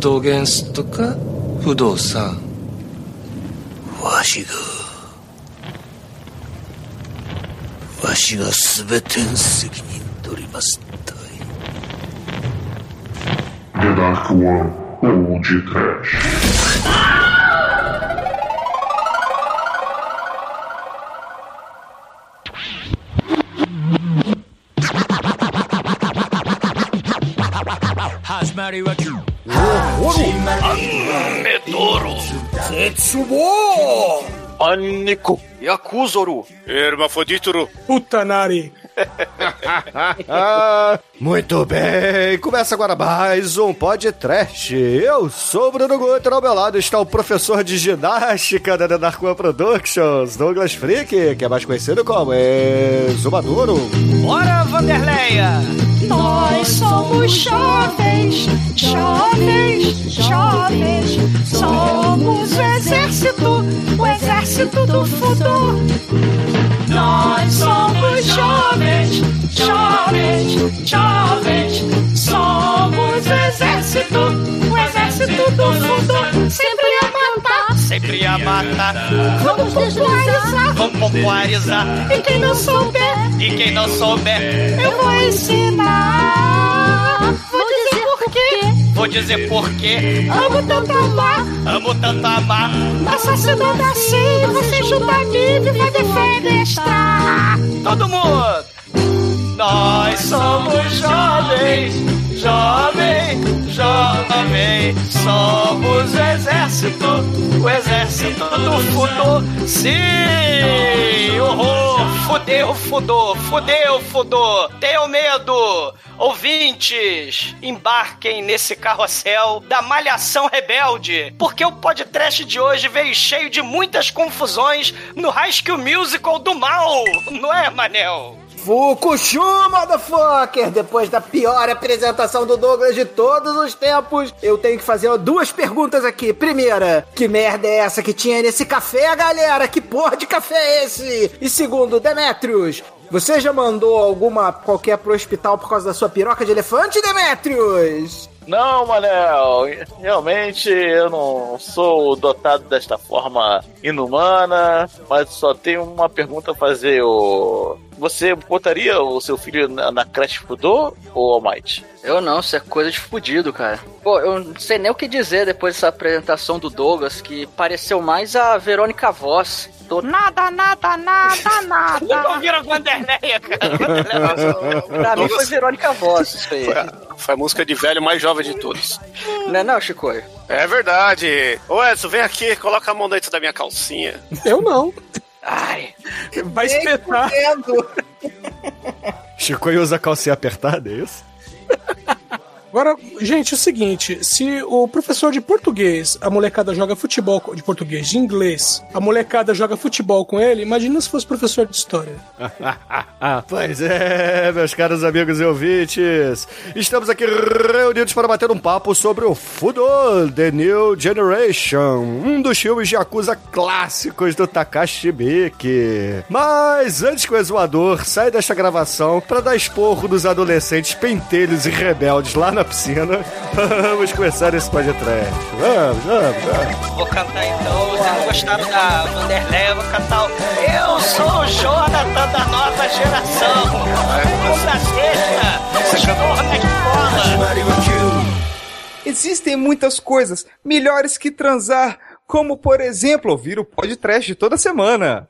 トゲンスとか不動産わしがわしが全ての責任取りますたい The Dark One Old Trash. Tetsubo! Pânico! Yakuzoru! Hermafrodítoro. Utanari! Muito bem, começa agora mais um podcast. Eu sou o Bruno Guter, ao meu lado está o professor de ginástica da One Productions, Douglas Freak, que é mais conhecido como Exumaduro. Bora, Vanderleia! Nós somos jovens, jovens, jovens. Somos o exército, o exército do futuro. Nós somos jovens, jovens, jovens. Somos o exército, o exército do futuro. Sempre a matar, Sempre a matar, vamos popularizar. vamos popularizar. E quem não souber, E quem não souber, eu vou ensinar. Vou dizer por quê. vou dizer por quê. Amo tanto amar. Amo tanto amar. Assassinando assim, você junta a mim e vai defenestrar. Todo mundo! Nós somos jovens, jovens, jovens. Somos o exército, o exército do fudor. Sim! Horror! Fudeu, fudor! Fudeu, fudor! Tenham medo! Ouvintes, embarquem nesse carrossel da malhação rebelde, porque o podcast de hoje veio cheio de muitas confusões no High School Musical do mal, não é, Manel? Fukushu, motherfucker! Depois da pior apresentação do Douglas de todos os tempos, eu tenho que fazer duas perguntas aqui. Primeira, que merda é essa que tinha nesse café, galera? Que porra de café é esse? E segundo, Demetrius, você já mandou alguma qualquer pro hospital por causa da sua piroca de elefante, Demetrius? Não, Manel, realmente eu não sou dotado desta forma inumana, mas só tenho uma pergunta a fazer. O... Você botaria o seu filho na, creche Fudô ou Almighty? Eu não, isso é coisa de fudido, cara. Pô, eu não sei nem o que dizer depois dessa apresentação do Douglas, que pareceu mais a Verônica Voss. Tô nada, nada, nada, nada. Nunca ouviram a Vanderleia, cara. pra mim foi Verônica Voss, isso aí. Foi a, foi a música de velho mais jovem de todos. Não é não, Chico? É verdade. Ô Edson, vem aqui, coloca a mão dentro da minha calcinha. Eu não. Ai, Vai espetar. Chico usa calcinha apertada, é isso? Agora, gente, é o seguinte: se o professor de português, a molecada joga futebol de português, de inglês, a molecada joga futebol com ele, imagina se fosse professor de história. pois é, meus caros amigos e ouvintes. Estamos aqui reunidos para bater um papo sobre o Fudo The New Generation, um dos filmes de Yakuza clássicos do Takashi Miike. Mas antes que o exuador saia desta gravação para dar esporro nos adolescentes pentelhos e rebeldes lá na piscina, vamos começar esse podcast. Vamos, vamos, vamos. vou cantar então. Vocês não gostaram da Vanderleia? Vou cantar o Eu sou o Jonathan da nova geração. Vamos pra sexta. Porra na escola. Existem muitas coisas melhores que transar, como por exemplo ouvir o podcast toda semana.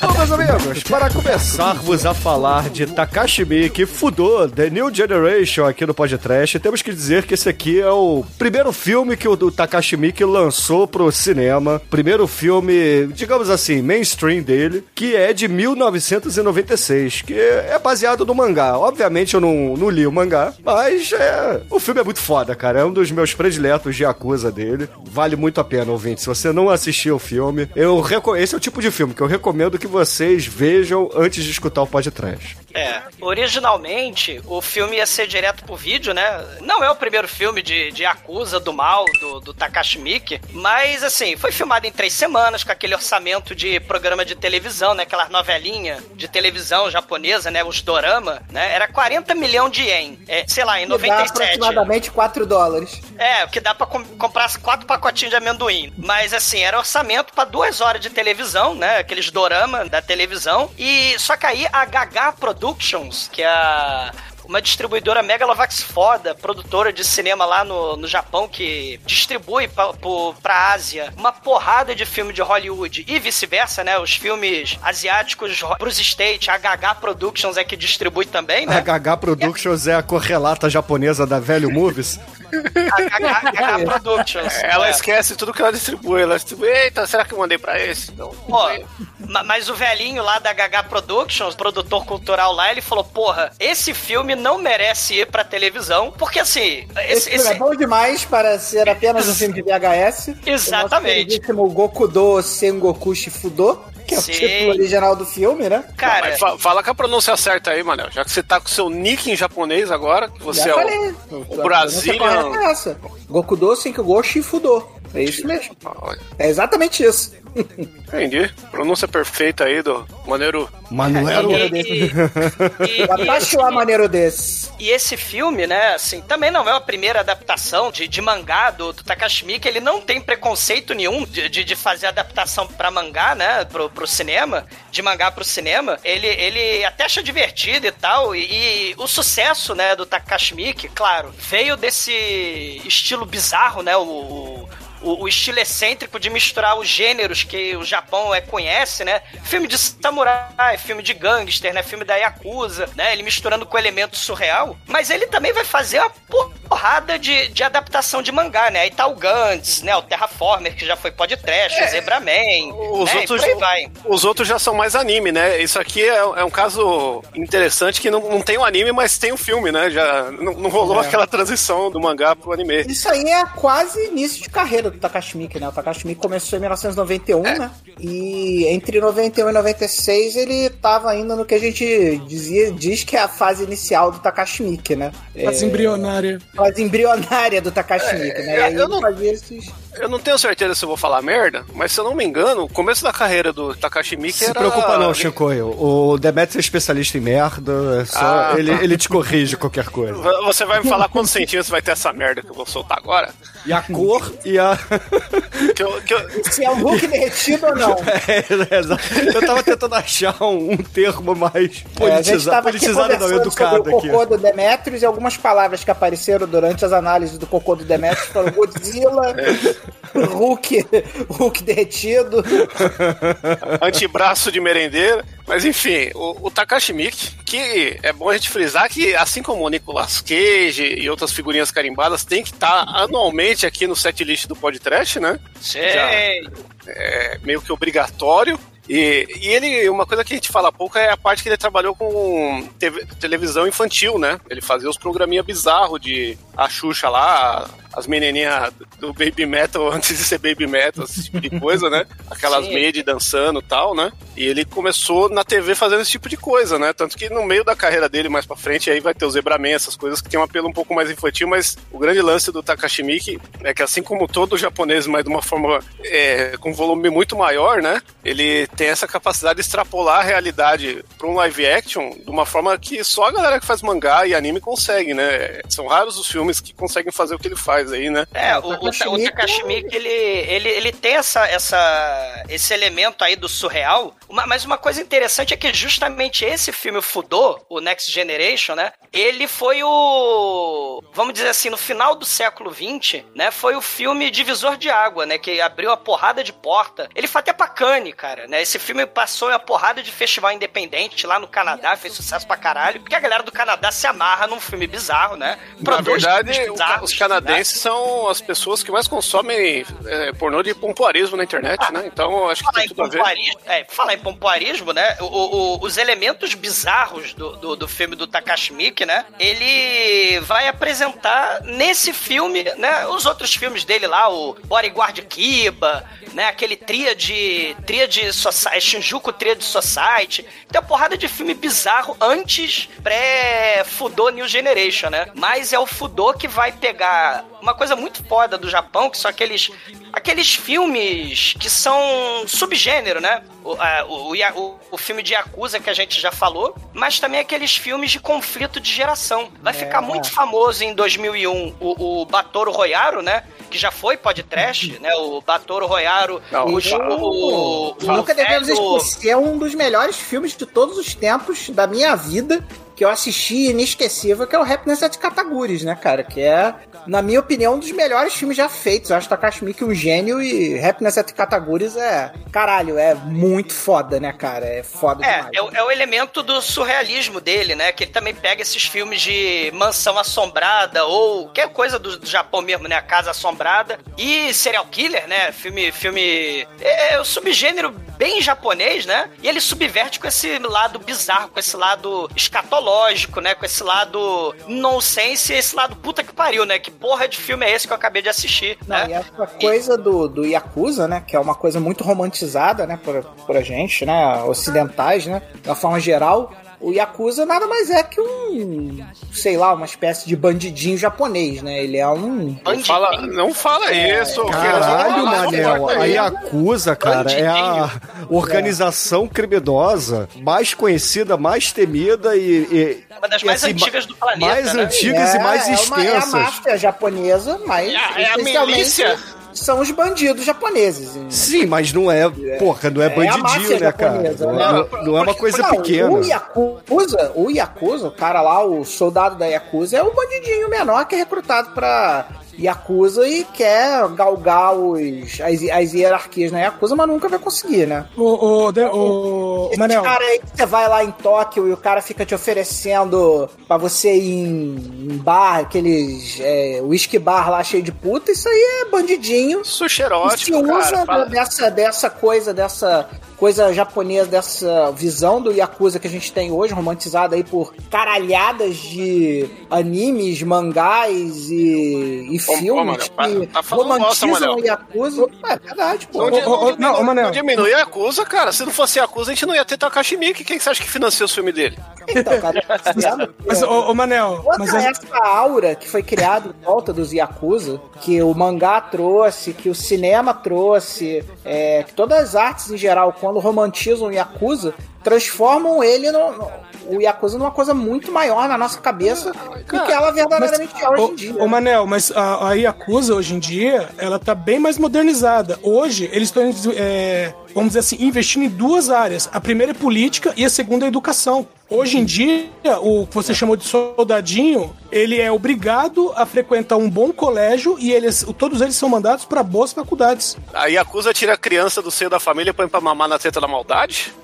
Bom, meus amigos, para começarmos a falar de Takashi Miike, Fudô, The New Generation aqui no podcast, temos que dizer que esse aqui é o primeiro filme que o do Takashi Miike lançou pro cinema, primeiro filme, digamos assim, mainstream dele, que é de 1996, que é baseado no mangá Obviamente eu não, não li o mangá, mas é, o filme é muito foda, cara. É um dos meus prediletos de Yakuza dele. Vale muito a pena, ouvinte. Se você não assistiu o filme, eu reco- esse é o tipo de filme que eu recomendo que vocês vejam antes de escutar o podcast. É, originalmente o filme ia ser direto pro vídeo, né? Não é o primeiro filme de, de Acusa do mal do, do Takashi Miike, mas assim, foi filmado em três semanas com aquele orçamento de programa de televisão, né? Aquela novelinha de televisão japonesa, né? Os dorama, né? Era 40 milhões de ien. É, sei lá, em Que dá 97. aproximadamente 4 dólares. É, o que dá pra com- comprar quatro pacotinhos de amendoim. Mas assim, era orçamento pra duas horas de televisão, né? Aqueles dorama da televisão. E só que aí a Gaga Productions, que é a uma distribuidora Megalovax foda, produtora de cinema lá no, no Japão, que distribui pra, pro- pra Ásia uma porrada de filme de Hollywood e vice-versa, né? Os filmes asiáticos ro- pros States, a Gaga Productions é que distribui também, A né? Gaga Productions é a correlata japonesa da Velho Movies. A Gaga Productions. Ela É. esquece tudo que ela distribui. Ela distribui, eita, será que eu mandei pra esse? Não. Ó, ma- mas o velhinho lá da Gaga Productions, produtor cultural lá, ele falou: porra, esse filme não merece ir pra televisão, porque assim. Esse, Esse, filme é esse- bom demais para ser apenas um filme de VHS. Exatamente. O nosso Gokudo Sengoku Shifudo, que é o Sim. título original do filme, né? Cara, Mas fa- fala com a pronúncia certa aí, Manel. Já que você tá com o seu nick em japonês agora, que você Já é falei. o, o correta é essa. Gokudo Sengoku Shifudo. É isso mesmo. É exatamente isso. Entendi. Pronúncia perfeita aí do maneiro. Manuelo. Watashi wa maneiro desse. E esse filme, né, assim, também não é a primeira adaptação de, de mangá do, do Takashi Miike, ele não tem preconceito nenhum de, de, de fazer adaptação pra mangá, né, pro, pro cinema, de mangá pro cinema. Ele, ele até acha divertido e tal, e, e o sucesso, né, do Takashi Miike, claro, veio desse estilo bizarro, né, o- o o, o estilo excêntrico de misturar os gêneros que o Japão é, conhece, né? Filme de samurai, filme de gangster, né? Filme da Yakuza, né? Ele misturando com elemento surreal. Mas ele também vai fazer uma porrada de, de adaptação de mangá, né? Aí tá o Gantz, né? O Terraformer, que já foi podcast, o Zebraman, Os, né? Outros, os outros já são mais anime, né? Isso aqui é, é um caso interessante que não, não tem o anime, mas tem o filme, né? Já não, não rolou É. aquela transição do mangá pro anime. Isso aí é quase início de carreira do Takashi Miike, né? O Takashi Miike começou em 1991, né? E entre 91 e 96 ele tava ainda no que a gente dizia, diz que é a fase inicial do Takashi Miike, né? Fase embrionária. Fase embrionária do Takashi Miike, né? E aí eu ele não- fazia esses... Eu não tenho certeza se eu vou falar merda, mas se eu não me engano, o começo da carreira do Takashi Miike Se era... preocupa não, Shinkoio. O Demetrius é especialista em merda, é só, Ah, ele, tá. ele te corrige qualquer coisa. Você vai me falar quantos centímetros vai ter essa merda que eu vou soltar agora? E a cor e a... Que eu- que eu- Se é um Hulk derretido ou não. É, exato. eu tava tentando achar um, um termo mais É, politiza... politizado, não, educado sobre o aqui. cocô do Demetrius e algumas palavras que apareceram durante as análises do cocô do Demetrius foram Godzilla, Hulk, Hulk derretido. antebraço de merendeira. Mas enfim, o, o Takashi Miike, que é bom a gente frisar que, assim como o Nicolas Cage e outras figurinhas carimbadas, tem que estar anualmente aqui no setlist do podcast, né? Sei. Já é meio que obrigatório. E, e ele, uma coisa que a gente fala pouco é a parte que ele trabalhou com TV televisão infantil, né? Ele fazia os programinha bizarro de a Xuxa lá, as menininhas do Baby Metal antes de ser Baby Metal, esse tipo de coisa, né? Aquelas Sim. maid dançando e tal, né? E ele começou na TV fazendo esse tipo de coisa, né? Tanto que no meio da carreira dele, mais pra frente, aí vai ter o Zebraman, essas coisas que tem um apelo um pouco mais infantil, mas o grande lance do Takashi Miike é que assim como todo japonês, mas de uma forma é, com volume muito maior, né? Ele tem essa capacidade de extrapolar a realidade para um live action de uma forma que só a galera que faz mangá e anime consegue, né? São raros os filmes que conseguem fazer o que ele faz aí, né? É, o, o, o Takashi Miike, ele, ele, ele tem essa, essa, esse elemento aí do surreal, uma- mas uma coisa interessante é que justamente esse filme, o Fudô, o Next Generation, né, ele foi o, vamos dizer assim, no final do século XX, né, foi o filme divisor de água, né, que abriu a porrada de porta. Ele foi até pra Cannes, cara, né, esse filme passou em uma porrada de festival independente lá no Canadá, fez sucesso pra caralho, porque a galera do Canadá se amarra num filme bizarro, né, Na Produz verdade, filmes o- bizarros, os canadenses são as pessoas que mais consomem é, pornô de pompoarismo na internet, né? Então, acho que tem em tudo a ver. é, falar em pompoarismo, né? o- o- os elementos bizarros do, do, do filme do Takashi Miike, né? Ele vai apresentar nesse filme, né? Os outros filmes dele lá, o Bodyguard Kiba, né? Aquele Tríade, Tríade Society, Shinjuku Tríade Society. Tem uma porrada de filme bizarro antes pré-Fudô New Generation, né? Mas é o Fudô que vai pegar uma coisa muito foda do Japão, que são aqueles aqueles filmes que são subgênero, né? O, a, o, o, o, filme de Yakuza que a gente já falou, mas também aqueles filmes de conflito de geração. Vai é. ficar muito famoso em 2001 o, o Batoro Royaro, né? Que já foi podcast, né? O Batoro Royaro. Não, o, o, o, Nunca devemos esquecer, é um dos melhores filmes de todos os tempos da minha vida que eu assisti inesquecível, que é o Happiness at Kataguris, né, cara? Que é, na minha opinião, um dos melhores filmes já feitos. Eu acho Takashi Miike um gênio e Happiness at Kataguris é, caralho, é muito foda, né, cara? É foda é, demais. É, o, é o elemento do surrealismo dele, né? Que ele também pega esses filmes de mansão assombrada ou qualquer coisa do, do Japão mesmo, né? A Casa Assombrada e serial killer, né? Filme, filme... É, é o subgênero bem japonês, né? E ele subverte com esse lado bizarro, com esse lado escatológico, né? Com esse lado nonsense e esse lado puta que pariu, né? Que porra de filme é esse que eu acabei de assistir, Não, né? E essa coisa do, do Yakuza, né? Que é uma coisa muito romantizada, né? Por, por a gente, né? Ocidentais, né? Da forma geral o Yakuza nada mais é que um, sei lá, uma espécie de bandidinho japonês, né? Ele é um. Não fala, não fala isso. Caralho, Manel. A Yakuza, cara, é a organização criminosa mais conhecida, mais temida e. e uma das mais assim, antigas do planeta. Mais né? antigas é, e mais é extensas. Uma, é a máfia japonesa, mas. É, é a milícia são os bandidos japoneses. Sim, mas não é, porra, não é, é bandidinho, né, cara? Não, não, é, não é uma coisa não, pequena. O Yakuza, o Yakuza, o cara lá, o soldado da Yakuza, é o bandidinho menor que é recrutado pra Yakuza e quer galgar os, as, as hierarquias na Yakuza, mas nunca vai conseguir, né? O, o, o, o Manel. cara aí que você vai lá em Tóquio e o cara fica te oferecendo pra você ir em, em bar, aqueles é, whisky bar lá cheio de puta, isso aí é bandidinho. Sushi erótico, se usa cara, dessa, dessa coisa, dessa coisa japonesa, dessa visão do Yakuza que a gente tem hoje, romantizada aí por caralhadas de animes, mangás e, e filmes que tá romantizam o Yakuza. É verdade, pô. Não, não, não, não, não diminui a Yakuza, cara. Se não fosse Yakuza, a gente não ia ter Takashi Miike. Quem você acha que financia o filme dele? Então, cara, mas, ô, ô Manel... Mas é... essa aura que foi criada em volta dos Yakuza, que o mangá trouxe, que o cinema trouxe, é, que todas as artes em geral, quando romantizam o Yakuza, transformam ele no, no, o Yakuza numa coisa muito maior na nossa cabeça do que ela verdadeiramente mas, é hoje em dia. Ô, Manel, mas a, a Yakuza hoje em dia, ela tá bem mais modernizada. Hoje, eles estão, é, vamos dizer assim, investindo em duas áreas. A primeira é política e a segunda é educação. Hoje em dia, o que você chamou de soldadinho, ele é obrigado a frequentar um bom colégio e eles, todos eles são mandados para boas faculdades. A Yakuza tira a criança do seio da família e põe pra mamar na teta da maldade?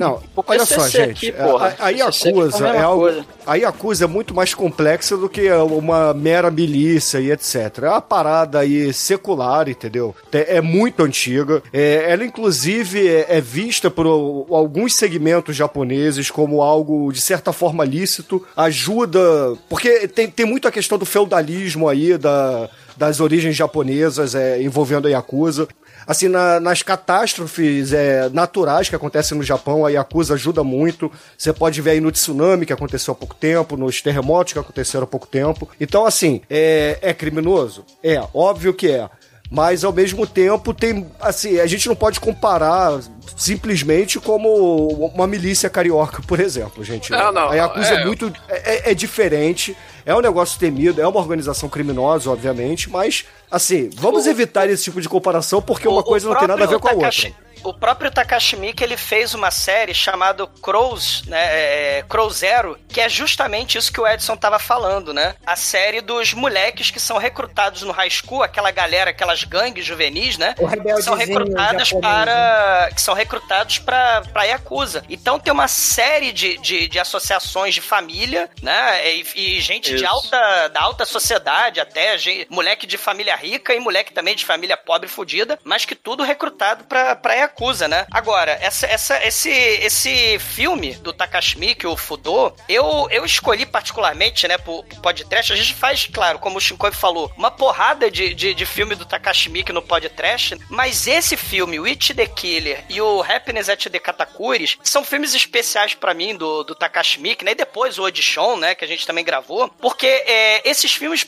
Não, olha só, gente. Aqui, a, a Yakuza é algo. A Yakuza é muito mais complexa do que uma mera milícia e etc. É uma parada aí secular, entendeu? É, é muito antiga. É, ela, inclusive, é, é vista por alguns segmentos japoneses como algo, de certa forma, lícito. Ajuda. Porque tem, tem muito a questão do feudalismo aí, da das origens japonesas é, envolvendo a Yakuza. Assim, na, nas catástrofes é, naturais que acontecem no Japão, a Yakuza ajuda muito. Você pode ver aí no tsunami que aconteceu há pouco tempo, nos terremotos que aconteceram há pouco tempo. Então, assim, é, é criminoso? É, óbvio que é mas ao mesmo tempo tem assim a gente não pode comparar simplesmente como uma milícia carioca por exemplo gente não, não, a Yakuza é, é muito é, é, diferente é um negócio temido é uma organização criminosa obviamente mas assim vamos o, evitar esse tipo de comparação porque o, uma coisa não tem nada a ver com a outra o próprio Takashi Miike, ele fez uma série chamada Crows, né, é, Crow Zero, que é justamente isso que o Edson tava falando, né? A série dos moleques que são recrutados no high school, aquela galera, aquelas gangues juvenis, né? Que são recrutadas para né? que são recrutados para para Yakuza. Então tem uma série de, de, de, associações de família, né? E, e gente de alta, da alta sociedade, até gente, moleque de família rica e moleque também de família pobre fudida, mas que tudo recrutado pra, pra Yakuza, né? Agora, essa, essa, esse, esse filme do Takashi Miike, o Fudô, eu, eu escolhi particularmente, né, pro, pro podcast, a gente faz, claro, como o Shinkoi falou, uma porrada de, de, de filme do Takashi Miike no podcast, mas esse filme, o It the Killer e o Happiness at the Katakuris, são filmes especiais pra mim do, do Takashi Miike, né, e depois o Audition, né, que a gente também gravou, porque é, esses filmes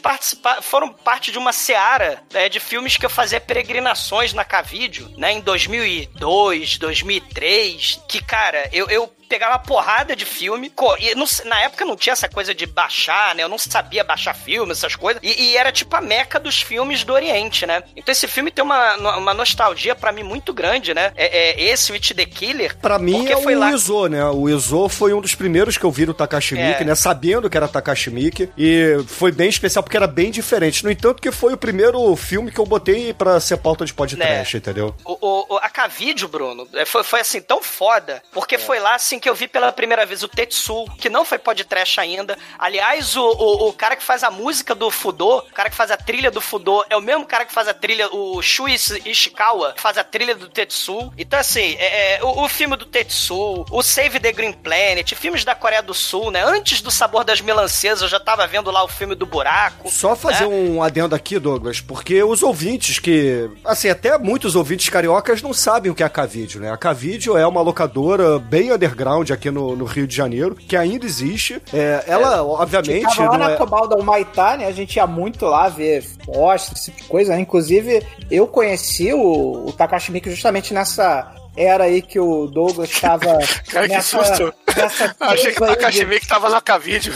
foram parte de uma seara né, de filmes que eu fazia peregrinações na Cavídeo, né, em 2002, 2003, que, cara, eu, eu pegava porrada de filme. E não, na época não tinha essa coisa de baixar, né? Eu não sabia baixar filme, essas coisas. E, e, era tipo a meca dos filmes do Oriente, né? Então esse filme tem uma, uma nostalgia para mim muito grande, né? É, é esse, o It the Killer. Pra mim é o lá... Izo, né? O Izo foi um dos primeiros que eu vi no Takashi Miike, é. né? Sabendo que era Takashi Miike. E foi bem especial porque era bem diferente. No entanto, que foi o primeiro filme que eu botei pra ser pauta de podcast, né? entendeu? O, o, a Cavídeo, Bruno, é, foi, foi assim tão foda, porque é. foi lá assim que eu vi pela primeira vez o Tetsu, que não foi podcast ainda. Aliás, o, o, o, cara que faz a música do Fudô, o cara que faz a trilha do Fudô, é o mesmo cara que faz a trilha, o Shui Ishikawa, que faz a trilha do Tetsu. Então, assim, é, é, o, o, filme do Tetsu, o Save the Green Planet, filmes da Coreia do Sul, né? Antes do Sabor das Melancias, eu já tava vendo lá o filme do Buraco. Só fazer né? um adendo aqui, Douglas, porque os ouvintes que, assim, até muitos ouvintes cariocas não sabem o que é a Cavídeo, né? A Cavídeo é uma locadora bem underground aqui no, no Rio de Janeiro, que ainda existe. É, ela, é, obviamente. Tava lá na é... Cobal da Humaitá, né? A gente ia muito lá ver postes, esse tipo de coisa. Né? Inclusive, eu conheci o, o Takashi Miike justamente nessa era aí que o Douglas estava. Cara, nessa, que susto! Nessa Achei que o Takashi Miike estava na Cavídeo.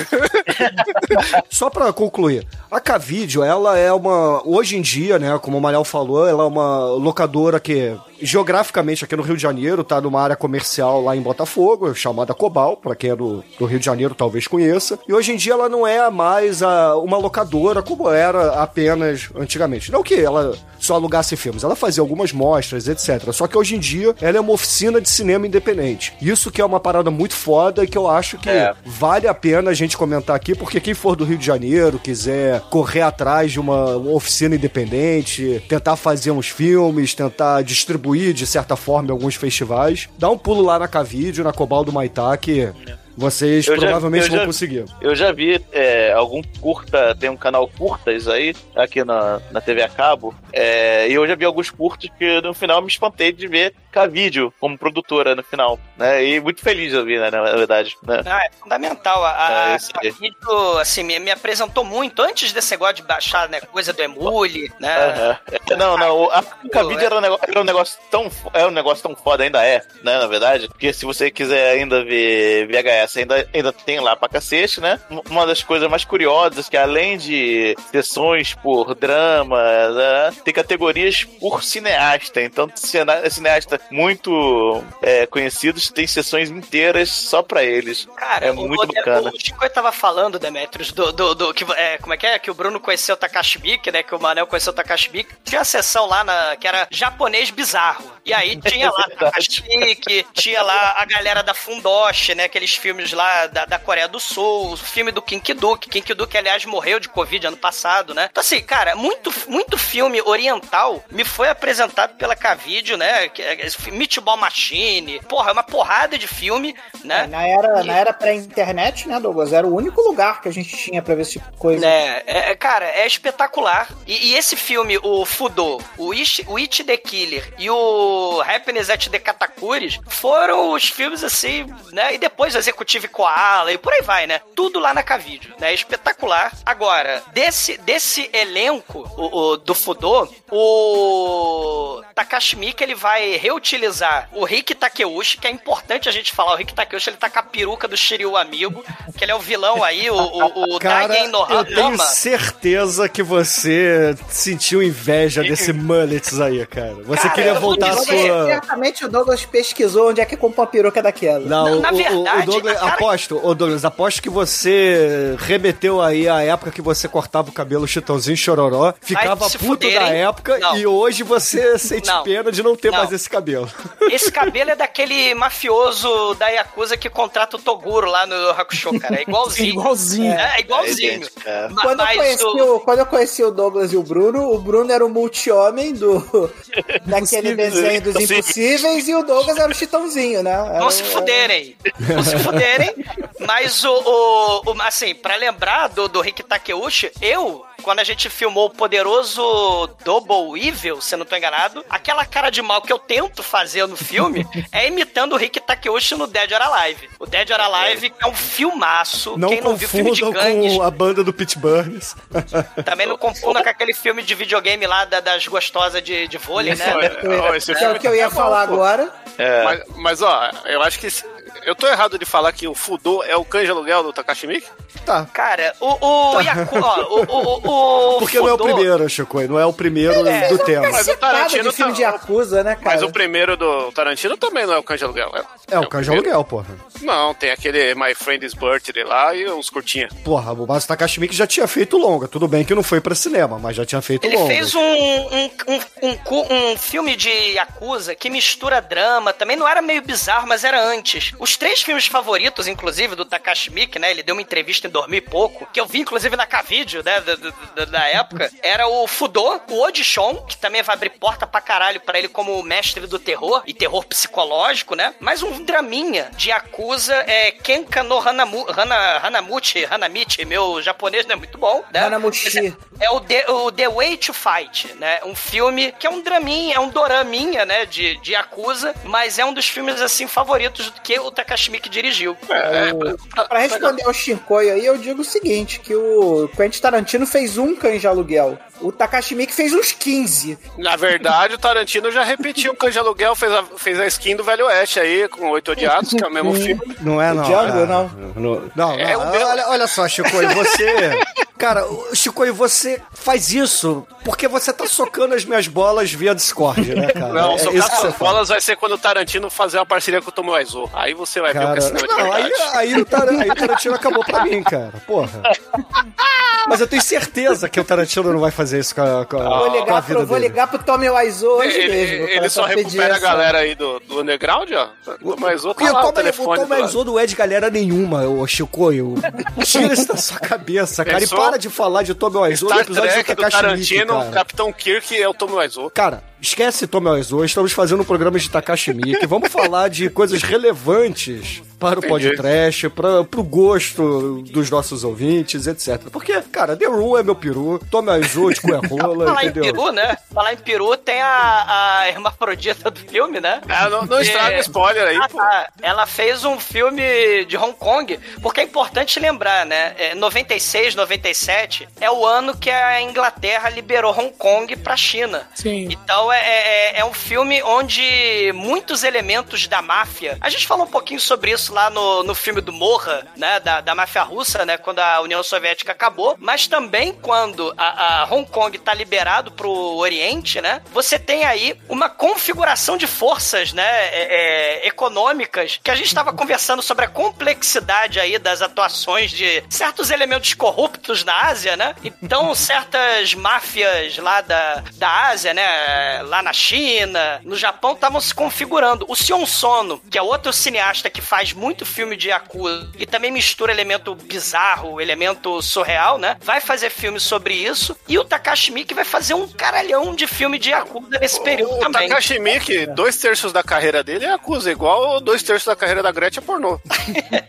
Só para concluir, a Cavídeo, ela é uma. Hoje em dia, né, como o Mariel falou, ela é uma locadora que geograficamente aqui no Rio de Janeiro, tá numa área comercial lá em Botafogo, chamada Cobal, para quem é do, do, Rio de Janeiro talvez conheça. E hoje em dia ela não é mais a, uma locadora como era apenas antigamente. Não que ela só alugasse filmes, ela fazia algumas mostras, etc. Só que hoje em dia ela é uma oficina de cinema independente. Isso que é uma parada muito foda e que eu acho que é. vale a pena a gente comentar aqui, porque quem for do Rio de Janeiro, quiser correr atrás de uma, uma oficina independente, tentar fazer uns filmes, tentar distribuir distribuir, de certa forma, em alguns festivais. Dá um pulo lá na Cavídeo, na Cobal do Maitá, que é. Vocês eu provavelmente já, vão já, conseguir. Eu já vi é, algum curta, tem um canal curtas aí, aqui na, na TV a cabo, é, e eu já vi alguns curtos que no final me espantei de ver K-Vídeo como produtora no final, né? E muito feliz de ouvir, né, na verdade. Né? Ah, é fundamental. A, é, a vídeo assim, me, me, apresentou muito antes desse negócio de baixar, né, coisa do Emule, né? Uhum. Não, não, a K-Vídeo era, um negócio, era um negócio tão, é um negócio tão foda, ainda é, né, na verdade, porque se você quiser ainda ver VHS, ainda, ainda tem lá pra cacete, né? Uma das coisas mais curiosas que além de sessões por drama, né, tem categorias por cineasta, então cineasta muito é, conhecidos têm sessões inteiras só pra eles. Cara, é muito o, bacana. O Chico tava falando, Demetrius, do, do, do que, é, como é que é? Que o Bruno conheceu o Takashi Miike, né? Que o Manel conheceu o Takashi Miike. Tinha a sessão lá na, que era japonês bizarro. E aí tinha lá é Takashi Miike, tinha lá a galera da Fundoshi, né? Aqueles filmes lá da, da Coreia do Sul, o filme do Kinky Duke. Kinky Duke, aliás, morreu de Covid ano passado, né? Então, assim, cara, muito, muito filme oriental me foi apresentado pela Cavídeo, né? É, Meatball Machine, porra, é uma porrada de filme, né? É, na era, e... na era pré-internet, né, Douglas? Era o único lugar que a gente tinha pra ver esse tipo de coisa. É, é cara, é espetacular. E, e, esse filme, o Fudo, o It, o It the Killer e o Happiness at the Katakuris foram os filmes assim, né? E depois o Executive Koala e por aí vai, né? Tudo lá na Cavídeo, né? Espetacular. Agora, desse, desse elenco o, o do Fudo, o Takashi Miike, ele vai reutilizar o Rick Takeuchi, que é importante a gente falar, o Rick Takeuchi, ele tá com a peruca do Shiryu Amigo, que ele é o vilão aí, o, o, o Cara, Daigen Nohama. Eu tenho certeza que você sentiu inveja desse mullets aí, cara. Você cara, queria voltar a Douglas, certamente o Douglas pesquisou onde é que comprou a peruca daquela. Não, Na o, o- verdade, o Douglas, aposto, ô Douglas, aposto que você remeteu aí a época que você cortava o cabelo chitãozinho chororó, ficava puto fuderem. da época Não. e hoje você sente Não. pena de não ter Não. mais esse cabelo. Esse cabelo é daquele mafioso da Yakuza que contrata o Toguro lá no Hakusho, cara. É igualzinho. Igualzinho. É, é igualzinho. É é. Ma- Quando eu, mas conheci o- o, quando eu conheci o Douglas e o Bruno, o Bruno era o multi-homem do, daquele desenho dos Impossíveis e o Douglas era o Chitãozinho, né? Era se fuderem. Não se fuderem. Mas o, o, o- assim, pra lembrar do, do Rick Takeuchi, eu, quando a gente filmou o poderoso Double Evil, se eu não tô enganado, aquela cara de mal que eu tento fazer no filme é imitando o Rick Takeuchi no Dead or Alive. O Dead or Alive é um filmaço. Não Quem não viu filme de confundam gangues, com a banda do Pit Burns. também não confunda com aquele filme de videogame lá da- das gostosas de, de vôlei, né? Ó, esse Que é filme o que eu ia é bom, falar agora. Mas, mas, ó, eu acho que. Eu tô errado de falar que o Fudô é o canja aluguel do Takashi Miike? Tá. Cara, o, o Yaku, ó, o, o, o Porque não é o Fudô- primeiro, Chico, não é o primeiro É, do tema. Mas o Tarantino de filme tá- de Yakuza, né, cara? Mas o primeiro do Tarantino também não é o canja aluguel. É o Canja primeiro. Aluguel, porra. Não, tem aquele My Friend's Birthday lá e os curtinha. Porra, o Masu Takashi Miike já tinha feito longa. Tudo bem que não foi pra cinema, mas já tinha feito Ele longa. fez um, um, um, um um filme de Yakuza que mistura drama, também não era meio bizarro, mas era antes. Os três filmes favoritos, inclusive, do Takashi Miike, né? Ele deu uma entrevista em dormir pouco, que eu vi, inclusive, na K-Video, né? Da, da- da- época. Era o Fudô, o Odishon, que também vai abrir porta pra caralho pra ele como mestre do terror, e terror psicológico, né? Mas um draminha de Yakuza é Kenka no Hanamu, Hana, Hanamuchi, Hanamichi, meu japonês não é muito bom, né? Hanamushi. É o The, o The Way to Fight, né? Um filme que é um draminha, é um doraminha, né? De, de Yakuza, mas é um dos filmes, assim, favoritos que o Takashi Miike dirigiu. Pra responder ao Shinkoio aí, eu digo o seguinte, que o Quentin Tarantino fez um canja aluguel. O Takashi Miike fez uns 15. Na verdade, o Tarantino já repetiu o canja aluguel, fez a, fez a skin do Velho Oeste aí, com Oito Odiados, que é o mesmo filme. Não é, não. É. não. Não, não, É não. o meu. olha, olha só, Chico, e você. Cara, o- Chico, e você faz isso porque você tá socando as minhas bolas via Discord, né, cara? Não, é socar suas faz. bolas vai ser quando o Tarantino fazer uma parceria com o Tomo Aizo. Aí você vai ver o que é Cara, cinema não, aí, o aí o Tarantino acabou pra mim, cara. Porra. Mas eu tenho certeza que o Tarantino não vai fazer isso com a, com a, Vou com a ligar, vida pro, vou dele. ligar pro Tommy Wiseau hoje Ele, mesmo. ele só recupera a galera aí do, do underground, ó. O Aizo tá E o lá, o o telefone. Tom do lado. Maizou não é de galera nenhuma, ô Chico. eu- Tira isso da sua cabeça, cara. Pensou? E para de falar de Tom Maizou no Star episódio Trek do Takashi Tarantino, o Capitão Kirk é o Tomo Aizo. Cara, esquece Tom Maizou, estamos fazendo um programa de Takashi Miike. Vamos falar de coisas relevantes para o podcast, para o gosto dos nossos ouvintes, etc. Porque, cara, The Room é meu peru, Tom Maizou de Cuerrola, Falar em entendeu? peru, né? Falar em peru tem a, a hermafrodita do filme, né? Ah, não, não estraga É. spoiler aí, Ah, pô. tá. Ela fez um filme de Hong Kong, porque é importante lembrar, né? É, 96, 97 é o ano que a Inglaterra liberou Hong Kong pra China. Sim. Então é, é, é um filme onde muitos elementos da máfia. A gente falou um pouquinho sobre isso lá no, no filme do Morra, né? Da, da máfia russa, né? Quando a União Soviética acabou. Mas também quando a, a Hong Kong tá liberado pro Oriente, né? Você tem aí uma configuração de forças, né? é, é, econômicas que a gente estava conversando sobre a complexidade aí das atuações de certos elementos corruptos na Ásia, né? Então, certas máfias lá da, da Ásia, né? Lá na China, no Japão, estavam se configurando. O Sion Sono, que é outro cineasta que faz muito filme de Yakuza e também mistura elemento bizarro, elemento surreal, né? Vai fazer filme sobre isso. E o Takashi Miike vai fazer um caralhão de filme de Yakuza nesse período O também. Takashi Miike, dois terços da carreira dele é acusa, igual dois terços da carreira da Gretchen é pornô.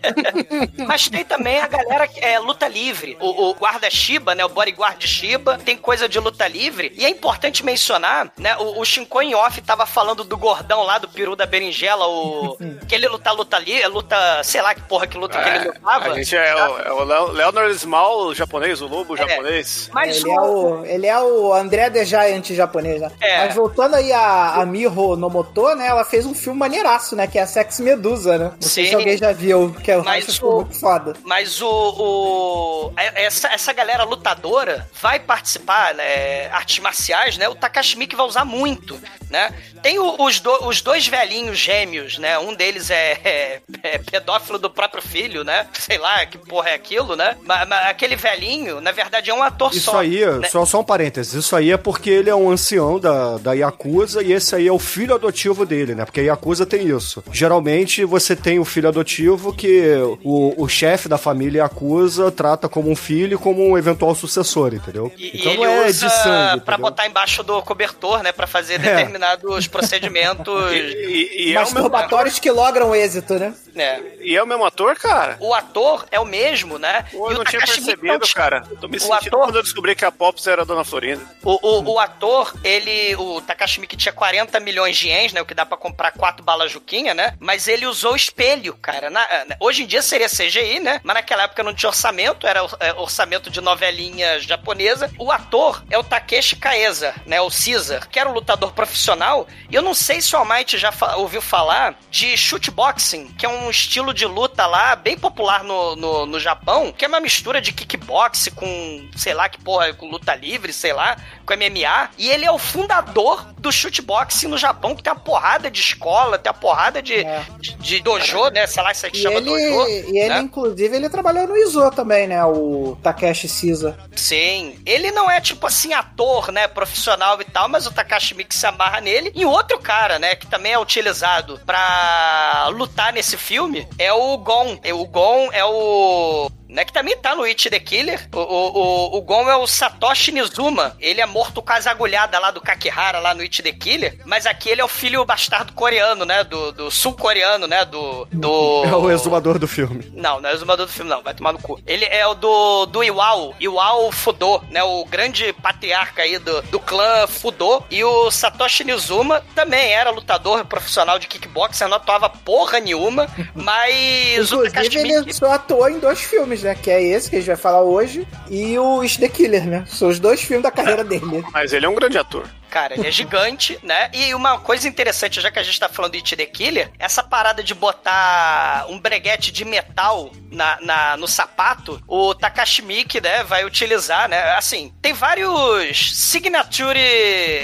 Mas tem também a galera que é luta livre. O, o guarda Shiba, né? O bodyguard Shiba, tem coisa de luta livre. E é importante mencionar, né? O, o Shinko em off tava falando do gordão lá, do peru da berinjela, o. que ele luta, luta ali, luta, sei lá que porra que luta que ele lutava. A gente é o, é o Leo- Leonard Small o japonês, o lobo japonês. Mas Ele é, o, ele é o André The Giant japonês, né? É. Mas voltando aí a, a Miho Nomoto, né? Ela fez um filme maneiraço, né? Que é a Sex Medusa, né? Não sei Sim. se alguém já viu, que é o Mas ficou o- muito foda. Mas o. o- é- essa, essa galera lutadora vai participar, né? Artes marciais, né? O Takashi Miike vai usar muito, né? Tem o- os, do- os dois velhinhos gêmeos, né? Um deles é, é- é pedófilo do próprio filho, né? Sei lá que porra é aquilo, né? Mas, aquele velhinho, na verdade, é um ator Isso só. aí, né? só, só um parênteses, isso aí é porque ele é um ancião da, da Yakuza e esse aí é o filho adotivo dele, né? Porque a Yakuza tem isso. Geralmente você tem o filho adotivo que o, o chefe da família Yakuza trata como um filho e como um eventual sucessor, entendeu? E, então e não ele é usa de sangue. pra entendeu? botar embaixo do cobertor, né? Pra fazer É. determinados procedimentos. E, e é o mesmo, Masturbatórios que logram o êxito, né? né? e é o mesmo ator, cara? O ator é o mesmo, né? Pô, E eu não tinha não percebido, tinha- cara. Tô me O sentindo ator- quando eu descobri que a Pops era a Dona Florinda. O, o, o ator, ele. O Takashi Miike tinha 40 milhões de ienes, né? O que dá pra comprar quatro balas Juquinha, né? Mas ele usou espelho, cara. Na- na- hoje em dia seria CGI, né? Mas naquela época não tinha orçamento, era é, orçamento de novelinha japonesa. O ator é o Takeshi Kaeza, né? O Caesar, que era um lutador profissional. E eu não sei se o Almighty já fa- ouviu falar de shootboxing, que é um estilo de luta lá bem popular no, no, no Japão, que é uma mistura de kickbox com, sei lá, que porra, com luta livre, sei lá, com MMA. E ele é o fundador do shootboxing no Japão, que tem uma porrada de escola, tem uma porrada de, de, de dojo, né? Sei lá se é que E chama ele, dojo. e ele né? inclusive, ele trabalhou no Iso também, né? O Takeshi Caesar. Sim. Ele não é tipo assim, ator, né? Profissional e tal, mas o Takashi Miike se amarra nele. E outro cara, né? Que também é utilizado pra lutar nesse filme é o Gon. O Gon é o. Né, que também tá no It the Killer. O, o, o, o Gon é o Satoshi Nizuma. Ele é morto com as agulhadas lá do Kakihara, lá no It the Killer. Mas aqui ele é o filho bastardo coreano, né? Do, do sul-coreano, né? Do. do... É o exumador do filme. Não, não é o exumador do filme, não. Vai tomar no cu. Ele é o do, do Iwao. Iwao Fudo, né? O grande patriarca aí do, do clã Fudo. E o Satoshi Nizuma também era lutador profissional de kickboxing, não atuava porra nenhuma. Mas Inclusive, ele só atuou em dois filmes, né? Que é esse que a gente vai falar hoje e o Is the Killer, né? São os dois filmes da carreira dele. Mas ele é um grande ator. Cara, ele é gigante, né? E uma coisa interessante, já que a gente tá falando de It the Killer, essa parada de botar um breguete de metal na, na- no sapato, o Takashi Miike, né, vai utilizar, né? Assim, tem vários signature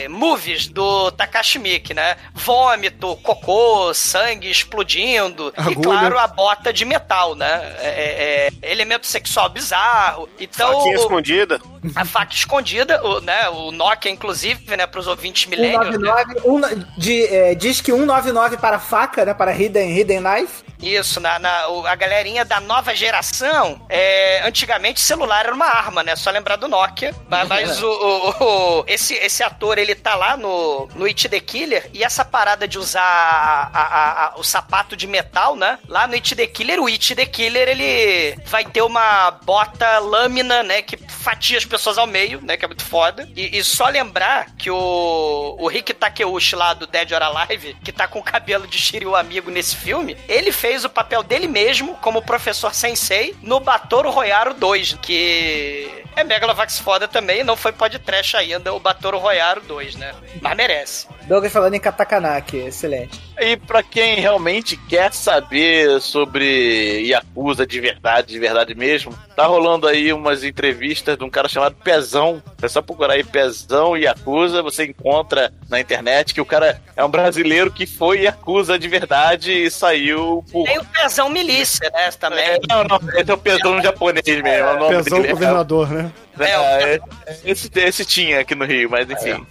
movies do Takashi Miike, né? Vômito, cocô, sangue explodindo e, Agulha. claro, a bota de metal, né? É, é- é elemento sexual bizarro. Então, Faquinha escondida. a faca escondida, o, né? O Nokia, inclusive, né? Pros ouvintes milênios. né? 199, um, na- de, é, diz que 199 para faca, né? Para Hidden, hidden Knife. Isso, na, na- a galerinha da nova geração, é, antigamente celular era uma arma, né? Só lembrar do Nokia. Mas, mas o, o- o- esse, esse ator, ele tá lá no, no It the Killer, e essa parada de usar a- a- a- o sapato de metal, né? Lá no It the Killer, o It the Killer, ele vai ter uma bota lâmina, né? Que fatia as pessoas ao meio, né? Que é muito foda. E, e só lembrar que o, o Rick Takeuchi lá do Dead or Alive, que tá com o cabelo de Shiryu amigo nesse filme, ele fez o papel dele mesmo como professor sensei no Batoro Royaro 2, que é Megalovax foda também, não foi podcast ainda o Batoro Royaro 2, né? Mas merece. Douglas falando em katakana aqui, excelente. E pra quem realmente quer saber sobre Yakuza de verdade, de verdade mesmo, tá rolando aí umas entrevistas de um cara chamado Pezão. É só procurar aí Pezão Yakuza, você encontra na internet que o cara é um brasileiro que foi Yakuza de verdade e saiu por. Tem o Pezão Milícia, né? Também. É, não, não, esse é o Pezão japonês mesmo. é o nome Pezão dele. governador, né? É, esse, esse tinha aqui no Rio, mas enfim.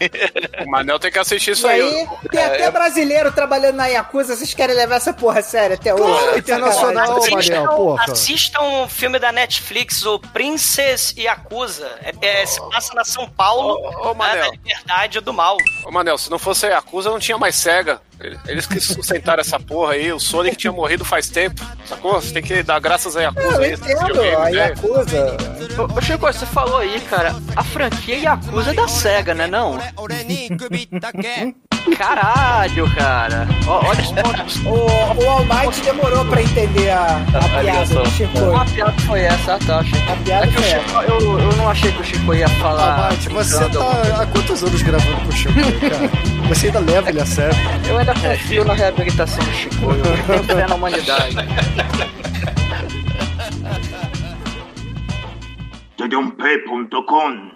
O Manel tem que assistir isso E aí. aí, tem até brasileiro trabalhando na Yakuza, vocês querem levar essa porra a sério até hoje? Internacional, Assistam, Manel, porra. assistam um filme da Netflix, o Princess Yakuza. É, é, se passa na São Paulo, Ô, ô, né, Manel. da liberdade do mal. Ô, Manel, se não fosse a Yakuza, não tinha mais SEGA. Eles que sustentaram essa porra aí, o Sonic tinha morrido faz tempo, sacou? Você tem que dar graças a Yakuza Eu aí. esse entendo, videogame, a né? Yakuza. Ô, ô, Chico, você falou aí, cara, a franquia Yakuza é da SEGA, né não? Caralho, cara. Ó, olha os pontos. O, o All Might demorou pra entender a, a piada do Chico. Uma piada foi essa, tá? Achei. A piada É que o foi Chico, eu, eu não achei que o Chico ia falar. Ah, Mate, você tá há quantos anos gravando com o Chico, cara? Você ainda leva ele a sério. Eu ainda confio na reabilitação do Chico. Eu tenho fé na humanidade. Tedump.com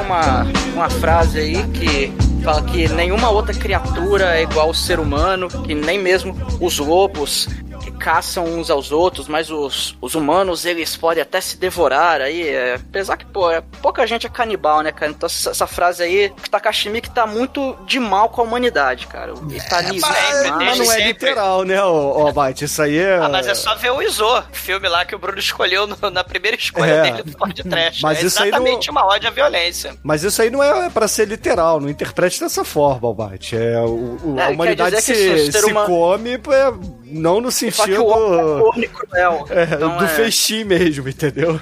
uma, uma frase aí que fala que nenhuma outra criatura é igual ao ser humano, que nem mesmo os lobos caçam uns aos outros, mas os, os humanos eles podem até se devorar aí. É, apesar que, pô, é, pouca gente é canibal, né, cara? Então essa, essa frase aí, Takashi Miike tá muito de mal com a humanidade, cara. Ele tá nisso. Mas, mas não é literal, né, ô, ô Bate? Isso aí é. Ah, mas é só ver o Iso, filme lá que o Bruno escolheu no- na primeira escolha É. dele do Ford Trash. Mas é isso aí não- exatamente uma ode à violência. Mas isso aí não é pra ser literal, não interprete dessa forma, Albate. É, o, o- É, a humanidade se, que se o humano- come, é, não no Só que sentido. o homem é corno e cruel. é, Então do é- feixim mesmo, entendeu?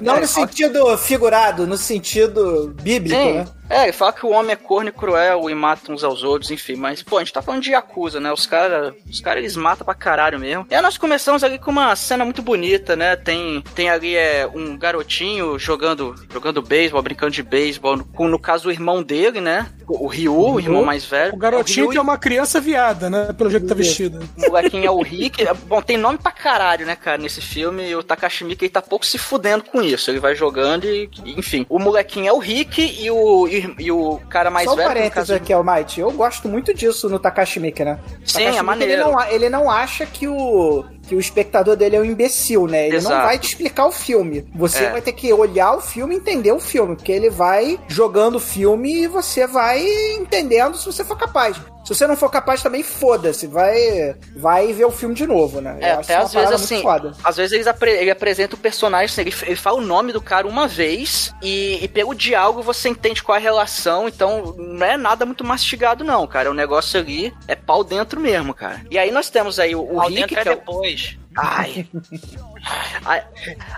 Não no sentido figurado, no sentido bíblico, Sim. né? É, ele fala que o homem é corno e cruel e mata uns aos outros, enfim. Mas, pô, a gente tá falando de Yakuza, né? Os caras, os cara, eles matam pra caralho mesmo. E aí nós começamos ali com uma cena muito bonita, né? Tem, tem ali é, um garotinho jogando jogando beisebol, brincando de beisebol, com, no caso, o irmão dele, né? O, o Ryu, o irmão mais velho. O garotinho o que é uma criança viada, né? Pelo jeito que tá vestido. O molequinho é o Rick. Bom, tem nome pra caralho, né, cara, nesse filme. E o Takashi Miike ele tá pouco se fudendo com isso. Ele vai jogando e, enfim. O molequinho é o Rick e o, e, e o cara mais Só um velho. no parênteses caso- aqui, Almighty. Eu gosto muito disso no Takashi Miike, né? Sim, Takashi é maneiro. Ele não, ele não acha que o, que o espectador dele é um imbecil, né? Ele não Exato. vai te explicar o filme. Você É. vai ter que olhar o filme e entender o filme, porque ele vai jogando o filme e você vai entendendo se você for capaz. Se você não for capaz também, foda-se. Vai, vai ver o filme de novo, né? É, Eu acho até às vezes assim, foda. às vezes eles apre- ele apresenta o personagem, assim, ele, ele fala o nome do cara uma vez e, e pelo diálogo você entende qual é a relação, então não é nada muito mastigado não, cara, o negócio ali é pau dentro mesmo, cara. E aí nós temos aí o, o Rick, dentro é que é o- depois. Ai. Aí,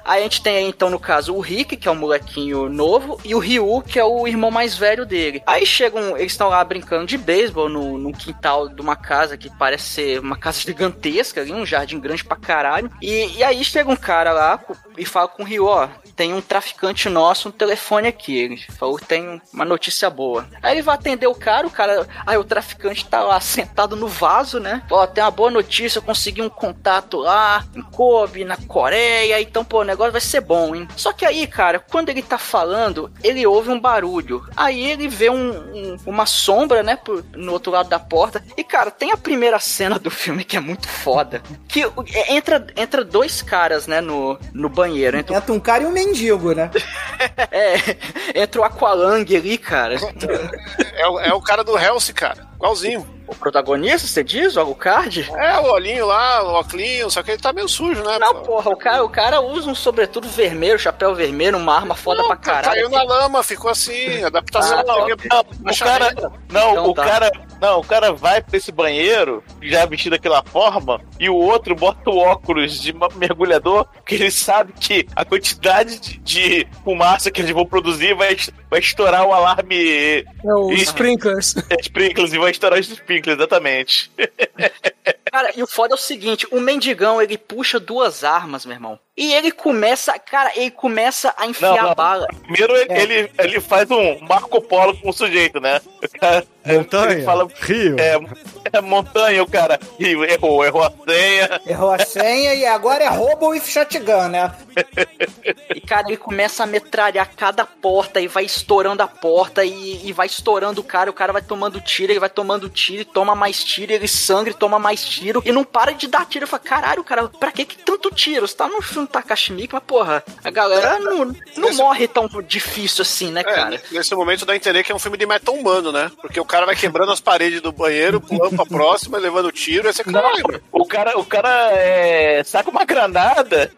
aí a gente tem então, no caso, o Rick, que é o molequinho novo, e o Ryu, que é o irmão mais velho dele. Aí chegam, eles estão lá brincando de beisebol no, no quintal de uma casa que parece ser uma casa gigantesca ali, um jardim grande pra caralho. E, e aí chega um cara lá e fala com o Ryu, ó, tem um traficante nosso no telefone aqui. Ele falou tem uma notícia boa. Aí ele vai atender o cara, o cara. Aí o traficante tá lá sentado no vaso, né? Ó, tem uma boa notícia, eu consegui um contato lá em Kobe, na Coreia. Então, pô, o negócio vai ser bom, hein? Só que aí, cara, quando ele tá falando, ele ouve um barulho. Aí ele vê um, um- uma sombra, né, por- no outro lado da porta. E, cara, tem a primeira cena do filme que é muito foda. Que é, entra, entra dois caras, né, no, no banheiro. Entra, Entra um cara e um mendigo, né? é, entra o Aqualung ali, cara. É, o- é o cara do Hellsing, cara. Igualzinho. O protagonista, você diz? O Alucard? É, o olhinho lá, o óculos, só que ele tá meio sujo, né? Não, porra, o cara, o cara usa um sobretudo vermelho, chapéu vermelho, uma arma foda pra caralho. Caiu na lama, ficou assim, adaptação. Ah, não, não, o cara, não, Então o tá. cara, não, o cara vai pra esse banheiro já vestido daquela forma e o outro bota o óculos de mergulhador porque ele sabe que a quantidade de, de fumaça que eles vão produzir vai, vai estourar o alarme É os sprinklers. sprinklers e vai estourar os sprinklers, exatamente. Cara, e o foda é o seguinte, o mendigão, ele puxa duas armas, meu irmão. E ele começa, cara, ele começa a enfiar Não, não. bala. Primeiro ele, É. ele, ele faz um Marco Polo com o sujeito, né? O cara, Montanha, ele fala, Rio. É, é montanha, o cara Rio, errou, errou a senha. Errou a senha e agora é roubo e shotgun, né? E, cara, ele começa a metralhar cada porta e vai estourando a porta e, e vai estourando o cara. O cara vai tomando tiro, ele vai tomando tiro, e toma mais tiro, ele sangra e toma mais tiro. E não para de dar tiro. Eu falo, caralho, cara, pra que, que tanto tiro? Você tá no filme Takashi Miike, mas porra, a galera não, não morre tão difícil assim, né, É, cara? nesse momento dá a entender que é um filme de meta humano, né? Porque o cara vai quebrando as paredes do banheiro, pulando pra próxima, levando tiro, aí você caralho. O cara, o cara é, saca uma granada,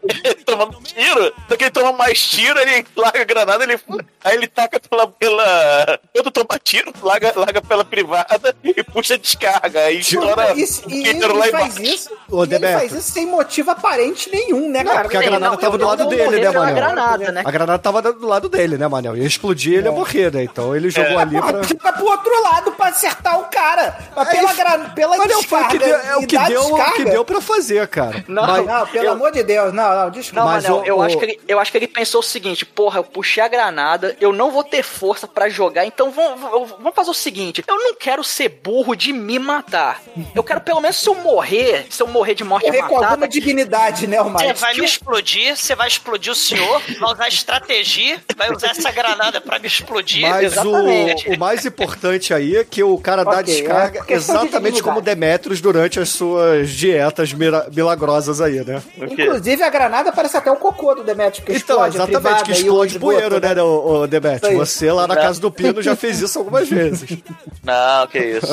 tomando tiro, só que ele toma mais tiro, ele larga a granada, ele, aí ele taca pela. pela quando toma tiro, larga, larga pela privada e puxa a descarga. Aí estoura E, e, o e ele lá faz embaixo. isso. Ô, e ele faz isso sem motivo aparente nenhum, né, Não, cara? porque a granada não, tava do eu- lado dele, né, Manel? granada, né? A granada tava do lado dele, né, Manel? Ia explodir, ele ia morrer, né? Então ele jogou ali pra. Porra, pro outro lado pra acertar o cara. Mas É pela, isso. gra... pela o que descarga deu, é o e que deu, o que deu pra fazer, cara. Não, Mas- Não, pelo Eu- amor de Deus, não, não, desculpa. Não, Manel, o- eu, o- acho que ele, eu acho que ele pensou o seguinte: porra, eu puxei a granada, eu não vou ter força pra jogar, então vamos, vamos vamos fazer o seguinte: eu não quero ser burro de me matar. Eu quero, pelo menos, se eu morrer, se eu morrer de morte Morrer com matada, alguma dignidade, né, Você Almighty? vai me explodir, você vai explodir o senhor, vai usar estratégia, vai usar essa granada pra me explodir. Mas o, o mais importante aí é que o cara dá Ok, descarga é questão de exatamente dignidade. como Demetrius durante as suas dietas milagrosas aí, né? Inclusive, a granada parece até o cocô do Demetrio, que Então, explode exatamente, privada que o explode bueiro, né, o, o Demetrius? Isso aí. Você lá na casa do Pino já fez isso algumas vezes. Não, que isso.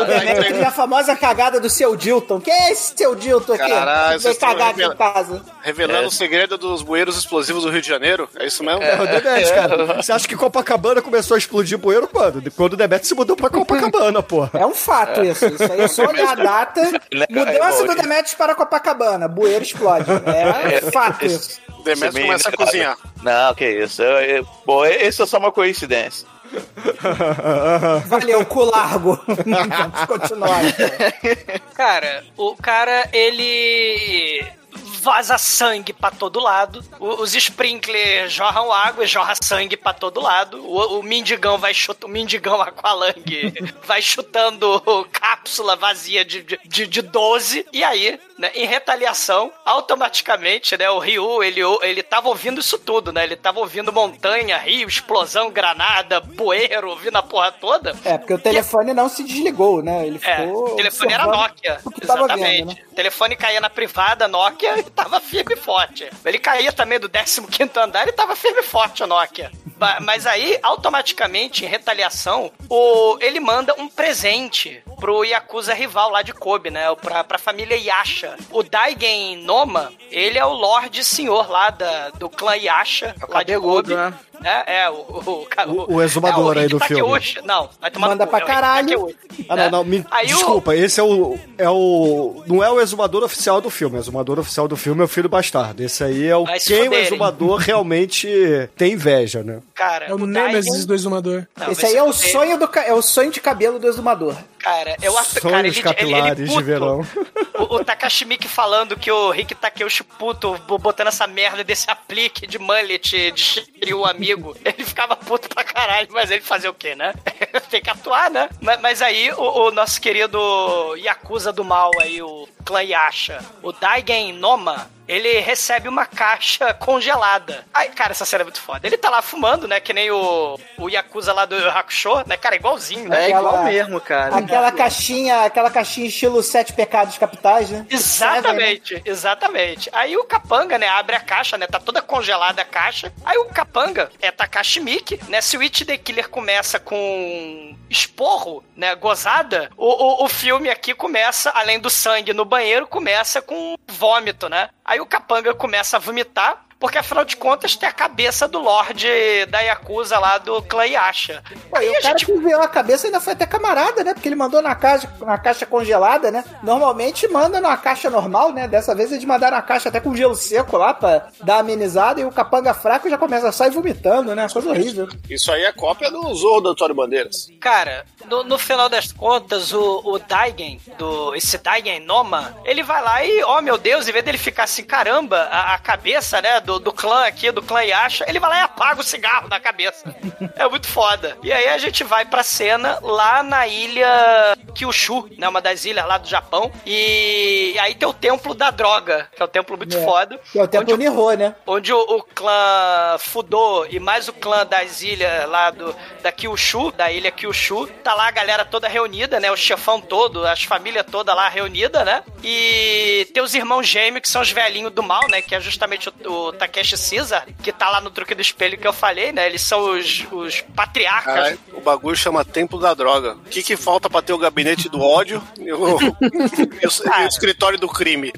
O Demetrio e a famosa cagada do seu Dilton. Quem é esse seu Dilton aqui? Caralho, vocês cagar aqui em revela- casa. Revelando É. o segredo dos bueiros explosivos do Rio de Janeiro? É isso mesmo? É, o Demetrius, cara. Você acha que Copacabana começou a explodir bueiro quando? Quando o Demetrius se mudou pra Copacabana, porra. É um fato isso. Isso aí é só olhar a data. Mudança do Demetrius para Copacabana. Bueiro explode. É fato isso. Demetrius começa a cozinhar. Não, que isso. Eu, eu, bom, isso é só uma coincidência. Valeu, cu largo. Continuar. Cara, o cara, ele vaza sangue pra todo lado. Os sprinklers jorram água e jorra sangue pra todo lado. O, o mendigão vai chutando, o mendigão aqualang vai chutando cápsula vazia de, de, de 12. E aí, né, em retaliação, automaticamente, né, o Ryu, ele, ele tava ouvindo isso tudo, né? Ele tava ouvindo montanha, rio, explosão, granada, bueiro, ouvindo a porra toda. É, porque o telefone não se desligou, né? Ele É, ficou. o telefone era Nokia. Exatamente. vendo, né? O telefone caía na privada, Nokia, e tava firme e forte. Ele caía também do 15 andar e tava firme e forte o Nokia. Mas aí, automaticamente, em retaliação, o, ele manda um presente pro Yakuza rival lá de Kobe, né? Pra, pra família Yasha. O Daigen Noma, ele é o Lorde Senhor lá da, do clã Yasha, lá de cabeludo, Kobe. né? É, é, o, o, O- o exumador é, o aí do Rick filme. Não, vai tomar no Manda cu, pra é o Rick caralho. Ah, né? não, não, me, Aí o- desculpa, esse é o, é o. Não é o exumador oficial do filme. O exumador oficial do filme é o filho bastardo. Esse aí é o Vai quem o exumador realmente tem inveja, né? Cara, É o, o Nemesis do Exumador. Não, Esse aí é o sonho do é o sonho de cabelo do exumador. Cara, eu acho cara, Sonhos ele, ele, capilares ele de verão. O, o Takashi falando que o Rick Takeuchi puto bo- botando essa merda desse aplique de mullet de Shiryu amigo. Ele ficava puto pra caralho, mas ele fazer o quê, né? Tem que atuar, né? Mas, mas aí o, o nosso querido Yakuza do mal aí, o clã Yasha, o Daigen Noma, ele recebe uma caixa congelada. Aí, cara, essa cena é muito foda. Ele tá lá fumando, né? Que nem o, o Yakuza lá do Hakusho, né? Cara, igualzinho, né? É Aquela- igual mesmo, cara. Aquela caixinha, aquela caixinha estilo Sete Pecados Capitais, né? Exatamente, exatamente. Aí o Capanga, né, abre a caixa, né, tá toda congelada a caixa. Aí o Capanga é Takashi Miike, né, se o It the Killer começa com esporro, né, gozada, o, o, o filme aqui começa, além do sangue no banheiro, começa com vômito, né. Aí o Capanga começa a vomitar, porque afinal de contas tem a cabeça do Lorde da Yakuza lá do clã Yasha. Pô, e o cara que veio a cabeça ainda foi até camarada, né? Porque ele mandou na caixa, na caixa congelada, né? Normalmente manda numa caixa normal, né? Dessa vez eles mandaram a caixa até com gelo seco lá pra dar amenizada e o capanga fraco já começa a sair vomitando, né? Coisa horrível. Isso aí é cópia do Zorro do Antônio Bandeiras. Cara, no, no final das contas, o, o Daigen, do, esse Daigen Noma, ele vai lá e, oh meu Deus, em vez dele ficar assim, caramba, a, a cabeça, né, do, do clã aqui, do clã Yasha, ele vai lá e apaga o cigarro da cabeça. É muito foda. E aí a gente vai pra cena lá na ilha Kyushu, né, uma das ilhas lá do Japão, e aí tem o Templo da Droga, que é um templo muito É. foda. Que é o templo onde Nihô, né? onde o, o clã Fudô e mais o clã das ilhas lá do da Kyushu, da ilha Kyushu, tá lá a galera toda reunida, né? O chefão todo, as famílias toda lá reunida, né? E tem os irmãos gêmeos, que são os velhinhos do mal, né? Que é justamente o, o Takeshi Caesar, que tá lá no truque do espelho que eu falei, né? Eles são os, os patriarcas. O bagulho chama Templo da Droga. O que, que falta pra ter o gabinete do ódio e o, e o- e o escritório do crime?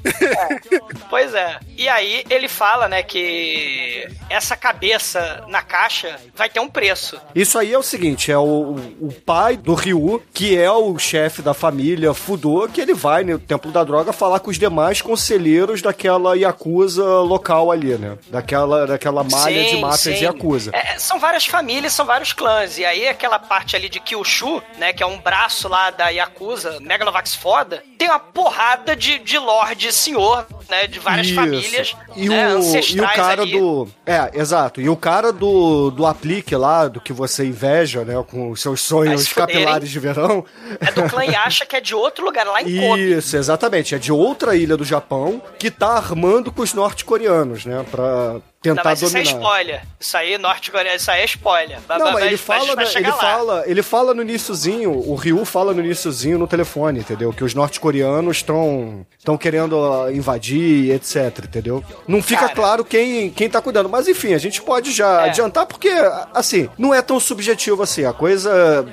Pois é. E aí ele fala, né, que essa cabeça na caixa vai ter um preço. Isso aí é o seguinte, é o, o pai do Ryu, que é o chefe da família Fudô, que ele vai no Templo da Droga falar com os demais conselheiros daquela Yakuza local ali, né? Né? Daquela, daquela malha de Sim, máfias sim. e acusa. É, são várias famílias, são vários clãs. E aí aquela parte ali de Kyushu, né, que é um braço lá da Yakuza, Megalovax foda, tem uma porrada de, de lorde senhor, né, de várias Isso. famílias, E, né, o, e o cara ali. do. É, exato. E o cara do, do aplique lá, do que você inveja, né? Com os seus sonhos se capilares de verão. É do clã Yasha, que é de outro lugar, lá em Kobe. Isso, exatamente. É de outra ilha do Japão que tá armando com os norte-coreanos, né? Pra tentar Não, mas isso é dominar. spoiler. Isso aí, norte-coreano, isso aí é spoiler. Não, mas vai- ele fala, chegar ele lá. fala, ele fala no iniciozinho, o Ryu fala no iniciozinho no telefone, entendeu? Que os norte-coreanos estão estão querendo invadir, etc, entendeu? Não fica Cara. claro quem quem tá cuidando, mas enfim, a gente pode já É. adiantar porque assim, não é tão subjetivo assim, a coisa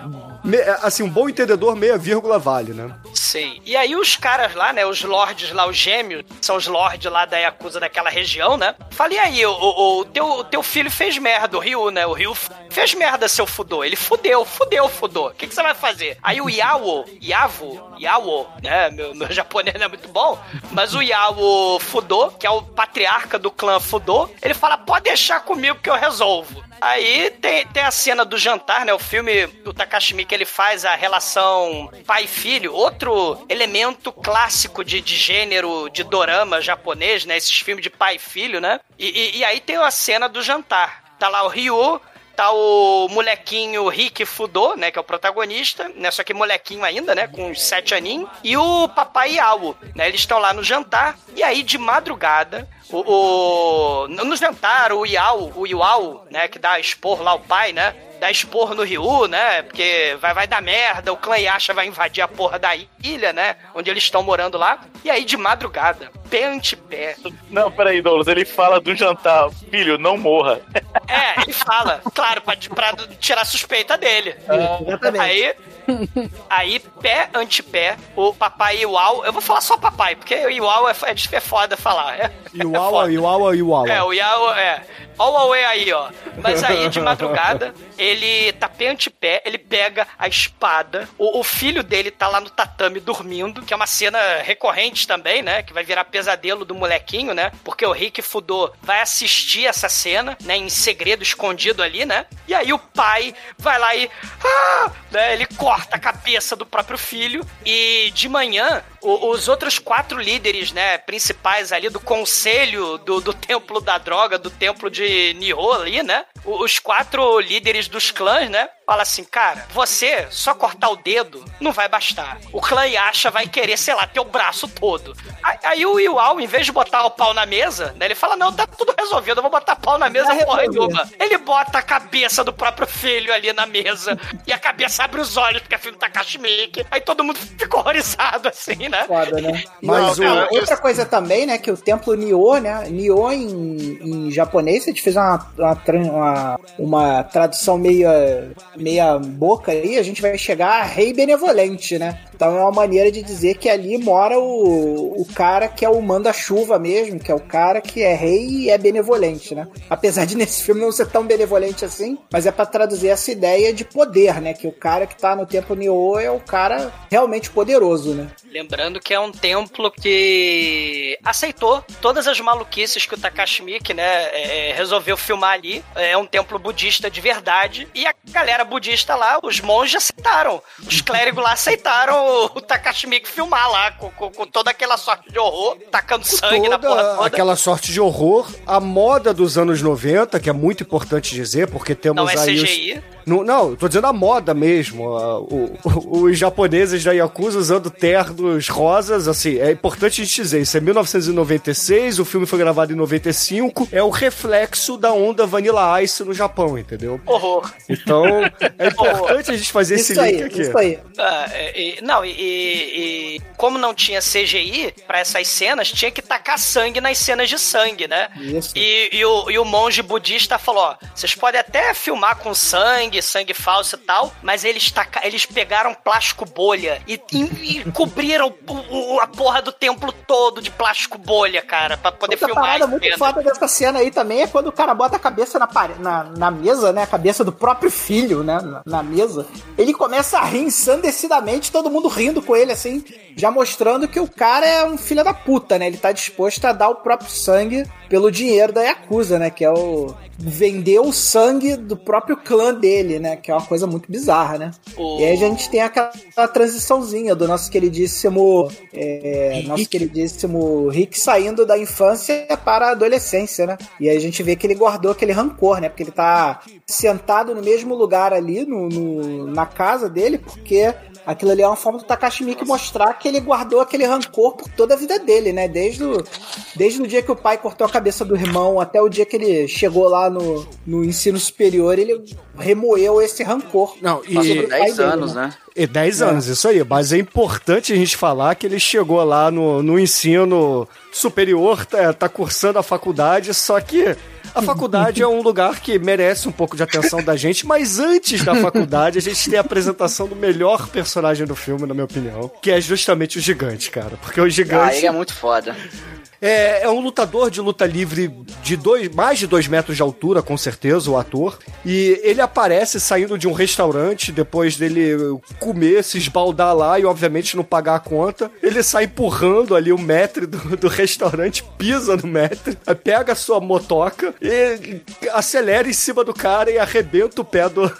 me- assim, um bom entendedor meia vírgula vale, né? Sim. E aí os caras lá, né, os lords lá, os gêmeos, são os lords lá da Yakuza daquela região, né? Falei aí, o, o, o teu, o teu filho fez merda, o Ryu, né? O Ryu fez merda, seu fudor. Ele fudeu, fudeu, fudor. O que, que você vai fazer? Aí o Yawo, Yavo, Yawo, né? Meu, meu japonês não é muito bom, mas o Yawo Fudô, que é o patriarca do clã Fudô, ele fala, pode deixar comigo que eu resolvo. Aí tem, tem a cena do jantar, né? O filme do Takashi Miike, ele faz a relação pai e filho, outro elemento clássico de, de gênero de dorama japonês, né? Esses filmes de pai e filho, né? E, e- e aí tem a cena do jantar. Tá lá o Ryu, tá o molequinho Rick Fudô, né, que é o protagonista, né, só que molequinho ainda, né, com sete aninhos, e o papai Yawo, né, eles estão lá no jantar, e aí de madrugada, o, o no jantar, o Yao, o Iwao, né, que dá expor lá o pai, né, dá expor no Ryu, né, porque vai, vai dar merda, o clã Yasha vai invadir a porra da ilha, né, onde eles estão morando lá, e aí de madrugada, pé ante pé, Não, peraí, Douglas, ele fala do jantar. Filho, não morra. É, ele fala, claro, pra, pra tirar a suspeita dele. Exatamente. Aí, aí, pé ante pé, o papai Iwau, eu vou falar só papai, porque o Iwau é, é, é foda falar. É, Iuawa, Iuawa, Iuawa. é, o Iau é. Olha o Huawei aí, ó. Mas aí, de madrugada, ele tá pé ante pé, ele pega a espada. O, o filho dele tá lá no tatame dormindo, que é uma cena recorrente também, né? Que vai virar pesadelo do molequinho, né? Porque o Rick Fudô vai assistir essa cena, né? Em segredo, escondido ali, né? E aí o pai vai lá e. Ah! Né, ele corta a cabeça do próprio filho. E de manhã, o- os outros quatro líderes, né? Principais ali do conselho do, do templo da droga, do templo de Nihô ali, né? Os quatro líderes dos clãs, né? Fala assim, cara, você só cortar o dedo não vai bastar. O clã Yasha vai querer, sei lá, ter o braço todo. Aí, aí o Iwao, em vez de botar o pau na mesa, né? Ele fala, não, tá tudo resolvido, eu vou botar pau na mesa, Vai porra nenhuma. Ele bota a cabeça do próprio filho ali na mesa e a cabeça abre os olhos, porque é filho do Takashi Miike. Aí todo mundo fica horrorizado, assim, né? Foda, né? Mas outra- o- outra coisa também, né, que o templo Nioh, né, Nioh em, em japonês, a gente fez uma, uma, tran- uma, tradução meia, meia boca aí, a gente vai chegar a rei benevolente, né? Então é uma maneira de dizer que ali mora o, o cara que é o manda-chuva mesmo, que é o cara que é rei e é benevolente, né? Apesar de nesse filme não ser tão benevolente assim, mas é pra traduzir essa ideia de poder, né? Que o cara que tá no templo Nioh é o cara realmente poderoso, né? Lembrando que é um templo que aceitou todas as maluquices que o Takashi né, é, resolveu filmar ali. É um templo budista de verdade. E a galera budista lá, os monges aceitaram. Os clérigos lá aceitaram o Takashi Miike filmar lá, com, com- com toda aquela sorte de horror, tacando sangue na porra toda aquela sorte de horror, a moda dos anos 90, que é muito importante dizer, porque temos Não é aí os- CGI. Não, não, tô dizendo a moda mesmo. a- o- o- os japoneses da Yakuza usando ternos rosas, assim, é importante a gente dizer, isso é 1996, o filme foi gravado em 95, é o reflexo da onda Vanilla Ice no Japão, entendeu? Horror. Então, é importante a gente fazer esse Isso link aí, aqui. isso aí. Ah, é, e- não, e, e- como não tinha CGI pra essas cenas, tinha que tacar sangue nas cenas de sangue, né? Isso. E, e o, e o monge budista falou: ó, vocês podem até filmar com sangue, sangue falso e tal, mas eles, taca, eles pegaram plástico bolha e, e- e cobriram o- o- a porra do templo todo de plástico bolha, cara, pra poder Outra filmar parada muito foda dessa cena aí também é quando o cara bota a cabeça na, na, na mesa, né? A cabeça do próprio filho, né? Na, na mesa. Ele começa a rir ensandecidamente, todo mundo rindo com ele, assim, já mostrando que o cara é um filho da puta, né? Ele tá disposto a dar o próprio sangue pelo dinheiro da Yakuza, né? Que é o vender o sangue do próprio clã dele, né? Que é uma coisa muito bizarra, né? E aí a gente tem aquela, aquela transiçãozinha do nosso queridíssimo. É, nosso queridíssimo Rick saindo da infância para a adolescência, né? E aí a gente vê que ele guardou aquele rancor, né? Porque ele tá sentado no mesmo lugar ali, no, no- na casa dele, porque aquilo ali é uma forma do Takashi Miike mostrar que ele guardou aquele rancor por toda a vida dele, né? Desde o, desde o dia que o pai cortou a cabeça do irmão até o dia que ele chegou lá no, no ensino superior, ele remoeu esse rancor. Não, e- sobre o pai 10 dele, anos, né? E 10 anos, isso aí. Mas é importante a gente falar que ele chegou lá no, no ensino superior, tá, tá cursando a faculdade, só que a faculdade é um lugar que merece um pouco de atenção da gente, mas antes da faculdade a gente tem a apresentação do melhor personagem do filme, na minha opinião, que é justamente o gigante, cara. Porque o Ah, gigante. ele é muito foda. É, é um lutador de luta livre de dois, mais de dois metros de altura, com certeza, o ator. E ele aparece saindo de um restaurante depois dele comer, se esbaldar lá e, obviamente, não pagar a conta. Ele sai empurrando ali o metre do, do restaurante, pisa no metre, pega a sua motoca e acelera em cima do cara e arrebenta o pé do,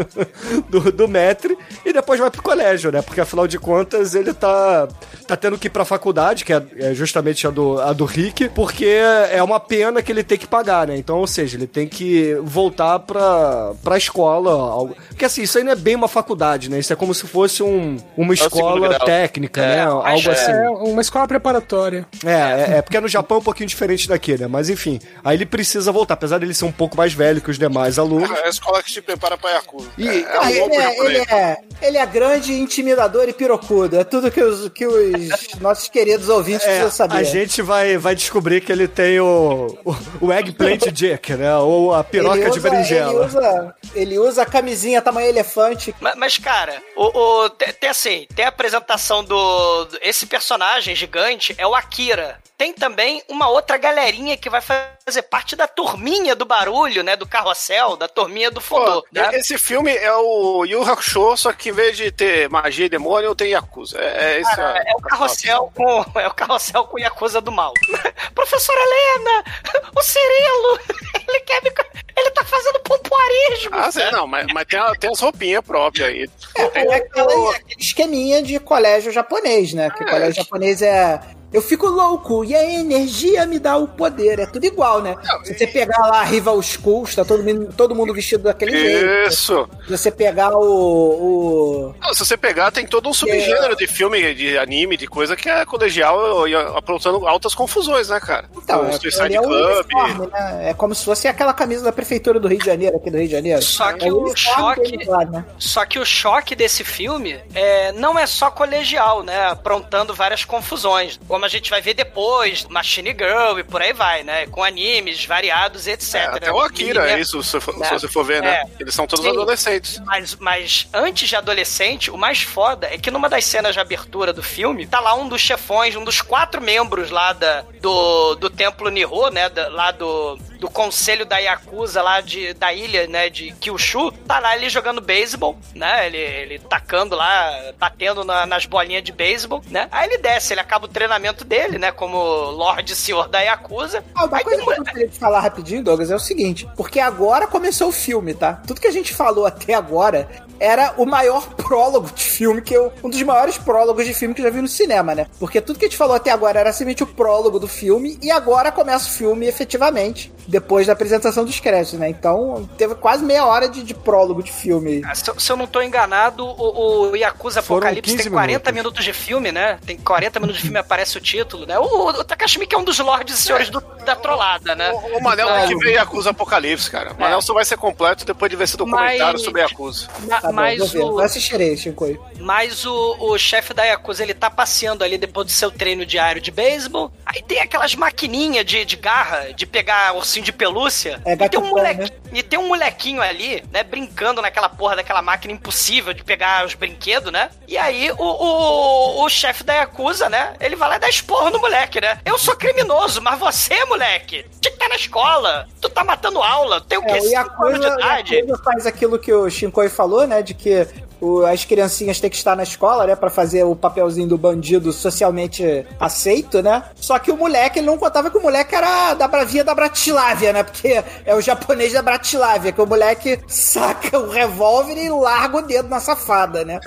do, do metre e depois vai pro colégio, né? Porque afinal de contas ele tá, tá tendo que ir pra faculdade, que é, é justamente a do, a do Rick, porque é uma pena que ele tem que pagar, né? Então, ou seja, ele tem que voltar pra, pra escola. Algo... Porque assim, isso aí não é bem uma faculdade, né? Isso é como se fosse um, uma É escola técnica, né? Algo assim. É uma escola preparatória. É, é, é porque no Japão é um pouquinho diferente daqui, né? Mas enfim, aí ele precisa voltar, apesar dele ser um pouco mais velho que os demais alunos. É a escola que te prepara pra Yakuza. E- é, é ele, é, ele, é, ele é grande, intimidador e pirocudo. É tudo que os, que os nossos queridos ouvintes É, precisam saber. a gente vai, vai descobrir que ele tem o, o, o eggplant dick, né? Ou a piroca Ele de usa- berinjela. Ele usa, ele usa a camisinha tamanho elefante. Ma- Mas, cara, o, o- tem, tem assim, tem a apresentação do, do- Esse personagem gigante é o Akira. Tem também uma outra galerinha que vai fazer parte da turminha do barulho, né? Do carrossel, da turminha do fodô. Né? Esse filme é o Yu Hakusho, só que em vez de ter magia e demônio, tem Yakuza. É, é isso. Cara, é o carrossel com é o carrossel com Yakuza do mal. Professora Helena, o Cirilo, ele quer me ele tá fazendo pompoarismo. Ah, sei, não, mas, mas tem, a- tem as roupinhas próprias aí. É aquela, aquele esqueminha de colégio japonês, né? Que colégio japonês é. Eu fico louco e a energia me dá o poder. É tudo igual, né? Se você pegar lá a Rival Schools, tá todo mundo, todo mundo vestido daquele jeito. Isso. Se você pegar o. o... Não, se você pegar, tem todo um subgênero de filme, de anime, de coisa que é colegial e aprontando altas confusões, né, cara? Então, o é, Suicide é Club. uniforme, né? É como se fosse aquela camisa da prefeitura do Rio de Janeiro, aqui do Rio de Janeiro. Só que É o choque- lá, né? Só que o choque desse filme é, não é só colegial, né? Aprontando várias confusões. Como a gente vai ver depois, Machine Girl e por aí vai, né? Com animes variados, etc. É, até o Akira, E, é isso, se, for- né? se você for ver, né? É. Eles são todos Sim. adolescentes. Mas, mas antes de adolescente, o mais foda é que numa das cenas de abertura do filme, tá lá um dos chefões, um dos quatro membros lá da, do, do Templo Nihô, né? da- lá do, do conselho da Yakuza lá de, da ilha, né? De Kyushu. Tá lá ele jogando beisebol, né? Ele, ele tacando lá, batendo na- nas bolinhas de beisebol, né? Aí ele desce, ele acaba o treinamento dele, né? Como Lorde Senhor da Yakuza. Ah, uma coisa que eu gostaria de falar rapidinho, Douglas, é o seguinte: porque agora começou o filme, tá? Tudo que a gente falou até agora era o maior prólogo de filme que eu. Um dos maiores prólogos de filme que eu já vi no cinema, né? Porque tudo que a gente falou até agora era simplesmente o prólogo do filme e agora começa o filme efetivamente, depois da apresentação dos créditos, né? Então teve quase meia hora de, de prólogo de filme. Ah, Se, eu- se eu não tô enganado, o, o Yakuza Apocalipse 15 tem 40 minutos. de filme, né? Tem 40 minutos de filme, aparece o título, né? O, o Takashi Miike é um dos lordes e senhores do- da trollada, né? O Manel tem que ver Yakuza Apocalipse, cara. O Manel só vai ser completo depois de ver esse documentário Mas- sobre Yakuza. Tá bom, mas o- Vai assistirei, Shinkoi. Mas o, o chefe da Yakuza, ele tá passeando ali depois do seu treino diário de beisebol. Aí tem aquelas maquininhas de, de garra, de pegar ursinho de pelúcia. É e, tem um gatupão, moleque, e tem um molequinho ali, né, brincando naquela porra daquela máquina impossível de pegar os brinquedos, né? E aí o, o, o chefe da Yakuza, né, ele vai lá e dá esporro no moleque, né? Eu sou criminoso, mas você, moleque, tinha que estar na escola. Tu tá matando aula, tem o É, o Yakuza, de idade? Yakuza faz aquilo que o Shinkoi falou, né? De que o- as criancinhas têm que estar na escola, né? Pra fazer o papelzinho do bandido socialmente aceito, né? Só que o moleque, ele não contava que o moleque era da bravia da Bratislávia, né? Porque é o japonês da Bratislávia, que o moleque saca o revólver e larga o dedo na safada, né?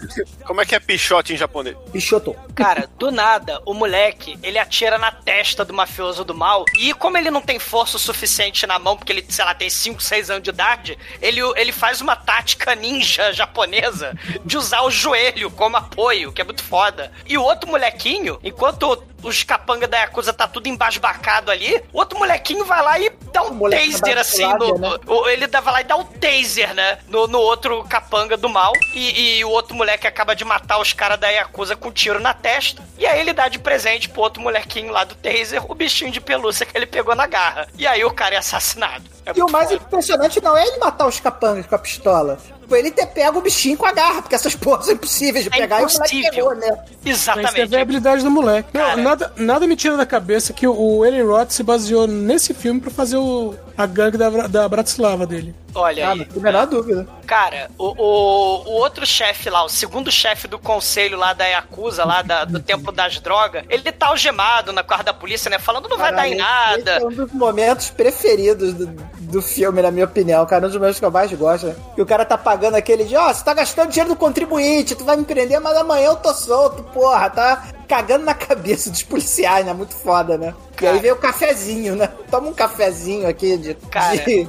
Como é que é pichote em japonês? Pichoto. Cara, do nada, o moleque, ele atira na testa do mafioso do mal. E como ele não tem força suficiente na mão, porque ele, sei lá, tem 5, 6 anos de idade, ele, ele faz uma tática ninja japonesa de usar o joelho como apoio, que é muito foda. E o outro molequinho, enquanto os capanga da Yakuza tá tudo embasbacado ali, o outro molequinho vai lá e dá um taser assim no. O- Ele vai lá e dá um taser, né? No, no outro capanga do mal. E, e o outro moleque acaba de matar os caras da Yakuza com um tiro na testa. E aí ele dá de presente pro outro molequinho lá do taser o bichinho de pelúcia que ele pegou na garra. E aí o cara é assassinado. É E o mais foda. impressionante não é ele matar os capangas com a pistola. Foi ele ter pego o bichinho com a garra, porque essas porras são impossíveis de É pegar e o moleque impossível. pegou, né? Mas você vê a Exatamente. habilidade do moleque. Não, nada, nada me tira da cabeça que o, Eli Roth se baseou nesse filme pra fazer o, a gangue da, da Bratislava dele. Olha Ah, aí. não tem a menor dúvida. Cara, o, o, o outro chefe lá, o segundo chefe do conselho lá da Yakuza, lá da- do Templo das Drogas, ele tá algemado na quarta da polícia, né? Falando não vai dar em Caralho, nada. Esse é um dos momentos preferidos do, do filme, na minha opinião, cara. Um dos momentos que eu mais gosto, né? Que o cara tá pagando aquele de, ó, você tá gastando dinheiro do contribuinte, tu vai me prender, mas amanhã eu tô solto, porra, tá cagando na cabeça dos policiais, né? Muito foda, né? E aí vem o cafezinho, né? Toma um cafezinho aqui de. Cara. de-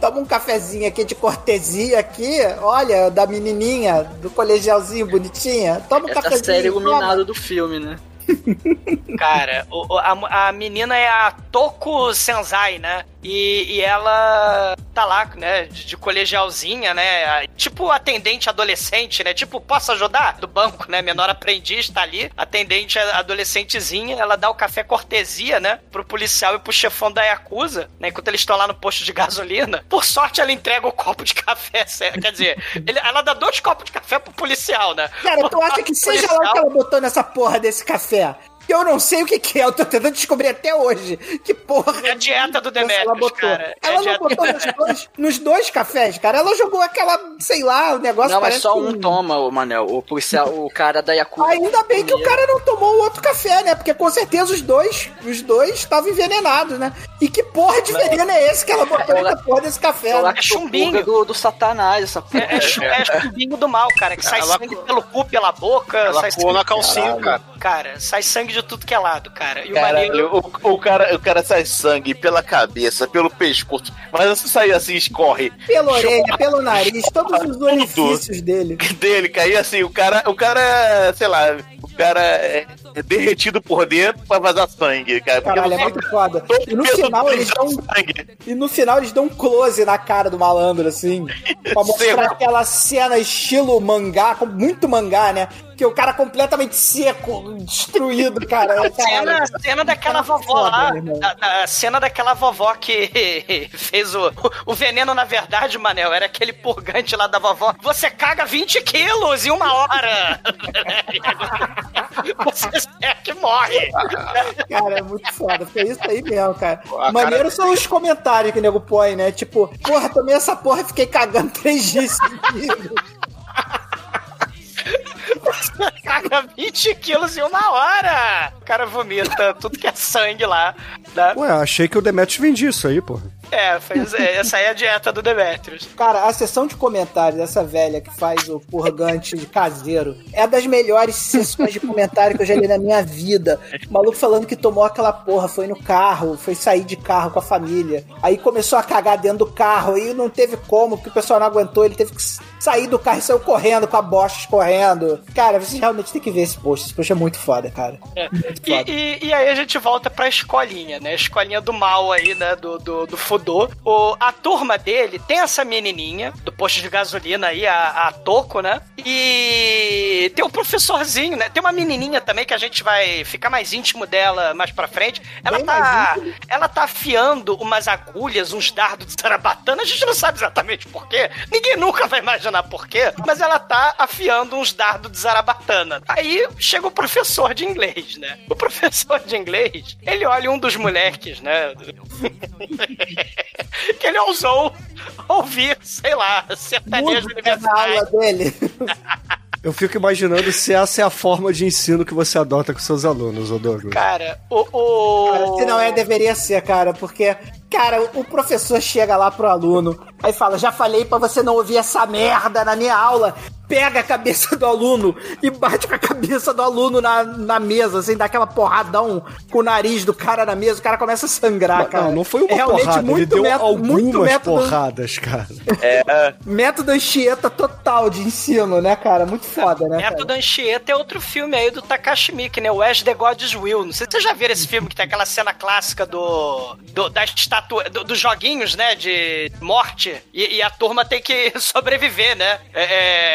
Toma um cafezinho aqui de cortesia aqui, olha, da menininha, do colegialzinho bonitinha. Toma um Essa cafezinho. série toma. iluminada do filme, né? Cara, o- o- a, a menina é a Toko Senzai, né? E, e ela tá lá, né, de, de colegialzinha, né? Tipo atendente adolescente, né? Tipo, posso ajudar? Do banco, né? Menor aprendiz tá ali, atendente adolescentezinha, ela dá o café cortesia, né? Pro policial e pro chefão da Yakuza, né? Enquanto eles estão lá no posto de gasolina. Por sorte, ela entrega o copo de café, sério. Quer dizer, ele- ela dá dois copos de café pro policial, né? Cara, tu acha que seja lá o que ela botou nessa porra desse café? Que eu não sei o que, que é, eu tô tentando descobrir até hoje. Que porra. É a dieta do de doce ela Demetrius, botou. cara. É Ela não botou nos dois, nos dois cafés, cara. Ela jogou aquela, sei lá, o negócio Não, mas parece só que- um toma, o Manel. O policial, o cara da Yakuza. Ainda bem que o cara não tomou o outro café, né? Porque com certeza os dois, os dois estavam envenenados, né? E que porra de veneno é esse que ela botou Ela- nessa porra desse café? Ela né? É chumbinho. do, do satanás, essa porra. É, é, é chumbinho do mal, cara, que sai Ela sangue pelo cu, pela boca. Ela sai sangue- na calcinha, cara. Cara, sai sangue de tudo que é lado, cara. E Caralho, maneiro. o, o cara, o cara sai sangue pela cabeça, pelo pescoço, mas se sair assim, escorre. Pela orelha, pelo nariz, todos os orifícios dele. Dele, cair assim, o cara, o cara, sei lá, o cara é, é derretido por dentro pra vazar sangue, cara. Porque Caralho, é muito foda. E no final eles dão. sangue. E no final eles dão um close na cara do malandro, assim. Pra mostrar Seco. aquela cena estilo mangá, com muito mangá, né? Que o cara completamente seco, destruído, cara. Cena, Caralho. cena daquela Cara, vovó foda, lá. da- da- cena daquela vovó que fez o, o veneno, na verdade, Manel, era aquele purgante lá da vovó. Você caga 20 quilos em uma hora. Você é que morre. Cara, é muito foda. Foi isso aí mesmo, cara. A Maneiro cara- são os comentários que o nego põe, né? Tipo, porra, tomei essa porra e fiquei cagando três dias seguidos. Caga 20 quilos em uma hora. O cara vomita tudo que é sangue lá. Né? Ué, achei que o Demetrius vendia isso aí, porra. É, fez, é, essa aí é a dieta do Demetrius. Cara, a sessão de comentários dessa velha que faz o purgante de caseiro é das melhores sessões de comentário que eu já li na minha vida. O maluco falando que tomou aquela porra, foi no carro, foi sair de carro com a família. Aí começou a cagar dentro do carro, aí não teve como, porque o pessoal não aguentou, ele teve que sair do carro e saiu correndo com a bosta escorrendo. Cara, você realmente tem que ver esse post. Esse post é muito foda, cara. É. Muito E, foda. e- e aí a gente volta pra escolinha, né? A escolinha do mal aí, né? Do, do, do O, a turma dele tem essa menininha do posto de gasolina aí, a, a Toco, né? E tem o professorzinho, né? Tem uma menininha também que a gente vai ficar mais íntimo dela mais pra frente. Ela Bem tá, ela tá afiando umas agulhas, uns dardos de zarabatana. A gente não sabe exatamente por quê. Ninguém nunca vai imaginar por quê. Mas ela tá afiando uns dardos de zarabatana. Aí chega o professor de inglês, né? O professor de inglês, ele olha um dos moleques, né? que ele ousou ouvir, sei lá, sertanejo aula dele. Eu fico imaginando se essa é a forma de ensino que você adota com seus alunos, ô Douglas. Cara, o. o... Cara, se não é, deveria ser, cara, porque, cara, o professor chega lá pro aluno, aí fala: já falei pra você não ouvir essa merda na minha aula. Pega a cabeça do aluno e bate com a cabeça do aluno na, na mesa, assim, dá aquela porradão com o nariz do cara na mesa, o cara começa a sangrar, cara. Não, não foi uma É realmente porrada, ele muito deu método- muito algumas método- porradas, cara. É, Método Anchieta total de ensino, né, cara? Muito foda, né? cara? Método Anchieta é outro filme aí do Takashi Miike, né? O As the God's Will. Não sei se vocês já viram esse filme que tem aquela cena clássica do, do da estátua, do- dos joguinhos, né? De morte. E, e a turma tem que sobreviver, né? É,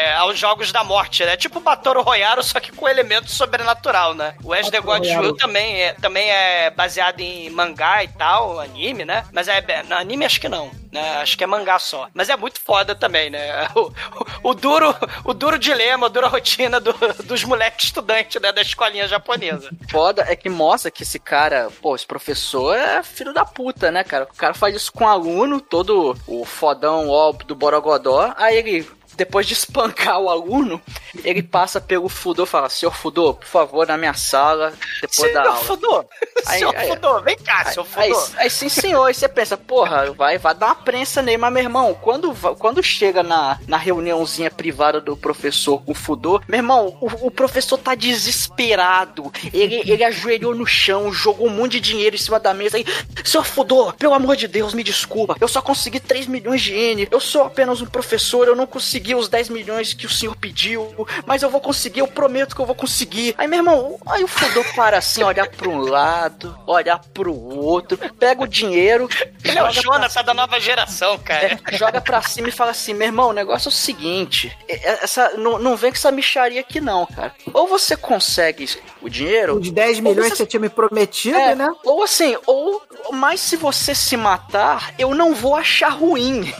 é, aos jogos da morte, né? Tipo Batoro Royale, só que com elemento sobrenatural, né? O As the God's. Will também é, também é baseado em mangá e tal, anime, né? Mas é. no Anime acho que não. Né? Acho que é mangá só. Mas é muito foda também, né? O, o- o duro, o duro dilema, dura rotina do- dos moleques estudantes né? da escolinha japonesa. Foda é que mostra que esse cara, pô, esse professor é filho da puta, né, cara? O cara faz isso com o aluno, todo o fodão ó, do Borogodó, aí ele. Depois de espancar o aluno, ele passa pelo Fudô e fala: Senhor Fudô, por favor, na minha sala, depois da Senhor aula. Fudô, Aí- senhor aí- Fudô, vem cá, Aí, senhor aí, Fudô. aí sim, senhor. Aí você pensa, porra, vai, vai dar uma prensa nele. Mas, meu irmão, quando, quando chega na, na reuniãozinha privada do professor com o Fudô, meu irmão, o, o professor tá desesperado. Ele, ele ajoelhou no chão, jogou um monte de dinheiro em cima da mesa. Aí, senhor Fudô, pelo amor de Deus, me desculpa. Eu só consegui 3 milhões de N. Eu sou apenas um professor, eu não consegui os 10 milhões que o senhor pediu. Mas eu vou conseguir, eu prometo que eu vou conseguir. Aí, meu irmão, aí o Fudô para assim, olhar pra um lado, olhar pro outro, pega o dinheiro. Ele é o pra Jonathan da nova geração, cara. é, joga pra cima e fala assim: meu irmão, o negócio é o seguinte: é- essa, não, não vem com essa micharia aqui, não, cara. Ou você consegue o dinheiro. Os 10 ou milhões você- que você tinha me prometido, é, né? Ou assim, ou. Mas se você se matar, eu não vou achar ruim.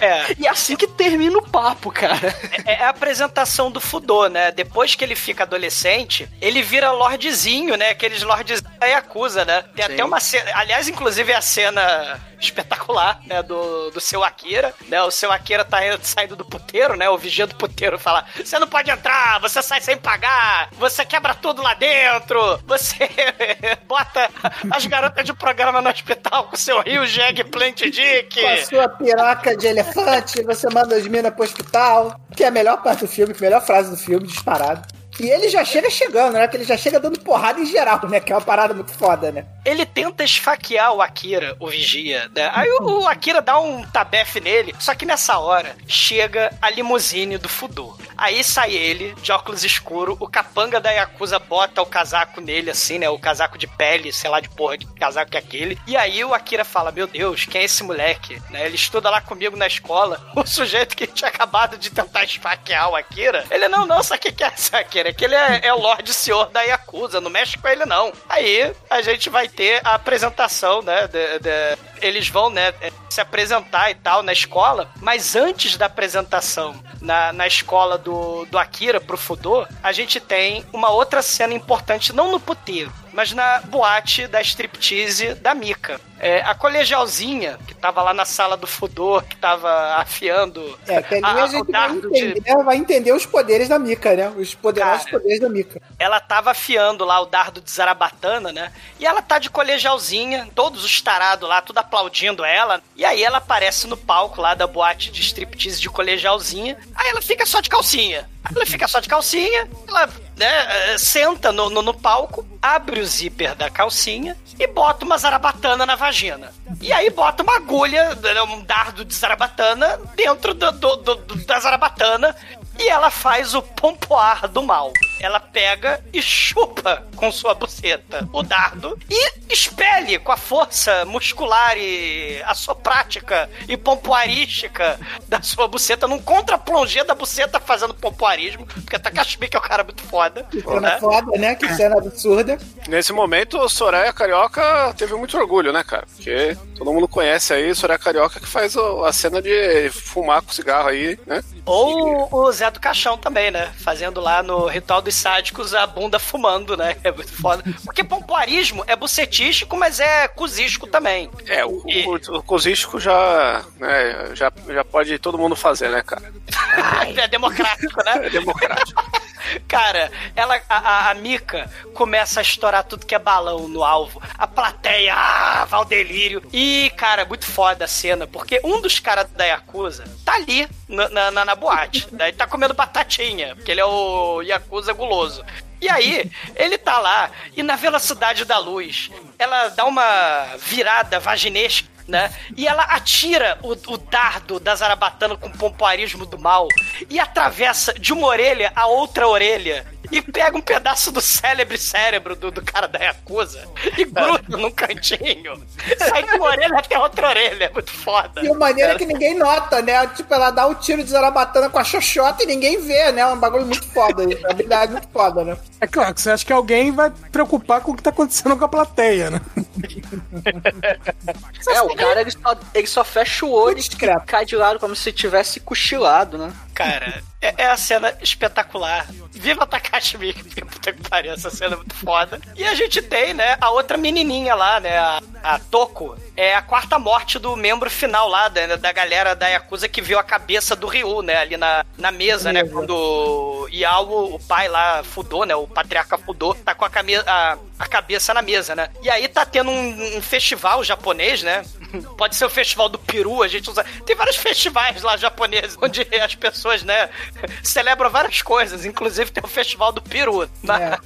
É. E é assim que termina o papo, cara. É a apresentação do Fudô, né? Depois que ele fica adolescente, ele vira lordzinho, né? Aqueles lordes da Yakuza, né? Tem Sim. até uma cena. Aliás, inclusive, é a cena espetacular, né? Do, do seu Akira, né? O seu Akira tá indo- saindo do puteiro, né? O vigia do puteiro fala: Você não pode entrar, você sai sem pagar, você quebra tudo lá dentro, você bota as garotas de programa no hospital com seu Rio Jeg Plant Dick. Com a sua piroca de elefante, você manda as minas pro hospital. Que é a melhor parte do filme, a melhor frase do filme, disparado. E ele já chega chegando, né? Que ele já chega dando porrada em geral, né? Que é uma parada muito foda, né? ele tenta esfaquear o Akira, o vigia, né? Aí o, o Akira dá um tabefe nele, só que nessa hora chega a limusine do Fudô. Aí sai ele, de óculos escuro, o capanga da Yakuza bota o casaco nele, assim, né? O casaco de pele, sei lá de porra de casaco que é aquele. E aí o Akira fala, meu Deus, quem é esse moleque? Né? Ele estuda lá comigo na escola. O sujeito que tinha acabado de tentar esfaquear o Akira, ele, não, não, o que que é esse Akira? Que ele é, é Lorde Senhor da Yakuza, não mexe com ele não. Aí a gente vai ter a apresentação, né? de- de- eles vão, né, se apresentar e tal na escola, mas antes da apresentação na, na escola do, do Akira pro Fudô, a gente tem uma outra cena importante, não no puteiro, mas na boate da striptease da Mika. É, a colegialzinha, que tava lá na sala do Fudô, que tava afiando É, que ali a- a, gente vai dardo de, entender, vai entender os poderes da Mika, né? Os poderosos Cara. poderes da Mika. ela tava afiando lá o dardo de Zarabatana, né? E ela tá de colegialzinha, todos os tarados lá, tudo aplaudindo ela. E aí ela aparece no palco lá da boate de striptease de colegialzinha. Aí ela fica só de calcinha. Ela fica só de calcinha, ela né, eh, senta no, no, no palco, abre o zíper da calcinha e bota uma zarabatana na vagina. E aí bota uma agulha, né, um dardo de zarabatana dentro do, do- do- da zarabatana e ela faz o pompoar do mal. Ela pega e chupa com sua buceta o dardo e expele com a força muscular e assoprática e pompoarística da sua buceta num contra-plongé da buceta fazendo pompoarismo, porque Takashi Miike é um cara muito foda. Que cena né? foda, né? Que cena absurda. Nesse momento, o Soraya Carioca teve muito orgulho, né, cara? Porque todo mundo conhece aí Soraya Carioca que faz a cena de fumar com cigarro aí, né? Ou o Zé do Caixão também, né? Fazendo lá no Ritual do babos sádicos a bunda fumando, né? É muito foda. Porque pompoarismo é bucetístico, mas é cuzístico também. É, o, o, o cozístico já, né, já, já pode todo mundo fazer, né, cara? é democrático, né? É democrático. Cara, ela, a, a, Mika começa a estourar tudo que é balão no alvo. A plateia, ah, vai ao delírio. E, cara, muito foda a cena, porque um dos caras da Yakuza tá ali na, na, na, na boate. Daí tá comendo batatinha, porque ele é o Yakuza guloso. E aí, ele tá lá, e na velocidade da luz, ela dá uma virada vaginesca né? E ela atira o, o dardo da Zarabatana com pompoarismo do mal e atravessa de uma orelha a outra orelha e pega um pedaço do célebre cérebro do, do cara da Yakuza e gruda num cantinho. Sai de uma orelha até outra orelha. É muito foda. E uma maneira que ninguém nota, né? Tipo, ela dá um tiro de zarabatana com a xoxota e ninguém vê, né? É um bagulho muito foda. É habilidade muito foda, né? É claro que você acha que alguém vai preocupar com o que tá acontecendo com a plateia, né? É, o cara ele só, ele só fecha o olho e cai de lado como se tivesse cochilado, né? Cara, é, é a cena espetacular. Viva Takashi Miike, puta que pariu, essa cena é muito foda. E a gente tem, né, a outra menininha lá, né, a, a Toko. É a quarta morte do membro final lá, da, da galera da Yakuza que viu a cabeça do Ryu, né, ali na, na mesa, né, quando o Yao, o pai lá, fudou, né, o patriarca fudou, tá com a, a, a cabeça na mesa, né. E aí tá tendo um, um festival japonês, né, Pode ser o festival do peru, a gente usa. Tem vários festivais lá japoneses onde as pessoas, né, celebram várias coisas, inclusive tem o festival do peru. Mas, é.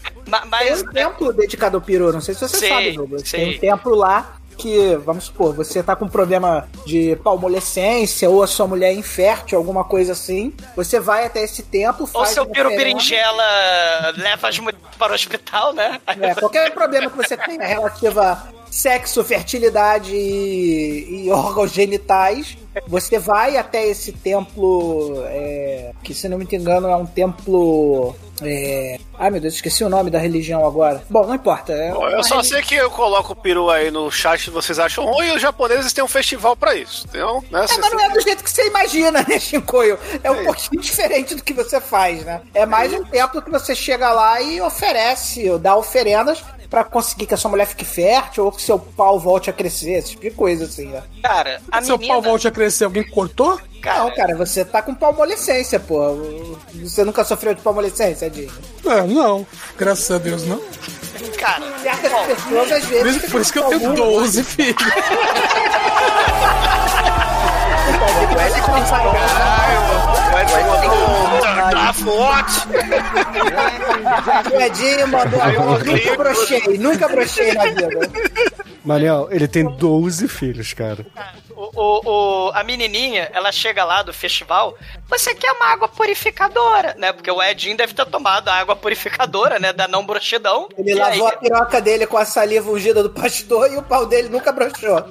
mas, tem um templo dedicado ao peru, não sei se você sabe, Douglas. Tem um templo lá que, vamos supor, você tá com um problema de palmolescência ou a sua mulher é infértil, alguma coisa assim, você vai até esse templo, faz Ou seu piru berinjela leva as mulheres para o hospital, né? É, qualquer problema que você tenha relativa sexo, fertilidade e, e órgãos genitais, você vai até esse templo, é, que se não me engano é um templo. É... Ai meu Deus, esqueci o nome da religião agora. Bom, não importa. É Bom, eu só sei que eu coloco o peru aí no chat vocês acham ruim e os japoneses têm um festival pra isso. Então, né, é, mas não é do jeito que você imagina, né, Shinkoio? É um é pouquinho diferente do que você faz, né? É mais um templo que você chega lá e oferece, dá oferendas para conseguir que a sua mulher fique fértil ou que seu pau volte a crescer, esse tipo de coisa, assim, né? Cara, a Seu menina... pau volte a crescer, alguém cortou? Cara... Não, cara, você tá com palmolescência, pô. Você nunca sofreu de palmolescência, Dinho? É, não. Graças a Deus, não. Cara, certas pessoas às vezes. Por isso, por isso que eu tenho 12 filhos. O Edinho mandou nunca brochei, nunca brochei na vida. Manel, ele tem 12 filhos, cara. O, o, o, a menininha, ela chega lá do festival, você quer uma água purificadora, né? Porque o Edinho deve ter tomado a água purificadora, né? Da não broxidão. Ele lavou aí... a piroca dele com a saliva ungida do pastor e o pau dele nunca broxou.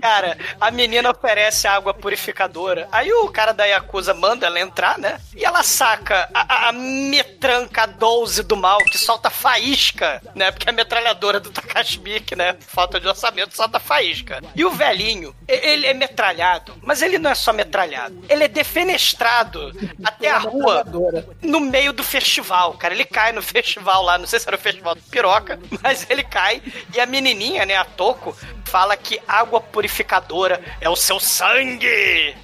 Cara, a menina oferece água purificadora. Aí o cara da Yakuza manda ela entrar, né? E ela saca a, a metranca 12 do mal, que solta faísca, né? Porque a metralhadora do Takashi Miike, né? Falta de orçamento, solta faísca. E o velhinho, ele é metralhado, mas ele não é só metralhado. Ele é defenestrado até a rua no meio do festival, cara. Ele cai no festival lá, não sei se era o festival do Piroca, mas ele cai e a menininha, né, a Toco, fala que água purificadora é o seu sangue.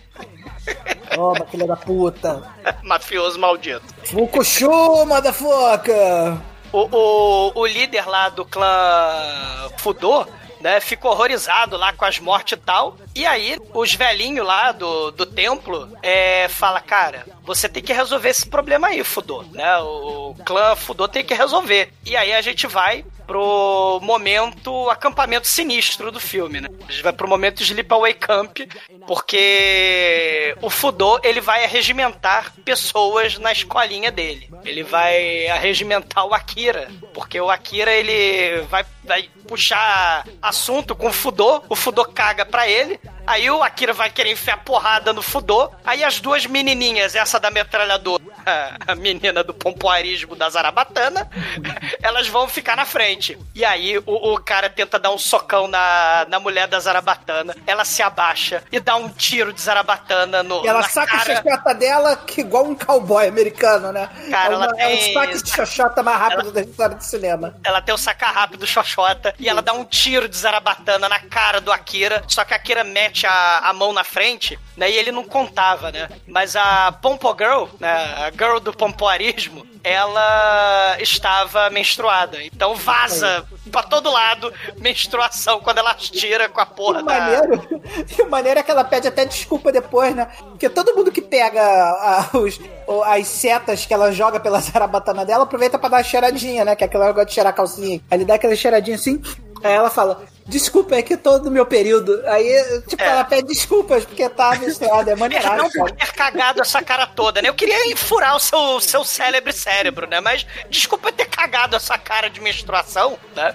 Toma, filha da puta. Mafioso maldito. Fukushu, motherfucker! O, o, o líder lá do clã Fudô né, fica horrorizado lá com as mortes e tal. E aí, os velhinhos lá do, do templo é, fala, cara, você tem que resolver esse problema aí, Fudô, né? O, o clã Fudô tem que resolver. E aí a gente vai pro momento acampamento sinistro do filme, né? A gente vai pro momento Sleepaway Camp, porque o Fudô, ele vai arregimentar pessoas na escolinha dele. Ele vai arregimentar o Akira, porque o Akira, ele vai, vai puxar assunto com o Fudô, o Fudô caga pra ele, Aí o Akira vai querer enfiar porrada no Fudô. Aí as duas menininhas, essa da metralhadora, a menina do pompoarismo da Zarabatana, elas vão ficar na frente. E aí o, o cara tenta dar um socão na, na mulher da Zarabatana. Ela se abaixa e dá um tiro de Zarabatana no. E ela saca cara. a xoxota dela que igual um cowboy americano, né? Cara, é, ela uma, é tem- o saque de xoxota mais rápido da história do cinema. Ela tem o sacar rápido Xoxota e ela dá um tiro de zarabatana na cara do Akira. Só que a Akira mete a, a mão na frente, né? E ele não contava, né? Mas a Pompo Girl, né? A girl do pompoarismo, ela estava menstruada. Então vaza pra todo lado menstruação quando ela tira com a porra da. maneiro, e o maneiro é que ela pede até desculpa depois, né? Porque todo mundo que pega a- os, as setas que ela joga pela zarabatana dela aproveita pra dar uma cheiradinha, né? Que é aquele negócio de cheirar a calcinha. Ele dá aquela cheiradinha assim, aí ela fala. Desculpa, é que tô no meu período. Aí, tipo, ela pede desculpas porque tá menstruada. É maneiraço, Não cara. por ter cagado essa cara toda, né? Eu queria furar o seu, seu célebre cérebro, né? Mas desculpa ter cagado essa cara de menstruação, né?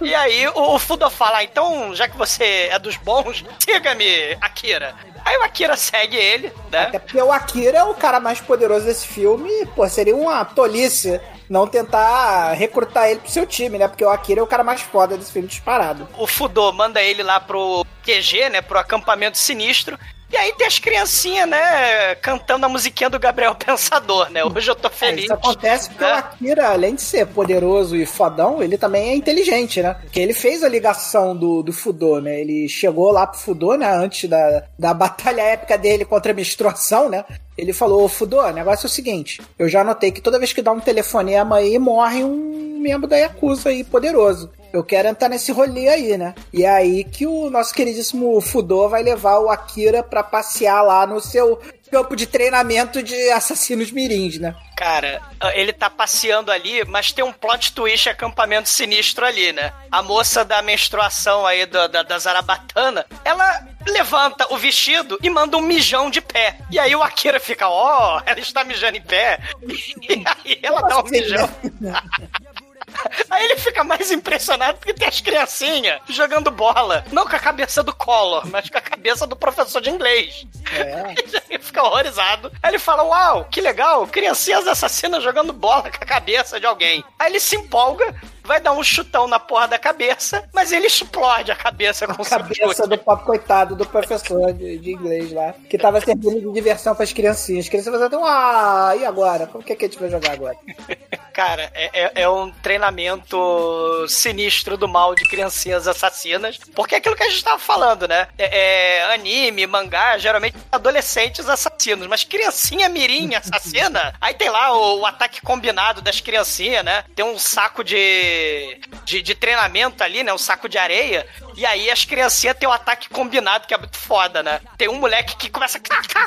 E aí o, Fudo fala, "Ah, então, já que você é dos bons, siga-me, Akira. Aí o Akira segue ele, né? Até porque o Akira é o cara mais poderoso desse filme. e, Pô, seria uma tolice não tentar recrutar ele pro seu time, né? Porque o Akira é o cara mais foda desse filme disparado. O Fudo manda ele lá pro QG, né? Pro acampamento sinistro. E aí tem as criancinhas, né? Cantando a musiquinha do Gabriel Pensador, né? Hoje eu tô É, feliz. isso acontece porque o Akira, além de ser poderoso e fodão, ele também é inteligente, né? Porque ele fez a ligação do, do Fudô, né? Ele chegou lá pro Fudô, né? Antes da, da batalha épica dele contra a menstruação, né? Ele falou, ô Fudô, o negócio é o seguinte, eu já notei que toda vez que dá um telefonema aí, morre um membro da Yakuza aí, poderoso. Eu quero entrar nesse rolê aí, né? E é aí que o nosso queridíssimo Fudô vai levar o Akira pra passear lá no seu campo de treinamento de assassinos mirins, né? Cara, ele tá passeando ali, mas tem um plot twist acampamento sinistro ali, né? A moça da menstruação aí da, da, da Zarabatana, ela levanta o vestido e manda um mijão de pé. E aí o Akira fica, ó, ela está mijando em pé. E aí ela dá um mijão. Aí ele fica mais impressionado porque tem as criancinhas jogando bola. Não com a cabeça do Collor, mas com a cabeça do professor de inglês. Ele fica horrorizado. Aí ele fala: Uau, que legal, criancinhas assassinas jogando bola com a cabeça de alguém. Aí ele se empolga, vai dar um chutão na porra da cabeça, mas ele explode a cabeça com seu cabeça do pobre coitado do professor de, de inglês lá, que tava servindo de diversão pras criancinhas. As crianças faziam, ah, e agora? Como que, é que a gente vai jogar agora? Cara, é, é- é um treinamento sinistro do mal de criancinhas assassinas. Porque é aquilo que a gente tava falando, né? É, é anime, mangá, geralmente adolescentes assassinos. Mas criancinha mirim assassina, aí tem lá o, o ataque combinado das criancinhas, né? Tem um saco de, de, de treinamento ali, né? Um saco de areia. E aí as criancinhas têm um ataque combinado que é muito foda, né? Tem um moleque que começa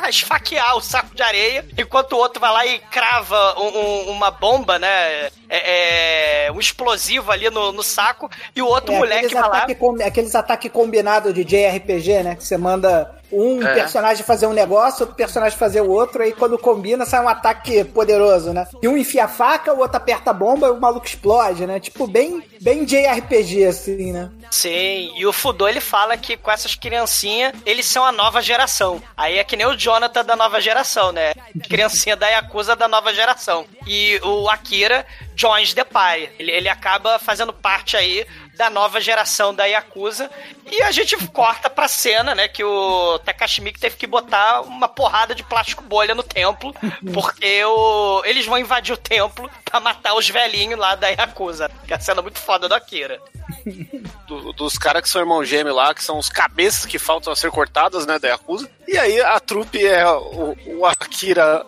a esfaquear o saco de areia, enquanto o outro vai lá e crava um- um- uma bomba, né? É, é, um explosivo ali no, no saco, e o outro É, moleque aqueles vai lá. ataque com- aqueles ataques combinados de JRPG, né? Que você manda um É. personagem fazer um negócio, outro personagem fazer o outro, aí quando combina sai um ataque poderoso, né? E um enfia a faca, o outro aperta a bomba e o maluco explode, né? Tipo, bem, bem JRPG, assim, né? Sim, e o Fudô ele fala que com essas criancinhas, eles são a nova geração. Aí é que nem o Jonathan da nova geração, né? Criancinha da Yakuza da nova geração. E o Akira joins the party. Ele, ele acaba fazendo parte aí da nova geração da Yakuza. E a gente corta pra cena, né? Que o Takashi Miike teve que botar uma porrada de plástico bolha no templo, porque o, eles vão invadir o templo pra matar os velhinhos lá da Yakuza. Que é a cena muito foda do Akira. do- dos caras que são irmão gêmeo lá, que são os cabeças que faltam a ser cortadas, né, da Yakuza. E aí a trupe é o, o Akira,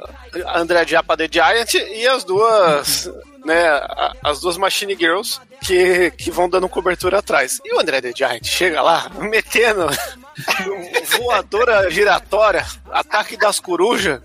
André Japa The Giant e as duas, né, as duas Machine Girls que, que vão dando cobertura atrás. E o André The Giant chega lá, metendo voadora giratória, ataque das corujas.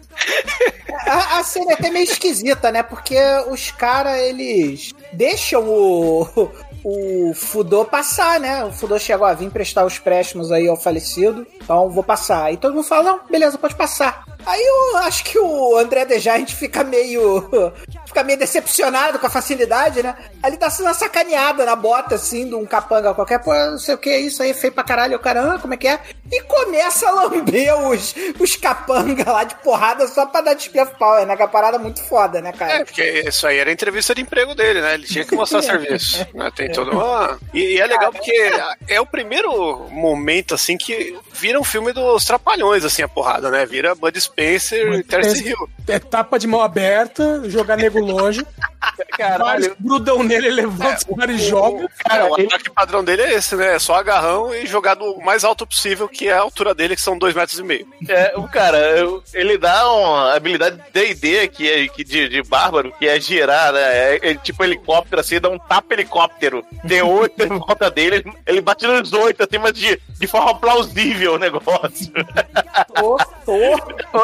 A, a cena é até meio esquisita, né? Porque os caras, eles deixam o, o Fudô passar, né? O Fudô chegou a vir prestar os préstimos aí ao falecido, então vou passar. E todo mundo fala, não, beleza, pode passar. Aí eu acho que o André Dejarte fica meio. fica meio decepcionado com a facilidade, né? Aí ele dá uma sacaneada na bota, assim, de um capanga qualquer. Pô, não sei o que, isso aí é feio pra caralho. O cara, como é que é? E começa a lamber os, os capanga lá de porrada só pra dar despejo power, né? Que é uma parada muito foda, né, cara? É, porque isso aí era entrevista de emprego dele, né? Ele tinha que mostrar serviço. Né? Tem todo uma... e, e é legal porque é o primeiro momento, assim, que vira um filme dos Trapalhões, assim, a porrada, né? Vira Bud Spencer e Terence Hill. É tapa de mão aberta, jogar nego longe. Caralho. Grudam nele, levanta os caras e joga. Cara, o ataque padrão dele é esse, né? É só agarrão e jogar do mais alto possível, que é a altura dele, que são dois metros e meio. É, o cara, eu- ele dá uma habilidade D&D que é que de, de bárbaro, que é girar, né? É, é tipo helicóptero, assim, dá um tapa helicóptero. Tem oito em volta dele, ele, ele bate nos oito, assim, mas de, de forma plausível o negócio.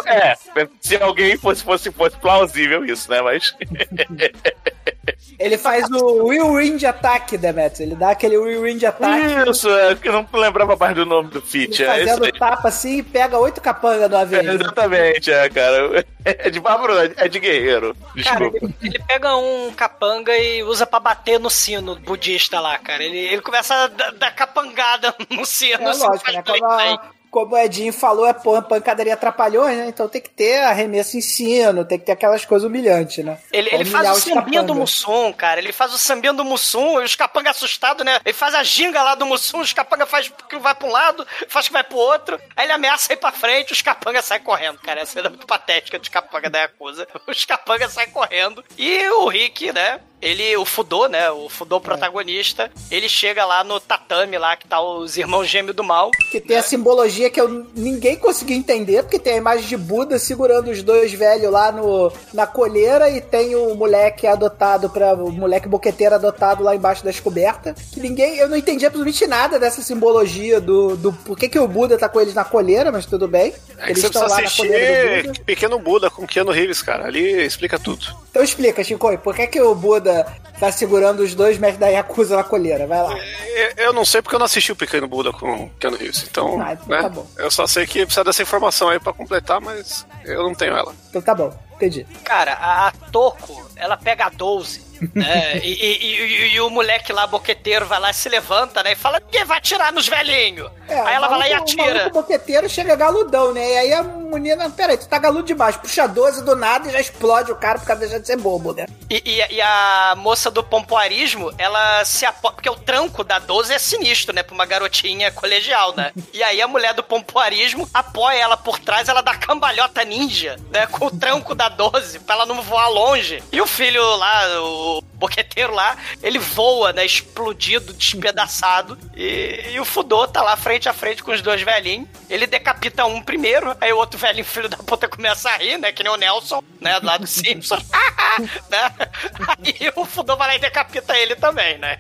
É, se alguém fosse, fosse, fosse plausível isso, né? Mas... Ele faz o Whirlwind Attack, Demetrius. Ele dá aquele Whirlwind Attack. Isso, é que eu não lembrava mais do nome do feat. É isso Fazendo aí. tapa assim e pega oito capangas do É, avião. exatamente, é, cara. É de bárbaro, é de guerreiro. Cara, Desculpa. ele, ele pega um capanga e usa pra bater no sino budista lá, cara. Ele, ele começa a dar, dar capangada no sino. É assim, lógico, faz né? play. a, como o Edinho falou, é pan- pancadaria trapalhões, né? Então tem que ter arremesso em sino, tem que ter aquelas coisas humilhantes, né? Ele, ele faz o sambinha do. Mussum, cara. Ele faz o sambinha do Mussum e os capangas assustados, né? Ele faz a ginga lá do Mussum, os capangas faz que vai pra um lado, faz que vai pro outro. Aí ele ameaça ir pra frente, os capangas saem correndo, cara. Essa cena é muito patética dos capangas da Yakuza. Os capangas saem correndo. E o Rick, né? Ele, o Fudô, né? O Fudô protagonista, ele chega lá no tatame lá, que tá os irmãos gêmeos do mal. Que tem a simbologia que eu, ninguém conseguiu entender, porque tem a imagem de Buda segurando os dois velhos lá no, na colheira e tem o moleque adotado para o moleque boqueteiro adotado lá embaixo das cobertas. Que ninguém, eu não entendi absolutamente nada dessa simbologia do, do por que, que o Buda tá com eles na colheira, mas tudo bem. É eles estão lá na colheira do Buda. Pequeno Buda com Keanu Reeves, cara. Ali explica tudo. Então explica, Chico, por que, que o Buda tá segurando os dois mestres da Yakuza na colheira? Vai lá. Eu- Eu não sei porque eu não assisti o Pequeno Buda com Keanu Reeves. Então, Ah, então né? tá bom. Eu só sei que precisa dessa informação aí pra completar, mas eu não tenho ela. Então tá bom, entendi. Cara, a, a Toko, ela pega a 12. né? E, e- e- e o moleque lá, boqueteiro, vai lá e se levanta, né? E fala: ninguém vai atirar nos velhinhos. É, Aí ela o vai lá e O atira. maluco boqueteiro chega galudão, né? E aí a menina, peraí, tu tá galudo demais. Puxa 12 do nada e já explode o cara por causa deixar de ser bobo, né? E, e- e a moça do pompoarismo, ela se apoia. Porque o tranco da 12 é sinistro, né? Pra uma garotinha colegial, né? E aí a mulher do pompoarismo apoia ela por trás, ela dá cambalhota ninja, né? Com o tranco da 12, pra ela não voar longe. E o filho lá, o boqueteiro lá, ele voa, né? Explodido, despedaçado. E, e o Fudô tá lá frente a frente com os dois velhinhos. Ele decapita um primeiro, aí o outro velhinho, filho da puta, começa a rir, né? Que nem o Nelson, né? Lá do Simpsons. né? Aí o Fudô vai lá e decapita ele também, né?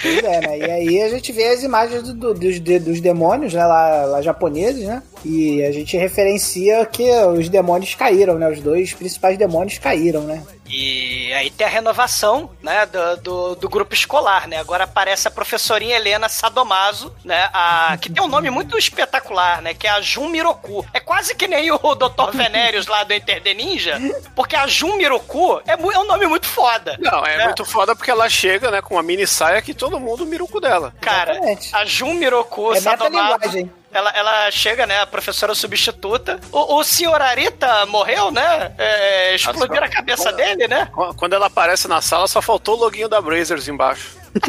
Pois é, né? E aí a gente vê as imagens do- do- dos, de- dos demônios, né? Lá, lá japoneses, né? E a gente referencia que os demônios caíram, né? Os dois principais demônios caíram, né? E aí tem a renovação, né, do, do, do grupo escolar, né? Agora aparece a professorinha Helena Sadomaso, né? A, que tem um nome muito espetacular, né? Que é a Jun Miroku. É quase que nem o Dr. Venérios lá do Enter the Ninja, porque a Jun Miroku é, é um nome muito foda. Não, é, muito foda porque ela chega, né, com uma mini saia que todo mundo mira o cu dela. Cara, a Jun Miroku É Sadomaso... Ela, ela chega, né, a professora substituta. O, o senhor Arita morreu, né? É, explodiram a cabeça dele, né? Quando ela aparece na sala, só faltou o loginho da Brazers embaixo.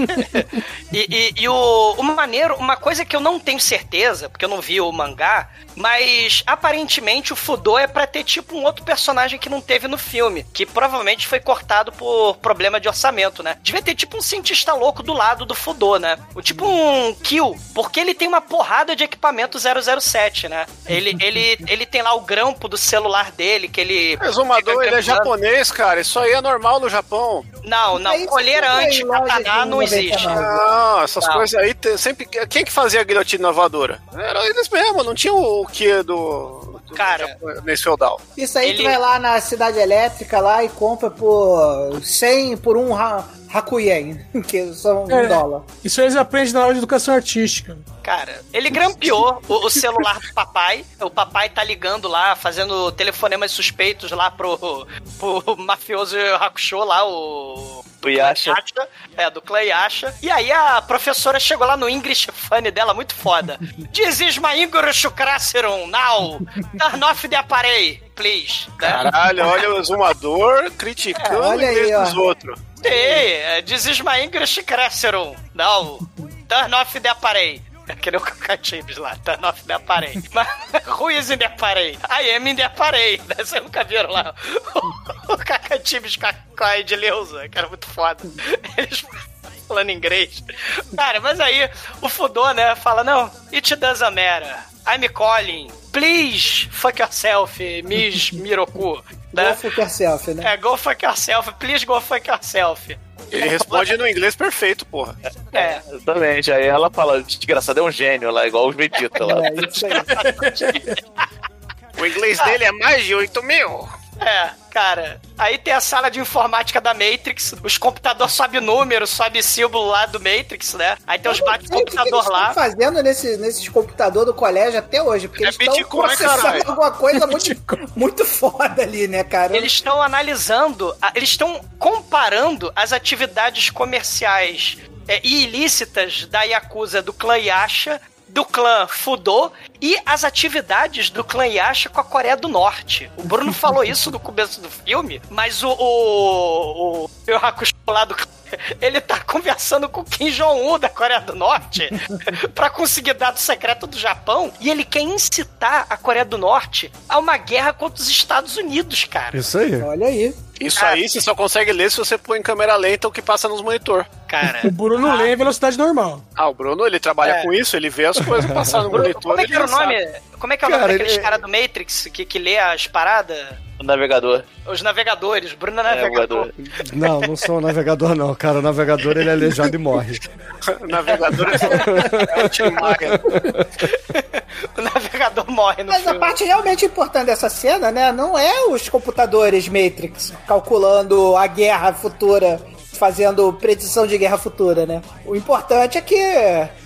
E, e- e o, o maneiro, uma coisa que eu não tenho certeza, porque eu não vi o mangá, mas aparentemente o Fudô é pra ter tipo um outro personagem que não teve no filme, que provavelmente foi cortado por problema de orçamento, né? Devia ter tipo um cientista louco do lado do Fudô, né? O tipo um Kill, porque ele tem uma porrada de equipamento 007, né? Ele, ele, ele tem lá o grampo do celular dele, que ele. Exumador, ele é japonês, cara. Isso aí é normal no Japão. Não, não, colheira anti-katana não existe. Não, essas Não. coisas aí sempre. Quem que fazia a guilhotina inovadora? Era eles mesmo, não tinha o que do. Cara, nesse feudal. Isso aí Ele- tu vai lá na cidade elétrica lá e compra por 100 por um Hakuyen, que são um É. dólar. Isso eles aprendem na aula de educação artística. Cara, ele grampeou o, o celular do papai. O papai tá ligando lá, fazendo telefonemas suspeitos lá pro, pro mafioso Hakusho lá, o. Do Yasha. É, do Clay Yasha. E aí a professora chegou lá no English Funny dela, muito foda. This is my English classroom now. Turn off the array, Né? Caralho, olha o exumador criticando É, olha aí, dos outros. Hey, é, this is my English classroom now. Turn off the array. É que nem o Cacatibes lá, turn off the array. Mas, who is in the array? I am in the. Né? Vocês nunca viram lá o, Cacatibes com a, com a Edileuza, que era muito foda. Eles falando inglês. Cara, mas aí o Fudô, né, fala, não, it doesn't matter. I'm calling. Please fuck yourself, Miss Miroku. Né? Go fuck yourself, né? É, go fuck yourself, please go fuck yourself. Ele responde no inglês perfeito, porra. É. Exatamente. Aí ela fala, desgraçado, é um gênio lá, igual os Vegeta lá. É, isso aí. O inglês dele é mais de 8 mil. É, cara. Aí tem a sala de informática da Matrix, os computadores sobe número, sobe símbolo lá do Matrix, né? Aí tem os bate-computador eles lá. estão fazendo nesse, nesses computadores do colégio até hoje, porque É eles estão processando caralho. alguma coisa muito, muito foda ali, né, cara? Eles estão analisando, eles estão comparando as atividades comerciais é, e ilícitas da Yakuza do clã Yasha, do clã Fudô e as atividades do clã Yasha com a Coreia do Norte. O Bruno falou isso no começo do filme, mas o o, o, o Hakusho lá do clã, ele tá conversando com Kim Jong-un da Coreia do Norte pra conseguir dado secreto do Japão e ele quer incitar a Coreia do Norte a uma guerra contra os Estados Unidos, cara. Isso aí. Olha aí. Isso aí você só consegue ler se você põe em câmera lenta o que passa nos monitor. Cara, O Bruno lê em velocidade normal. Ah, o Bruno, ele trabalha É. com isso, ele vê as coisas passar no monitor. como é que era o nome? sabe. Como é que é o Cara, nome daqueles ele- caras do Matrix que, que lê as paradas? O navegador. Os navegadores, Bruno é Navegador. navegador. Não, não sou um navegador, não. Cara, o navegador ele é aleijado e morre. O navegador é o Tim Maia. O navegador morre no Mas a filme. parte realmente importante dessa cena, né, não é os computadores Matrix calculando a guerra futura, fazendo predição de guerra futura, né? O importante é que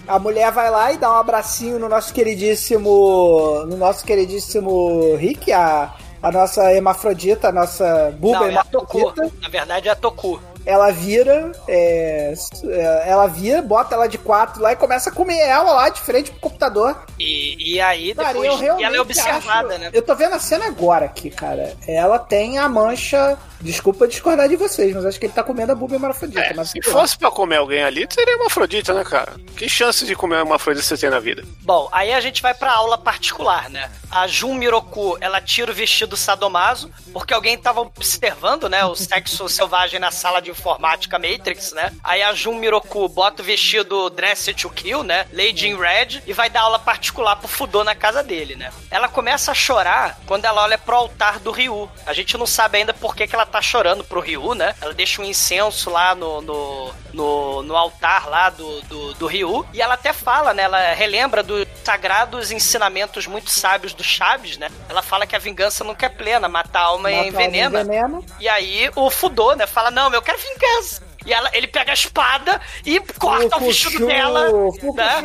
a mulher vai lá e dá um abracinho no nosso queridíssimo, no nosso queridíssimo Rick, a, a nossa hermafrodita, a nossa buba Não, é a Toku. Na verdade é a Toku. Ela vira, é, é, ela vira, bota ela de quatro lá e começa a comer ela lá de frente pro computador. E, e aí Cara, depois e ela é observada, acho- né? Eu tô vendo a cena agora aqui, cara. Ela tem a mancha. Desculpa discordar de vocês, mas acho que ele tá comendo a buba hermafrodita. É, mas se fosse pra comer alguém ali, seria uma afrodita, né, cara? Que chance de comer uma afrodita você tem na vida? Bom, aí a gente vai pra aula particular, né? A Jun Miroku, ela tira o vestido sadomaso, porque alguém tava observando, né, o sexo selvagem na sala de informática Matrix, né? Aí a Jun Miroku bota o vestido Dress to Kill, né? Lady in Red, e vai dar aula particular pro Fudô na casa dele, né? Ela começa a chorar quando ela olha pro altar do Ryu. A gente não sabe ainda por que, que ela tá chorando pro Ryu, né? Ela deixa um incenso lá no, no, no, no altar lá do, do, do Ryu. E ela até fala, né? Ela relembra dos sagrados ensinamentos muito sábios do Chaves, né? Ela fala que a vingança nunca é plena, matar a alma Mata alma envenena. envenena. E aí o Fudô, né? Fala, não, eu quero vingança. E ela, ele pega a espada e corta o vestido dela. Né?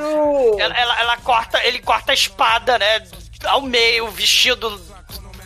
Ela, ela, ela corta, ele corta a espada, né? Ao meio, o vestido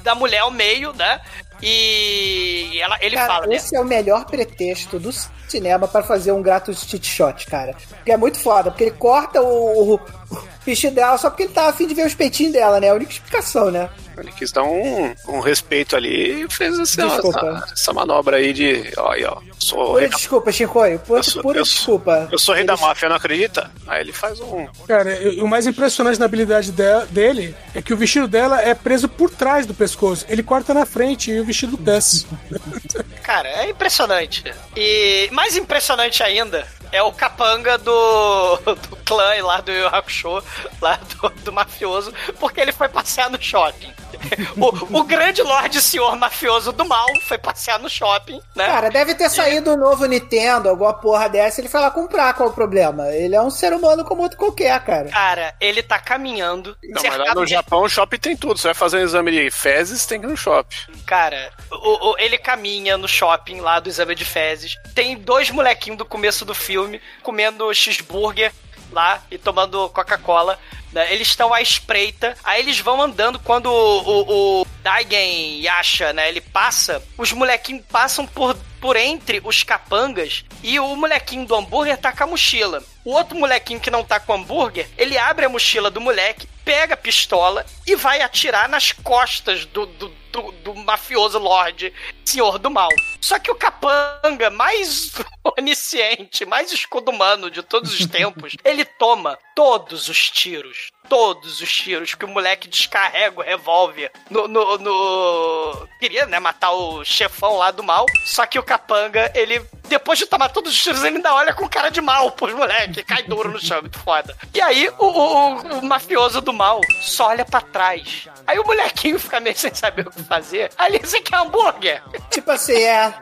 da mulher ao meio, né? E ela, ele Cara, fala, né? esse é o melhor pretexto do cinema pra fazer um grato cheat shot, cara. Porque é muito foda, porque ele corta o, o, o vestido dela só porque ele tá afim de ver os peitinhos dela, né? É a única explicação, né? Ele quis dar um, um respeito ali e fez essa, essa, essa manobra aí de. Ó, aí, ó. Sou Pura da, desculpa, Chicoio. Pura, sou- pura eu desculpa. eu sou rei da máfia, não acredita? Aí ele faz um. Cara, o mais impressionante na habilidade de- dele é que o vestido dela é preso por trás do pescoço. Ele corta na frente e o vestido desce. Cara, é impressionante. E mais impressionante ainda é o capanga do, do clã lá do Yu Hakusho, lá do, do mafioso, porque ele foi passear no shopping. o, o grande Lorde Senhor Mafioso do Mal foi passear no shopping, né? Cara, deve ter saído o novo Nintendo, alguma porra dessa, ele foi lá comprar, qual é o problema? Ele é um ser humano como outro qualquer, cara. Cara, ele tá caminhando. Não, mas lá no Japão o shopping tem tudo. Você vai fazer um exame de fezes, tem que ir no shopping. Cara, o, o- ele caminha no shopping lá do exame de fezes. Tem dois molequinhos do começo do filme comendo cheeseburger lá e tomando Coca-Cola. né? Eles estão à espreita, aí eles vão andando quando o, o, o Daigen Yasha, né? Ele passa, os molequinhos passam por, por entre os capangas e o molequinho do hambúrguer tá com a mochila. O outro molequinho que não tá com hambúrguer, ele abre a mochila do moleque, pega a pistola e vai atirar nas costas do, do, do, do mafioso Lorde Senhor do Mal. Só que o capanga mais onisciente, mais escudo humano de todos os tempos, ele toma todos os tiros. Todos os tiros que o moleque descarrega o revólver no, no, no- Queria, né, matar o chefão lá do mal. Só que o capanga, ele. Depois de tomar todos os tiros, ele ainda olha com cara de mal pros moleque. Cai duro no chão, muito foda. E aí, o, o- o- mafioso do mal só olha pra trás. Aí o molequinho fica meio sem saber o que fazer. Ali, você quer hambúrguer? Tipo assim, é.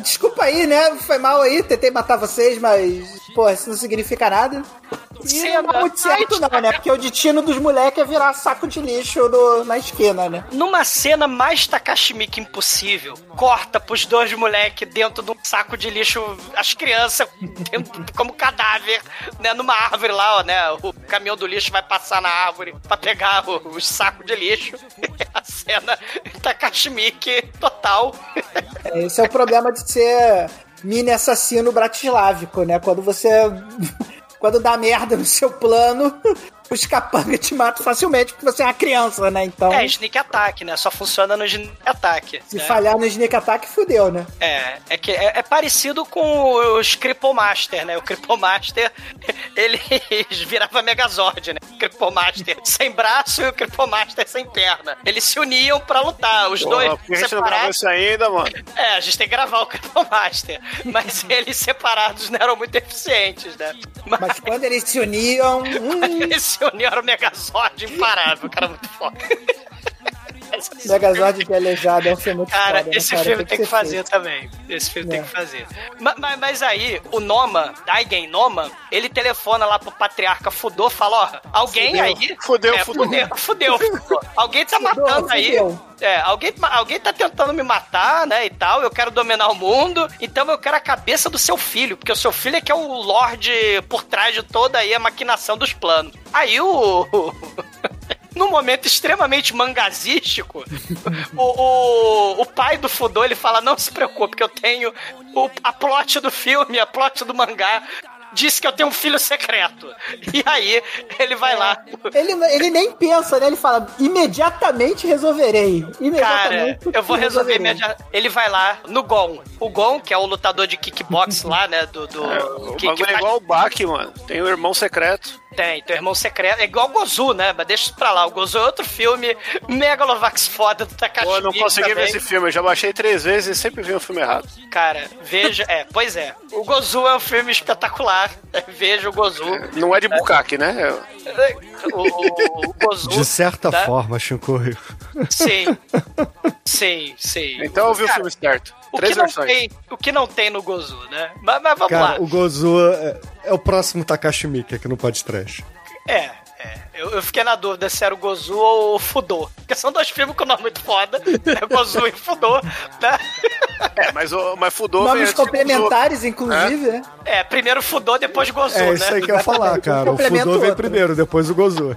Desculpa aí, né? Foi mal aí, tentei matar vocês, mas. Pô, isso não significa nada. E não é muito certo, não, né? Porque o destino dos moleques é virar saco de lixo no- na esquina, né? Numa cena mais Takashimiki impossível, corta pros dois moleques dentro de um saco de lixo, as crianças dentro, como cadáver, né? Numa árvore lá, ó, né? O caminhão do lixo vai passar na árvore pra pegar o- os sacos de lixo. A cena Takashimiki total. É, Esse é o problema de ser mini assassino bratislávico, né? Quando você. Quando dá merda no seu plano, os capangas te matam facilmente porque você é uma criança, né? Então. É, sneak attack, né? Só funciona no sneak attack. Se né? falhar no sneak attack, fudeu, né? É, é que é, é parecido com os Cripple Master, né? O Cripple Master, eles virava Megazord, né? O Cripple Master sem braço e o Cripple Master sem perna. Eles se uniam pra lutar, os Porra, dois por que a gente não gravou separados. isso ainda, mano? É, a gente tem que gravar o Cripple Master. Mas eles separados não eram muito eficientes, né? Mas quando eles se uniam. hum, eles se uniam era o Megazord imparável, o cara muito foda. Megazord de Aleijado é um filme muito Cara, foda, né, esse cara? filme tem que ser fazer feito. também. Esse filme tem É. que fazer. Ma- ma- Mas, aí, o Noma, Daigen Noma, ele telefona lá pro patriarca Fudô, fala, ó, alguém Fudeu. aí... Fudeu, é, fudeu. fudeu. Fudeu, fudeu. Alguém tá matando aí... fudeu. É, alguém, alguém tá tentando me matar, né, e tal, eu quero dominar o mundo, então eu quero a cabeça do seu filho, porque o seu filho é que é o Lorde por trás de toda aí a maquinação dos planos. Aí o... Num momento extremamente mangazístico, o, o, o pai do Fudô, ele fala, não se preocupe, que eu tenho o, a plot do filme, a plot do mangá, disse que eu tenho um filho secreto. E aí, ele vai lá. Ele, ele nem pensa, né? Ele fala, imediatamente resolverei. Cara, Imediatamente. eu vou resolver imediatamente. Ele vai lá no Gon. O Gon, que é o lutador de kickbox lá, né? Do. do O que- é igual o Baki, mano. Tem o irmão secreto. Tem, teu irmão secreto. É igual o Gozu, né? Mas deixa isso pra lá. O Gozu é outro filme Megalovax foda do Takashi. Pô, eu não consegui ver também. esse filme. Eu já baixei três vezes e sempre vi o filme errado. Cara, veja. É, pois é. O Gozu é um filme espetacular. Veja o Gozu. Não é de bucaque, né? O, o, o Gozu. De certa tá? forma, Shinkoio. Sim. Sim, sim. Então eu vi o Cara, filme certo. O Três que, não versões. tem, o que não tem no Gozu, né? Mas, mas vamos Cara, lá. o Gozu é, é o próximo Takashi Miike aqui no podcast. É, é. Eu, eu fiquei na dúvida se era o Gozu ou o Fudô. Porque são dois filmes com nome muito foda. Né? Gozu e Fudô. Né? É, mas, o, mas Fudô Nomes complementares, inclusive, né? É, primeiro Fudô, depois Gozu, É né? isso aí que eu ia falar, cara. O Fudô outro. primeiro, depois o Gozu.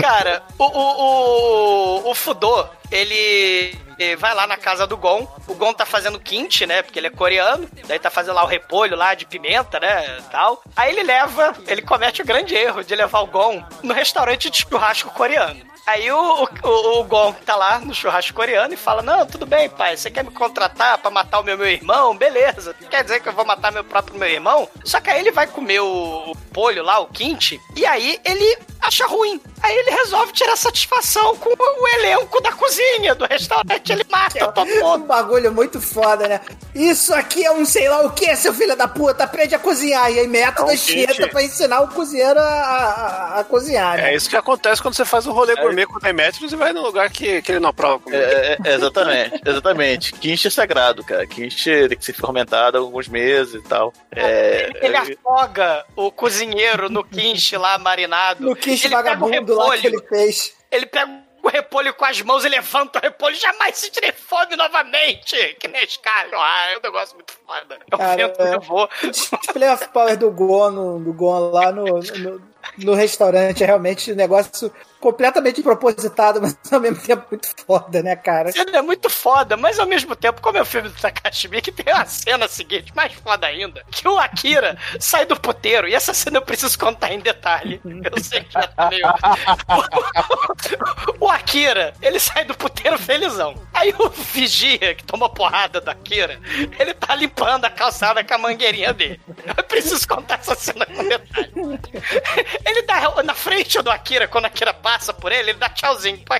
Cara, o, o, o, o Fudô, ele, vai lá na casa do Gon. O Gon tá fazendo quinte, né? Porque ele é coreano. Daí tá fazendo lá o repolho lá de pimenta, né? Tal. Aí ele leva, ele comete o grande erro de levar o Gon no restaurante de churrasco coreano. Aí o, o, o Gon tá lá no churrasco coreano e fala: Não, tudo bem, pai, você quer me contratar pra matar o meu, meu irmão? Beleza. Quer dizer que eu vou matar meu próprio meu irmão? Só que aí ele vai comer o, o polho lá, o quinte, e aí ele acha ruim. Aí ele resolve tirar satisfação com o elenco da cozinha do restaurante. Ele mata todo Um mundo. bagulho muito foda, né? Isso aqui é um sei lá o que, seu filho da puta, aprende a cozinhar. E aí método É um chega kit. pra ensinar o cozinheiro a, a- a cozinhar, né? É isso que acontece quando você faz um rolê gourmet com Demetrius e vai num lugar que, que ele não aprova comida. É, é, exatamente, exatamente. Quiche é sagrado, cara. Quiche tem que ser fermentado há alguns meses e tal. É, Ele afoga o cozinheiro no quiche lá marinado. No o vagabundo lá que ele fez. Ele pega o repolho com as mãos e levanta o repolho. Jamais se tire fome novamente. Que Nescau. Ah, é um negócio muito foda. É o Cara, vento é. levou. Display of Power do Gon, no, do Gon lá no, no, no restaurante é realmente um negócio completamente propositado, mas ao mesmo tempo muito foda, né, cara? Ele é muito foda, mas ao mesmo tempo, como é o filme do Takashi Miike, tem uma cena seguinte, mais foda ainda, que o Akira sai do puteiro, e essa cena eu preciso contar em detalhe. Eu sei que já tá meio... O Akira, ele sai do puteiro felizão. Aí o vigia, que toma porrada do Akira, ele tá limpando a calçada com a mangueirinha dele. Eu preciso contar essa cena com detalhe. Ele dá na frente do Akira, quando o Akira passa por ele, ele dá tchauzinho.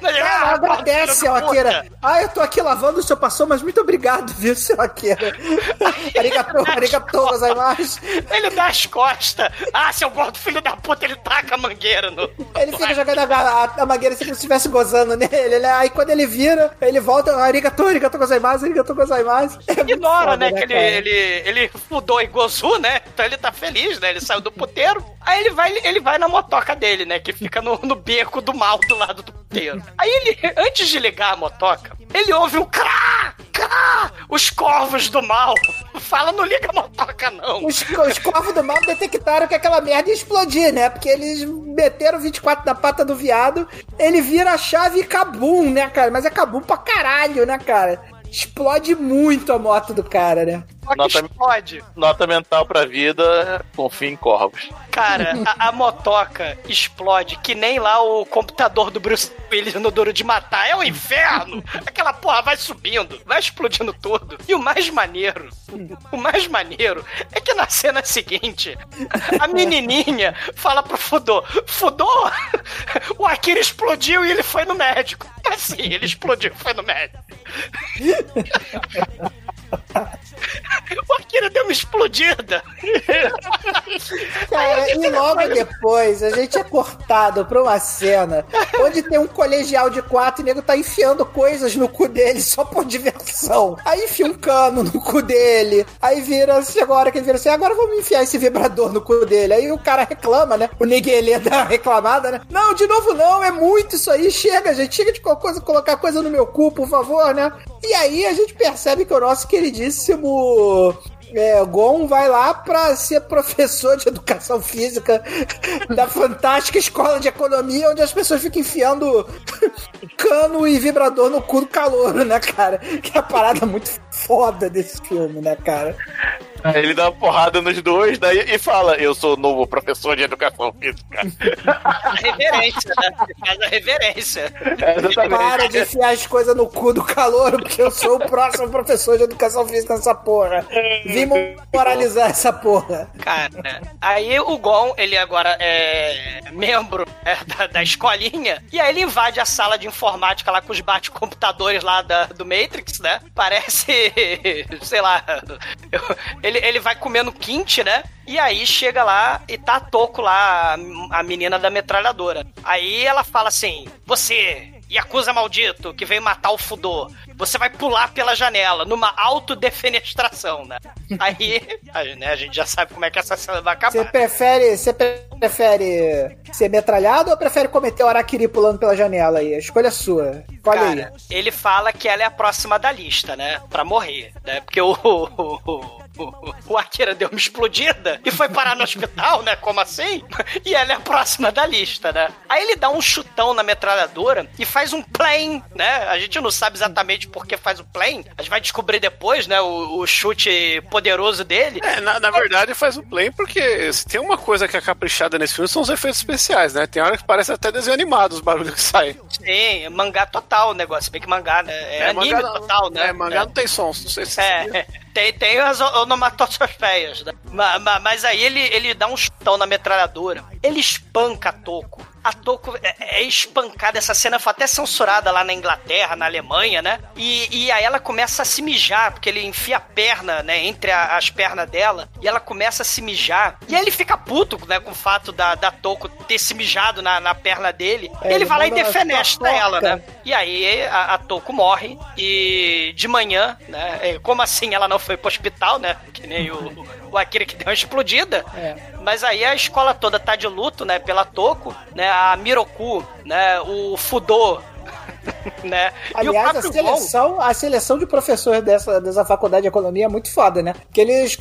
Mas ele, Ah, "Ah, agradece, seu da puta." Akira. Ah, eu tô aqui lavando, o senhor passou, mas muito obrigado, viu, seu Akira? Arigatou, arigatou, gozaimasu. Ele dá as costas. Ah, seu gordo filho da puta, ele taca a mangueira no. Ele fica jogando a, a, a mangueira assim se estivesse gozando nele. né? Aí quando ele vira, ele volta, arigatou, arigatou, gozaimasu, arigatou, gozaimasu. É Ignora, foda, né? Que ele, ele, ele mudou e gozou, né? Então ele tá feliz, né? Ele saiu do puteiro. Aí ele vai, ele vai na motoca dele, né? Que fica no, no beco do mal do lado do puteiro. Aí ele, antes de ligar a motoca, ele ouve um crá, crá, os corvos do mal. Fala, não liga a motoca, não. Os, os corvos do mal detectaram que aquela merda ia explodir, né? Porque eles meteram 24 na pata do viado, ele vira a chave e cabum, né, cara? Mas é cabum pra caralho, né, cara? Explode muito a moto do cara, né? Nota- explode. Nota mental pra vida, confia em corvos. Cara, a, a motoca explode que nem lá o computador do Bruce Willis no Duro de Matar. É o inferno! Aquela porra vai subindo, vai explodindo tudo. E o mais maneiro, o mais maneiro é que na cena seguinte, a menininha fala pro Fudô: Fudô, o Akira explodiu e ele foi no médico. Assim, ele explodiu e foi no médico. O Akira deu uma explodida. Cara, e logo depois a gente é cortado pra uma cena onde tem um colegial de quatro e o nego tá enfiando coisas no cu dele só por diversão. Aí enfia um cano no cu dele. Aí vira, chega a hora que ele vira assim: agora vamos enfiar esse vibrador no cu dele. Aí o cara reclama, né? O Niguelê dá uma reclamada, né? Não, de novo não, é muito isso aí. Chega, gente, chega de qualquer coisa, colocar coisa no meu cu, por favor, né? E aí a gente percebe que o nosso queridíssimo é, Gon vai lá pra ser professor de educação física da fantástica escola de economia, onde as pessoas ficam enfiando cano e vibrador no cu do calouro, né, cara? Que é a parada muito foda desse filme, né, cara? Aí ele dá uma porrada nos dois daí, e fala: Eu sou o novo professor de educação física. A reverência, né? Faz a reverência. Para de enfiar as coisas no cu do calouro, porque eu sou o próximo professor de educação física nessa porra. Vim moralizar essa porra. Cara, aí o Gon, ele agora é membro é, da, da escolinha, e aí ele invade a sala de informática lá com os bate-computadores lá da, do Matrix, né? Parece, sei lá, eu- ele, ele vai comendo quinte, né? E aí chega lá e tá a Toco lá, a, menina da metralhadora. Aí ela fala assim, você... Yakuza maldito que veio matar o Fudô. Você vai pular pela janela, numa autodefenestração, né? Aí, aí, né, a gente já sabe como é que essa cena vai Você acabar. prefere, você prefere ser metralhado ou prefere cometer o Araquiri pulando pela janela aí? A escolha é sua. Escolhe aí. Cara, ele fala que ela é a próxima da lista, né? Pra morrer, né? Porque o, o, o, o, o Akira deu uma explodida e foi parar no hospital, né? Como assim? E ela é a próxima da lista, né? Aí ele dá um chutão na metralhadora e faz um plane, né? A gente não sabe exatamente por que faz o plane. A gente vai descobrir depois, né? O, o chute poderoso dele. É, na, na verdade faz o play porque se tem uma coisa que é caprichada nesse filme são os efeitos especiais, né? Tem hora que parece até desenho animado os barulhos que saem. Sim, é mangá total o negócio. Bem que mangá, né? É, anime mangá não- total, né? É, mangá não tem sons, não sei se É, Tem, tem as onomatopeias, né? Ma- ma- Mas, aí ele, ele dá um chutão na metralhadora. Ele espanca Toco. A Toco é, é espancada. Essa cena foi até censurada lá na Inglaterra, na Alemanha, né? E, e aí ela começa a se mijar, porque ele enfia a perna, né? Entre a- as pernas dela. E ela começa a se mijar. E aí ele fica puto, né? Com o fato da, da Toco ter se mijado na, na perna dele. É, ele, ele vai lá e defenestra ela, né? E aí a, a Toco morre e de manhã, né? é, Como assim ela não foi pro hospital, né? Que nem o, o Akira que deu uma explodida. É. Mas aí a escola toda tá de luto, né? Pela Toco, né? A Miroku, né? O Fudô, né? e Aliás, a Gon. seleção, a seleção de professores dessa, dessa faculdade de economia é muito foda, né? Porque eles,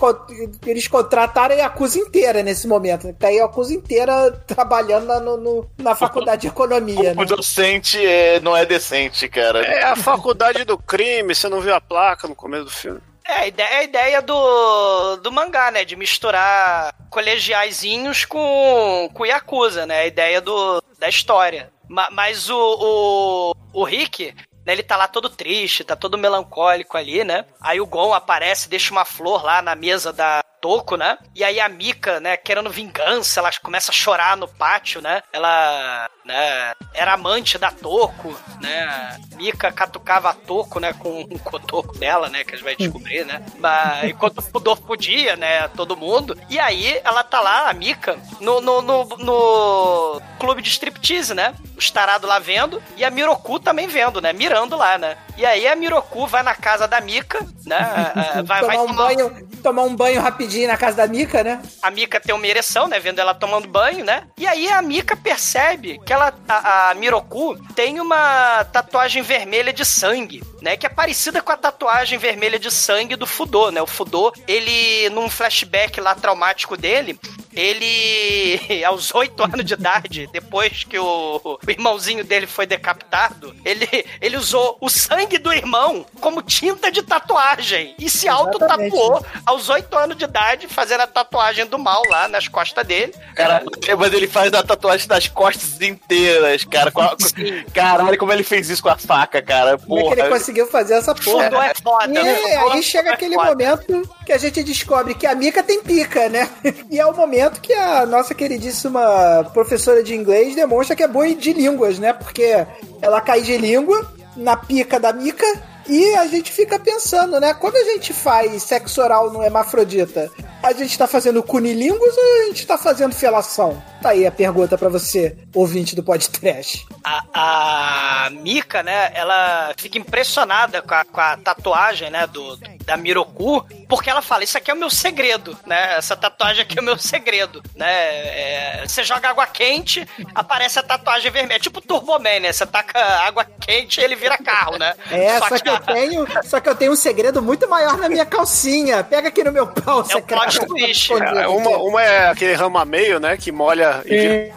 eles contrataram a Yakuza inteira nesse momento. Tá aí a Yakuza inteira trabalhando na, no- na faculdade de economia, né? O docente é, não é decente, cara. É a faculdade do crime, você não viu a placa no começo do filme. É, a ideia, a ideia do, do mangá, né? De misturar colegiaizinhos com, com Yakuza, né? A ideia do, da história. Ma- mas o, o, o Rick, né? Ele tá lá todo triste, tá todo melancólico ali, né? Aí o Gon aparece, deixa uma flor lá na mesa da Toco, né? E aí a Mika, né, querendo vingança, ela começa a chorar no pátio, né? Ela, né, era amante da Toco, né? Mika catucava a Toco, né, com um cotoco dela, né, que a gente vai descobrir, né? Mas, enquanto o Fudor podia, né, todo mundo. E aí ela tá lá, a Mika, no, no, no, no clube de striptease, né? Os tarados lá vendo e a Miroku também vendo, né? Mirando lá, né? E aí a Miroku vai na casa da Mika, né? eh, Vai, tomar, vai um banho, tomar um banho rapidinho na casa da Mika, né? a Mika tem uma ereção, né? Vendo ela tomando banho, né? E aí a Mika percebe que ela, a, a Miroku tem uma tatuagem vermelha de sangue, né? Que é parecida com a tatuagem vermelha de sangue do Fudô, né? O Fudô, ele, num flashback lá traumático dele, ele, aos oito anos de idade, depois que o, o irmãozinho dele foi decapitado, ele, ele usou o sangue do irmão como tinta de tatuagem e se auto-tatuou aos oito anos de idade, fazendo a tatuagem do mal lá nas costas dele. Cara, mas ele faz a tatuagem das costas inteiras, cara. Com a- com- Caralho, como ele fez isso com a faca, cara. Como é que ele Porra. conseguiu fazer essa porra? Fudô é foda, E né? Aí chega é aquele foda. momento que a gente descobre que a Mika tem pica, né? E é o momento que a nossa queridíssima professora de inglês demonstra que é boa de línguas, né? Porque ela cai de língua na pica da Mika e a gente fica pensando, né? Quando a gente faz sexo oral no hermafrodita, a gente tá fazendo cunilingus ou a gente tá fazendo felação? Tá aí a pergunta pra você, ouvinte do podcast. a, a Mika, né, ela fica impressionada com a, com a tatuagem, né, do, da Miroku, porque ela fala, isso aqui é o meu segredo, né, essa tatuagem aqui é o meu segredo, né, é, você joga água quente, aparece a tatuagem vermelha, tipo Turboman, né, você taca água quente e ele vira carro, né. É, só, que eu tenho, só que eu tenho um segredo muito maior na minha calcinha. Pega aqui no meu pau, É o plot twist. É, uma, uma é aquele rama meio, né? Que molha e vira,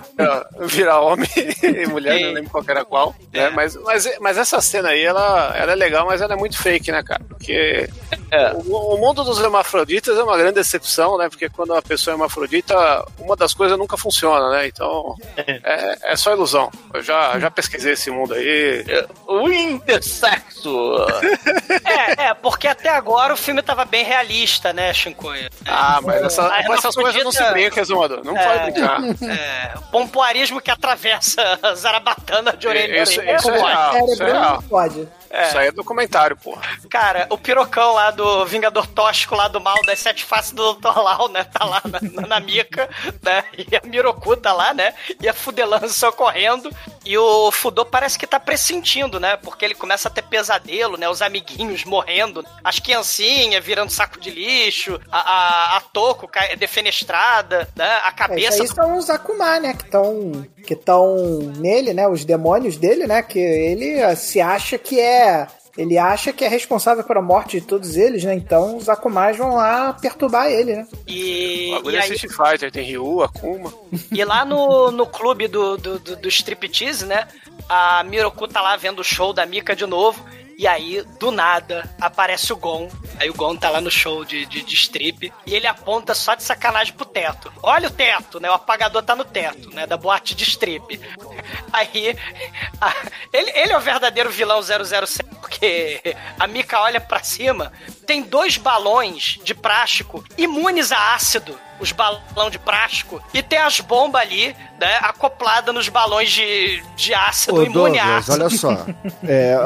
vira homem e mulher, não lembro qual que era qual. Né? Mas, mas, mas essa cena aí, ela, ela é legal, mas ela é muito fake, né, cara? Porque o, o mundo dos hermafroditas é uma grande decepção, né? Porque quando a pessoa é hermafrodita, uma das coisas nunca funciona, né? Então, é, é só ilusão. Eu já, já pesquisei esse mundo aí. O intersexo. É, é, porque até agora o filme tava bem realista, né, Shinkoia? Ah, mas essa- com essas coisas não se hermafrodita- brinca, Exumador. Não É, pode brincar. É, pompoarismo que atravessa Zarabatana de orelha Isso- orelha. isso é Pode. real, isso é real. Não pode. Isso aí é documentário, porra. Cara, o pirocão lá do Vingador Tóxico lá do mal das sete faces do Dr. Lau, né? Tá lá na, na, na mica, né? E a Miroku tá lá, né? E a Fudelan socorrendo. E o Fudô parece que tá pressentindo, né? Porque ele começa a ter pesadelo, né? Os amiguinhos morrendo, as criancinhas virando saco de lixo, a, a, a Toco cai- defenestrada, né? A É, cabeça isso aí são os Akuma, né? Que estão que estão nele, né? Os demônios dele, né? Que ele se acha que é. Ele acha que é responsável pela morte de todos eles, né? Então os Akumais vão lá perturbar ele, né? E, O bagulho e é aí, Street Fighter, tem Ryu, Akuma. E lá no, no clube do, do, do, do striptease, né? A Miroku tá lá vendo o show da Mika de novo. E aí, do nada, aparece o Gon. Aí o Gon tá lá no show de, de, de strip. E ele aponta só de sacanagem pro teto. Olha o teto, né? O apagador tá no teto, né? Da boate de strip. Aí, a- ele, ele é o verdadeiro vilão 007, porque a Mika olha pra cima, tem dois balões de plástico imunes a ácido. Os balões de plástico. E tem as bombas ali, né? Acopladas nos balões de, de ácido, Ô, imune a Douglas, ácido. olha só. É,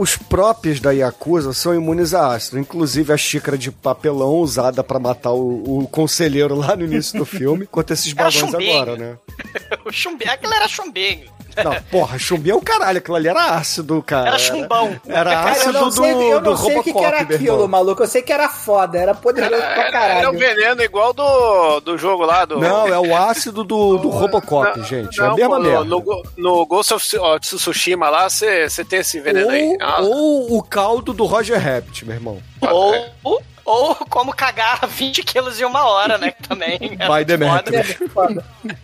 os próprios da Yakuza são imunes a ácido. Inclusive a xícara de papelão usada pra matar o, o conselheiro lá no início do filme. Quanto esses chumbinho. agora, né? o chumbinho, aquilo era chumbinho. Não, porra, chumbinho é o caralho. Aquilo ali era ácido, cara. Era chumbão. Era Cara, eu ácido não sei, do, eu do não sei o que, que era aquilo, irmão. maluco. Eu sei que era foda, era poderoso pra Era um caralho. veneno igual do, do jogo lá do. Não, é o ácido do, do Robocop, gente. é a Não, mesma pô, merda. no, no, Ghost of Tsushima lá, você tem esse veneno aí. Ah, Ou, ou o caldo do Roger Rabbit, meu irmão. Ou, ou como cagar 20 quilos em uma hora, né? Também. By foda. Demetrius. Foda.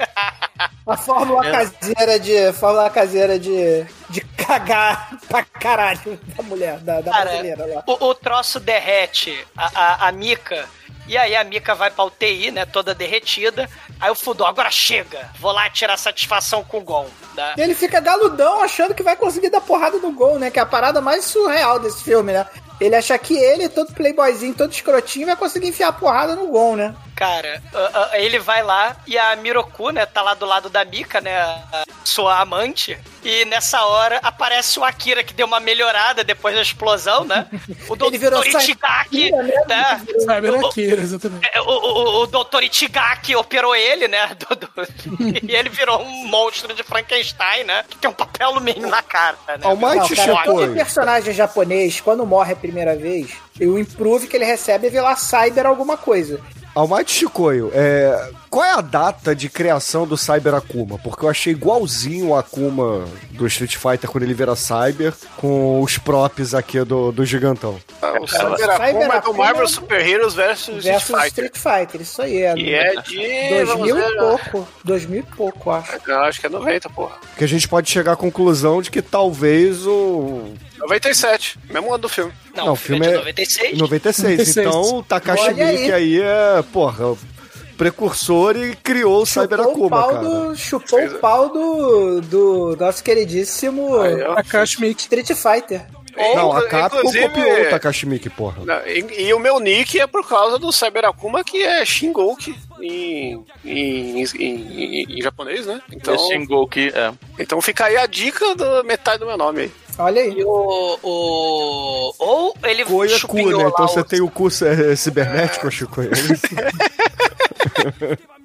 A fórmula É. caseira de. Fórmula caseira de. de cagar pra caralho da mulher, da, da Cara, brasileira lá. o, o troço derrete a, a, a Mika. E aí a Mika vai pra UTI, né? Toda derretida. Aí o Fudor, agora chega. Vou lá tirar satisfação com o Gon. Né? E ele fica galudão achando que vai conseguir dar porrada no gol, né? Que é a parada mais surreal desse filme, né? Ele acha que ele, todo playboyzinho, todo escrotinho, vai conseguir enfiar a porrada no gol, né? Cara, a- a- ele vai lá e a Miroku, né, tá lá do lado da Mika, né, a sua amante. E nessa hora aparece o Akira, que deu uma melhorada depois da explosão, né? O Ele virou Dr. Ichigaki, Saibira, né? Cyber O- Akira, exatamente. É, O, o, o Dr. Ichigaki operou ele, né? do- do- e ele virou um monstro de Frankenstein, né? Que tem um papel alumínio na cara, né? Almighty Não, cara, todo personagem japonês, quando morre a primeira vez, o improve que ele recebe é ver lá Cyber alguma coisa. Almighty Chicoio, é, qual é a data de criação do Cyber Akuma? Porque eu achei igualzinho o Akuma do Street Fighter quando ele vira Cyber, com os props aqui do, do gigantão. o Cyber Akuma é do Akuma Marvel é- Super Heroes versus Street Versus Fighter. Street Fighter, isso aí é. E é de. vamos 2000 ver, e pouco. 2000 e pouco, acho. Eu acho que é 90, porra. Que a gente pode chegar à conclusão de que talvez o. 97, mesmo ano do filme. Não, Não, o filme é de 96. 96. 96. Então o Takashi Olha aí. Miike aí é, porra, precursor e criou o Cyber Chupou o Akuma, pau cara. do, chupou o pau do, do nosso queridíssimo Aí, ó. Takashi Miike. Street Fighter. Não, a Capcom copiou o Takashi Miike, porra. Não, E, e o meu nick é por causa do Cyber Akuma, que é Shingoki em, em, em, em- em japonês, né? Então, Esse Shingoki, é. então fica aí a dica da metade do meu nome aí. Olha aí. E o, o. Ou ele Coi é cu, né? Então você o- tem o cu é, cibernético, Chico.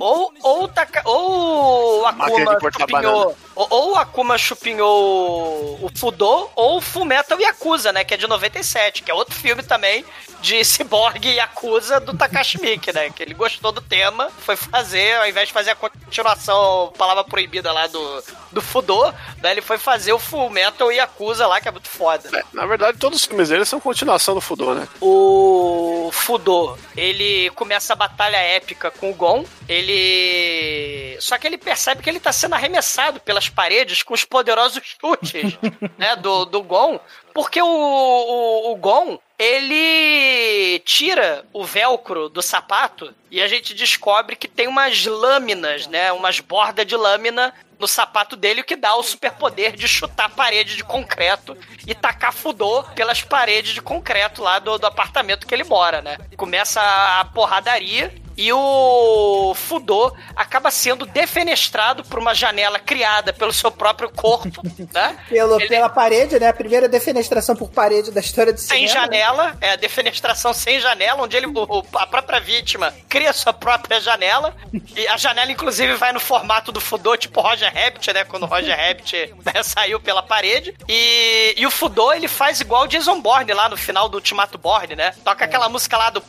Ou, ou, Taka- ou o Akuma chupinhou. Ou, ou o Akuma chupinhou o Fudô, ou o Fullmetal Yakuza, né? Que é de 97, que é outro filme também de Cyborg e Yakuza do Takashi Miike, né? Que ele gostou do tema, foi fazer, ao invés de fazer a continuação, palavra proibida lá do, do Fudô, né? Ele foi fazer o Fullmetal Yakuza lá, que é muito foda. É, na verdade, todos os filmes dele são continuação do Fudô, né? O Fudô, ele começa a batalha épica com o Gon. Ele. Só que ele percebe que ele tá sendo arremessado pelas paredes com os poderosos chutes, né? Do, do Gon. Porque o, o, o Gon, ele tira o velcro do sapato e a gente descobre que tem umas lâminas, né? Umas bordas de lâmina no sapato dele, o que dá o superpoder de chutar a parede de concreto e tacar fudô pelas paredes de concreto lá do, do apartamento que ele mora, né? Começa a porradaria e o Fudô acaba sendo defenestrado por uma janela criada pelo seu próprio corpo, né? Pelo, Pela parede, né? A primeira defenestração por parede da história do Sem cinema. janela, é a defenestração sem janela, onde ele, o- a própria vítima cria sua própria janela. E a janela, inclusive, vai no formato do Fudô, tipo Roger Rabbit, né? Quando o Roger Rabbit né, saiu pela parede. E, e o Fudô, ele faz igual o Jason Bourne lá no final do Ultimato Bourne, né? Toca aquela música lá do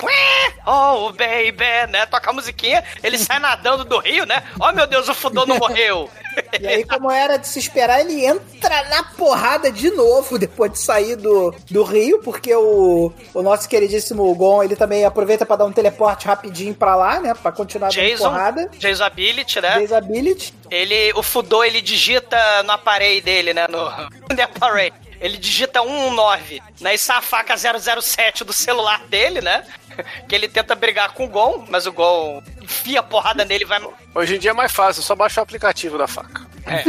Oh, baby, né? Toca a musiquinha, ele sai nadando do rio, né? Oh, meu Deus, o Fudô não morreu. E aí, como era de se esperar, ele entra na porrada de novo depois de sair do, do rio, porque o, o nosso queridíssimo Gon, ele também aproveita pra dar um teleporte rapidinho pra lá, né? Pra continuar dando Jason, porrada. Jason Ability, né? Jason Ability. Ele, o Fudô, ele digita no aparelho dele, né? No, no aparelho. Ele digita 119, né? E sai a faca 007 do celular dele, né? Que ele tenta brigar com o Gon, mas o Gon enfia a porrada nele e vai. Hoje em dia é mais fácil, é só baixa o aplicativo da faca. É.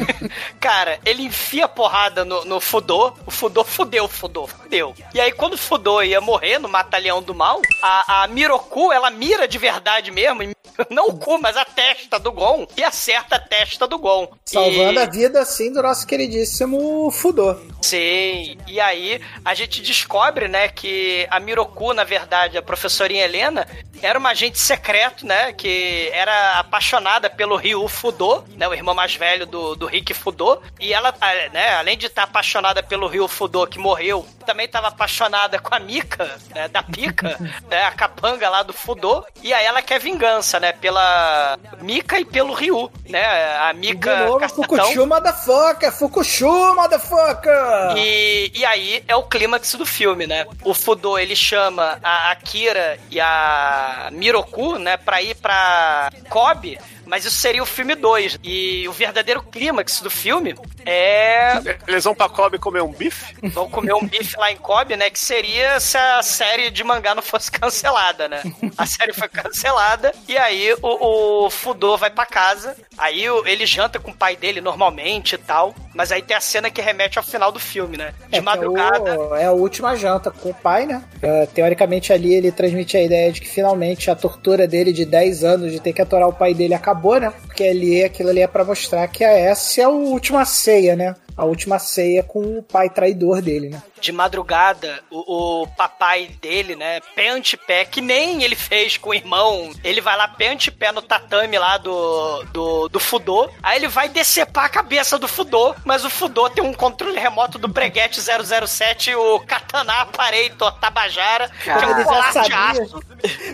Cara, ele enfia porrada no, no Fudô, o Fudô fudeu, o Fudô, fudeu. E aí, quando o Fudô ia morrer no Matalhão do Mal, a, a Miroku, ela mira de verdade mesmo, não o cu, mas a testa do Gon, e acerta a testa do Gon. Salvando e... a vida, assim, do nosso queridíssimo Fudô. Sim, e aí a gente descobre, né, que a Miroku, na verdade, a professorinha Helena, era uma agente secreto, né, que era apaixonada pelo Ryu Fudô, né, o irmão mais velho do, do Rick Fudô, e ela, ah, né, além de estar apaixonada pelo Ryu Fudô, que morreu, também estava apaixonada com a Mika, né, da Pika, né, a capanga lá do Fudô, e aí ela quer vingança, né, pela Mika e pelo Ryu, né, a Mika... Novo, cacetão. Fukushu, motherfucker! Fukushu, motherfucker! E, e aí é o clímax do filme, né? O Fudô, ele chama a Akira e a Miroku, né, pra ir pra Kobe, mas isso seria o filme 2. E o verdadeiro clímax do filme é... Eles vão pra Kobe comer um bife? Vão comer um bife lá em Kobe, né? Que seria se a série de mangá não fosse cancelada, né? A série foi cancelada e aí o, o Fudô vai pra casa. Aí ele janta com o pai dele normalmente e tal. Mas aí tem a cena que remete ao final do filme, né? De É, madrugada. É, o- é a última janta com o pai, né? É, teoricamente ali ele transmite a ideia de que finalmente a tortura dele de 10 anos de ter que atorar o pai dele acabou, né? Porque ali aquilo ali é pra mostrar que a essa é a última ceia, né? A última ceia com o pai traidor dele, né? de madrugada, o, o papai dele, né, pé ante pé, que nem ele fez com o irmão, ele vai lá pé ante pé no tatame lá do, do, do Fudô, aí ele vai decepar a cabeça do Fudô, mas o Fudô tem um controle remoto do Breguete 007, o Katana Apareito Tabajara, que é Como um ele já sabia. aço.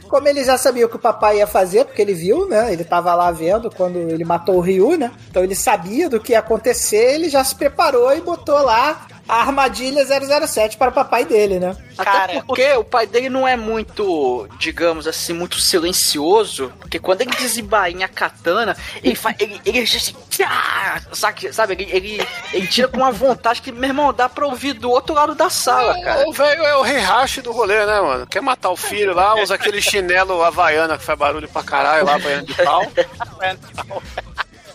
Como ele já sabia o que o papai ia fazer, porque ele viu, né? Ele tava lá vendo quando ele matou o Ryu, né? Então ele sabia do que ia acontecer, ele já se preparou e botou lá a armadilha 007 para o papai dele, né? Até porque o pai dele não é muito, digamos assim, muito silencioso. Porque quando ele desembainha a katana, ele faz. Ele, ele assim, tchá, sabe, sabe? Ele, ele, ele tira com uma vontade que, meu irmão, dá pra ouvir do outro lado da sala, cara. O velho é o rehash do rolê, né, mano? Quer matar o filho lá, usa aquele chinelo havaiana que faz barulho pra caralho lá, banhando de pau.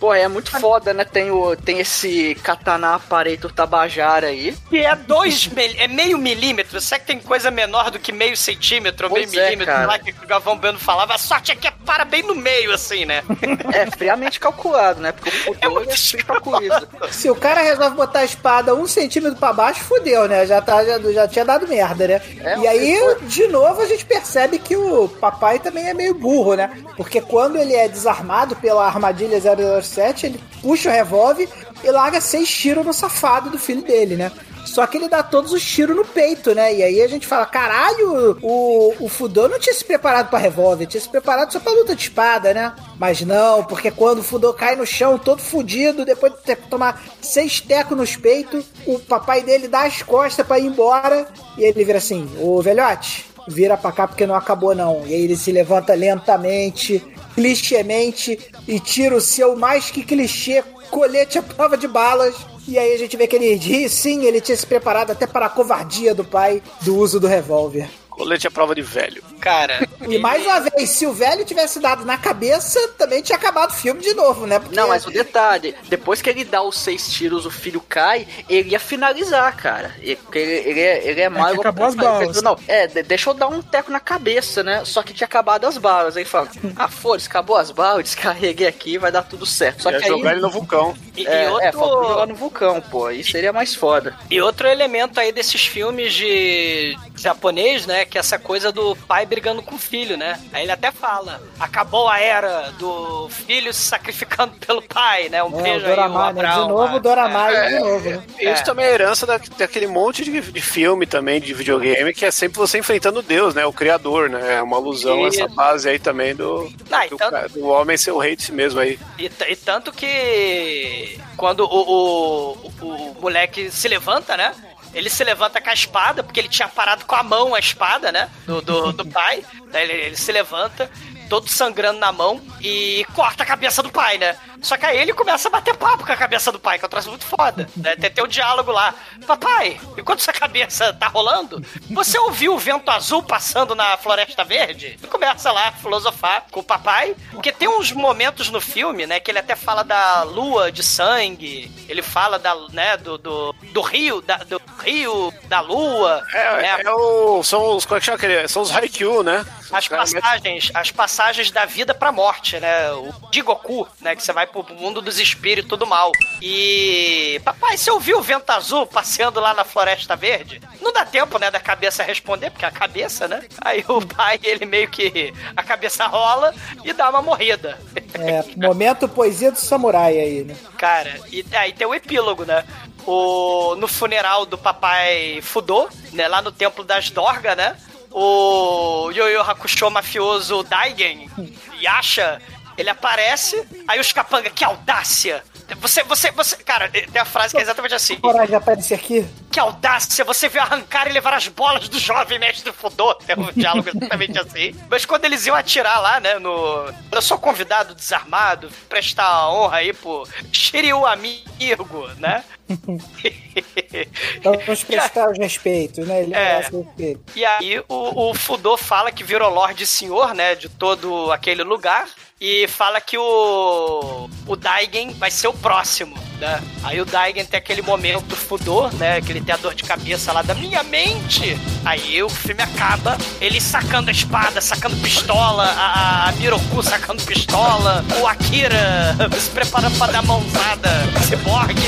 Pô, é muito foda, né? Tem, o, tem esse katana aparelho tabajara aí. Que é dois mil- é meio milímetro. Será que tem coisa menor do que meio centímetro, Pois meio é, milímetro? cara. Lá que o Galvão Bueno falava. A sorte é que é para bem no meio, assim, né? É friamente calculado, né? Porque o é assim calculista. Se o cara resolve botar a espada um centímetro pra baixo, fudeu, né? Já, tá, já, já tinha dado merda, né? É, e aí, de novo, a gente percebe que o papai também é meio burro, né? Porque quando ele é desarmado pela armadilha 007, ele puxa o revólver e larga seis tiros no safado do filho dele, né? Só que ele dá todos os tiros no peito, né? E aí a gente fala: caralho, o, o Fudô não tinha se preparado pra revólver, tinha se preparado só pra luta de espada, né? Mas não, porque quando o Fudô cai no chão todo fudido, depois de tomar seis tecos nos peitos, o papai dele dá as costas pra ir embora e ele vira assim: Ô velhote, vira pra cá porque não acabou não. E aí ele se levanta lentamente, clichêmente e tira o seu mais que clichê colete à prova de balas. E aí a gente vê que ele diz, sim, ele tinha se preparado até para a covardia do pai do uso do revólver. Colete à prova de velho. Cara. E mais uma vez, se o velho tivesse dado na cabeça, também tinha acabado o filme de novo, né? Porque Não, mas o detalhe, depois que ele dá os seis tiros, o filho cai, ele ia finalizar, cara. Ele, porque ele, ele é, ele é mais. que acabou as balas. Não, é, de- deixa eu dar um teco na cabeça, né? Só que tinha acabado as balas. Aí fala, ah, foda-se, acabou as balas, descarreguei aqui, vai dar tudo certo. Só Ia que aí. jogar ele no vulcão. E, e É, outro... é, faltou jogar no vulcão, pô. Aí seria mais foda. E outro elemento aí desses filmes de japonês, né? Que é essa coisa do pai brigando com o filho, né? Aí ele até fala: acabou a era do filho se sacrificando pelo pai, né? Um É, o beijo aí, o Doramai, né? De novo Doramai, É, de novo, né? Isso também é herança da, daquele monte de, de filme também, de videogame, que é sempre você enfrentando Deus, né? O Criador, né? É uma alusão a essa base aí também do, Ah, do, ca- do homem ser o rei de si mesmo aí. E, e tanto que quando o, o, o, o moleque se levanta, né? Ele se levanta com a espada, porque ele tinha parado com a mão a espada, né? Do, do, do pai. Ele, ele se levanta, todo sangrando na mão, e corta a cabeça do pai, né? Só que aí ele começa a bater papo com a cabeça do pai, que é um troço muito foda. Né? Tem, tem um diálogo lá. Papai, enquanto sua cabeça tá rolando, você ouviu o vento azul passando na Floresta Verde? E começa lá a filosofar com o papai. Porque tem uns momentos no filme, né, que ele até fala da lua de sangue, ele fala da, né, do, do, do rio, da, do rio, da lua. É, né? é o, são os. Como é que chama aquele? São os Haikyuu, né? As passagens, as passagens da vida pra morte, né? O Jigoku, né? Que você vai pro mundo dos espíritos do mal. E. Papai, você ouviu o vento azul passeando lá na Floresta Verde? Não dá tempo, né, da cabeça responder, porque é a cabeça, né? Aí o pai, ele meio que. A cabeça rola e dá uma morrida. É, momento poesia do samurai aí, né? Cara, e aí tem o epílogo, né? O, no funeral do papai Fudô, né? Lá no templo das Dorga, né? O Yo Yu Hakusho mafioso Daigen, Yasha, ele aparece, aí os capanga, que audácia! Você, você, você. Cara, tem a frase que é exatamente assim. Coragem de aparecer aqui. Que audácia! Você veio arrancar e levar as bolas do jovem mestre Fudô. Tem um diálogo exatamente assim. Mas quando eles iam atirar lá, né, no. Eu sou convidado desarmado, prestar honra aí pro Shiryu amigo, né? Então vamos prestar os respeitos, né? Ele É. respeito. E aí o, o Fudô fala que virou Lorde Senhor, né, de todo aquele lugar. E fala que o, o Daigen vai ser o próximo, né? Aí o Daigen tem aquele momento do Fudô, né? Que ele tem a dor de cabeça lá da minha mente. Aí o filme acaba, ele sacando a espada, sacando pistola, a, a Miroku sacando pistola, o Akira se preparando pra dar mãozada, ciborgue.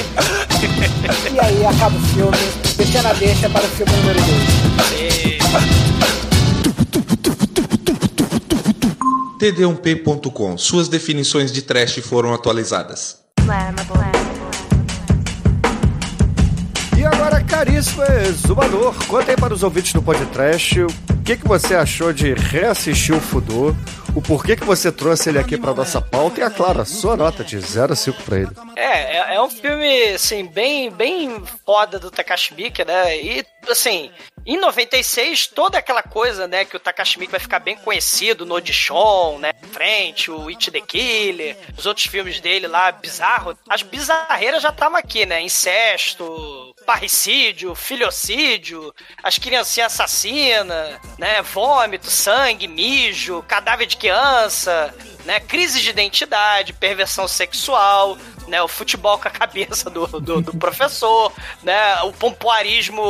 E aí acaba o filme, deixando a deixa para o filme número 2. td1p.com. Suas definições de trash foram atualizadas. E caríssimo exumador, conta aí para os ouvintes do podcast o que, que você achou de reassistir o Fudô, o porquê que você trouxe ele aqui para nossa pauta e, é claro, a sua nota de 0 a 5 para ele. É, é, é um filme, assim, bem, bem foda do Takashi Miike, né? E, assim, em 96, toda aquela coisa, né, que o Takashi vai ficar bem conhecido no Audition, né, frente, o It the Killer, os outros filmes dele lá, bizarro, as bizarreiras já estavam aqui, né, incesto, parricídio, filhocídio, as criancinhas assassinas, né, vômito, sangue, mijo, cadáver de criança, né, crise de identidade, perversão sexual, né, o futebol com a cabeça do, do, do professor, né, o pompoarismo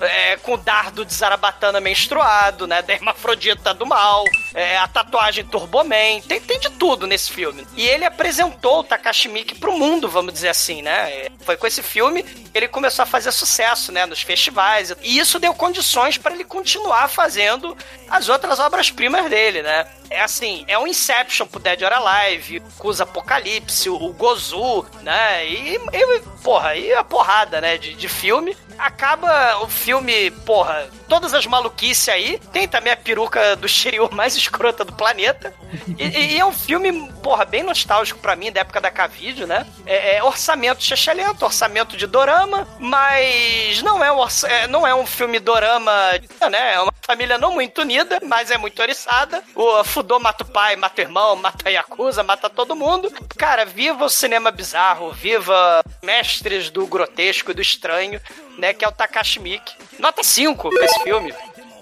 é, com o dardo de Zarabatana menstruado, né, da hermafrodita do mal, é, a tatuagem Turboman, tem, tem de tudo nesse filme. E ele apresentou o Takashi Miike pro mundo, vamos dizer assim, né, foi com esse filme que ele começou a fazer sucesso, né, nos festivais, e isso deu condições para ele continuar fazendo as outras obras-primas dele, né. É assim, é um Inception pro Dead or Alive, Cusa Apocalipse, o Gozu, né? E, e porra, e a porrada, né? De, de filme. Acaba o filme, porra, todas as maluquices aí. Tem também a peruca do Shiryu mais escrota do planeta. E, e é um filme, porra, bem nostálgico pra mim, da época da K-Video, né? É, é orçamento chechelento, orçamento de dorama, mas não é um, é, não é um filme dorama, né? É uma família não muito unida, mas é muito oriçada. O Fudô mata o pai, mata o irmão, mata a Yakuza, mata todo mundo. Cara, viva o cinema bizarro, viva mestres do grotesco e do estranho, né? Que é o Takashi Miike. Nota 5 pra esse filme.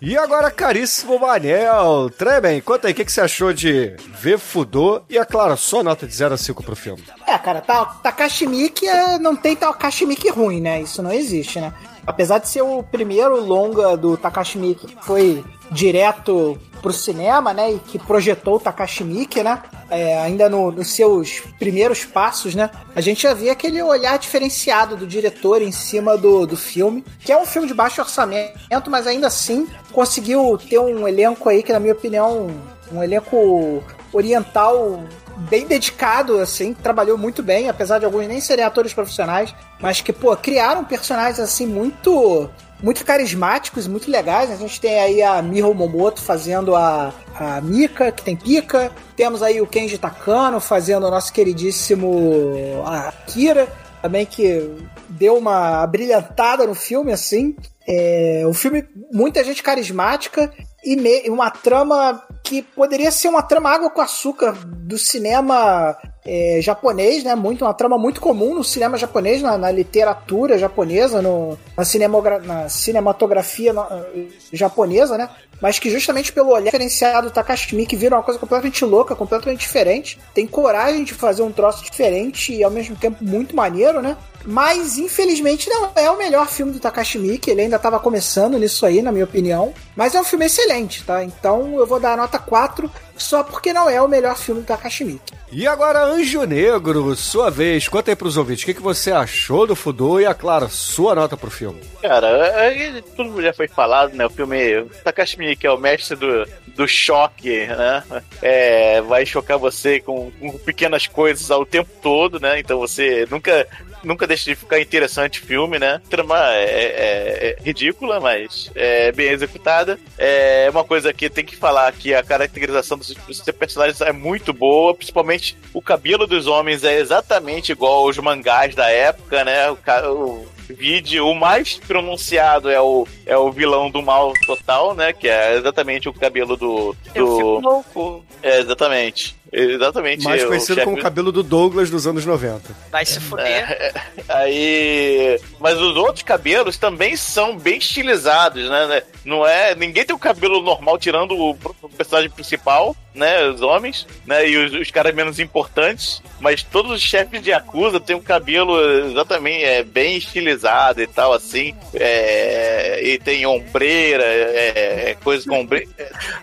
E agora, caríssimo Manel, Tremen, conta aí o que, que você achou de ver Fudô e, é claro, sua nota de 0 a 5 pro filme. É, cara, tá, Takashi Miike é, não tem Takashi Miike ruim, né? Isso não existe, né? Apesar de ser o primeiro longa do Takashi Miike que foi direto pro cinema, né? E que projetou o Takashi Miike, né? É, ainda no- nos seus primeiros passos, né? A gente já vê aquele olhar diferenciado do diretor em cima do, do filme, que é um filme de baixo orçamento, mas ainda assim conseguiu ter um elenco aí que, na minha opinião, um elenco oriental bem dedicado, assim, trabalhou muito bem, apesar de alguns nem serem atores profissionais, mas que, pô, criaram personagens, assim, muito muito carismáticos, muito legais. A gente tem aí a Miho Momoto fazendo a, a Mika, que tem pica. Temos aí o Kenji Takano fazendo o nosso queridíssimo Akira, também que deu uma brilhantada no filme, assim. É, um filme, muita gente carismática e me- uma trama que poderia ser uma trama água com açúcar do cinema é, japonês, né? Muito, uma trama muito comum no cinema japonês, na, na literatura japonesa, no, na, na cinematografia na- japonesa, né? Mas que justamente pelo olhar diferenciado do Takashi Miike vira uma coisa completamente louca, completamente diferente. Tem coragem de fazer um troço diferente e ao mesmo tempo muito maneiro, né? Mas infelizmente não é o melhor filme do Takashi Miike, ele ainda estava começando nisso aí, na minha opinião. Mas é um filme excelente, tá? Então eu vou dar a nota 4 só porque não é o melhor filme do Takashi Miike. E agora, Anjo Negro, sua vez. Conta aí pros ouvintes o que, que você achou do Fudô e, é claro, sua nota pro filme. Cara, aí tudo já foi falado, né? O filme o Takashi Miike é o mestre do, do choque, né? É, vai chocar você com, com pequenas coisas ao tempo todo, né? Então você nunca nunca deixa de ficar interessante filme, né? Trama é, é- é ridícula, mas é bem executada. É uma coisa que tem que falar que a caracterização dos, dos personagens é muito boa, principalmente o cabelo dos homens é exatamente igual aos mangás da época, né? O, o vídeo, o mais pronunciado é o, é o vilão do mal total, né? Que é exatamente o cabelo do. Eu do... fico louco. É, exatamente. Exatamente. Mais o conhecido chefe- como o cabelo do Douglas dos anos 90. Vai se fuder. É, aí. Mas os outros cabelos também são bem estilizados, né? Não é. Ninguém tem o cabelo normal tirando o, o personagem principal, né? Os homens, né? E os, os caras menos importantes. Mas todos os chefes de Yakuza têm um cabelo exatamente é, bem estilizado e tal, assim. É, e tem ombreira, é, é, coisa com ombreira.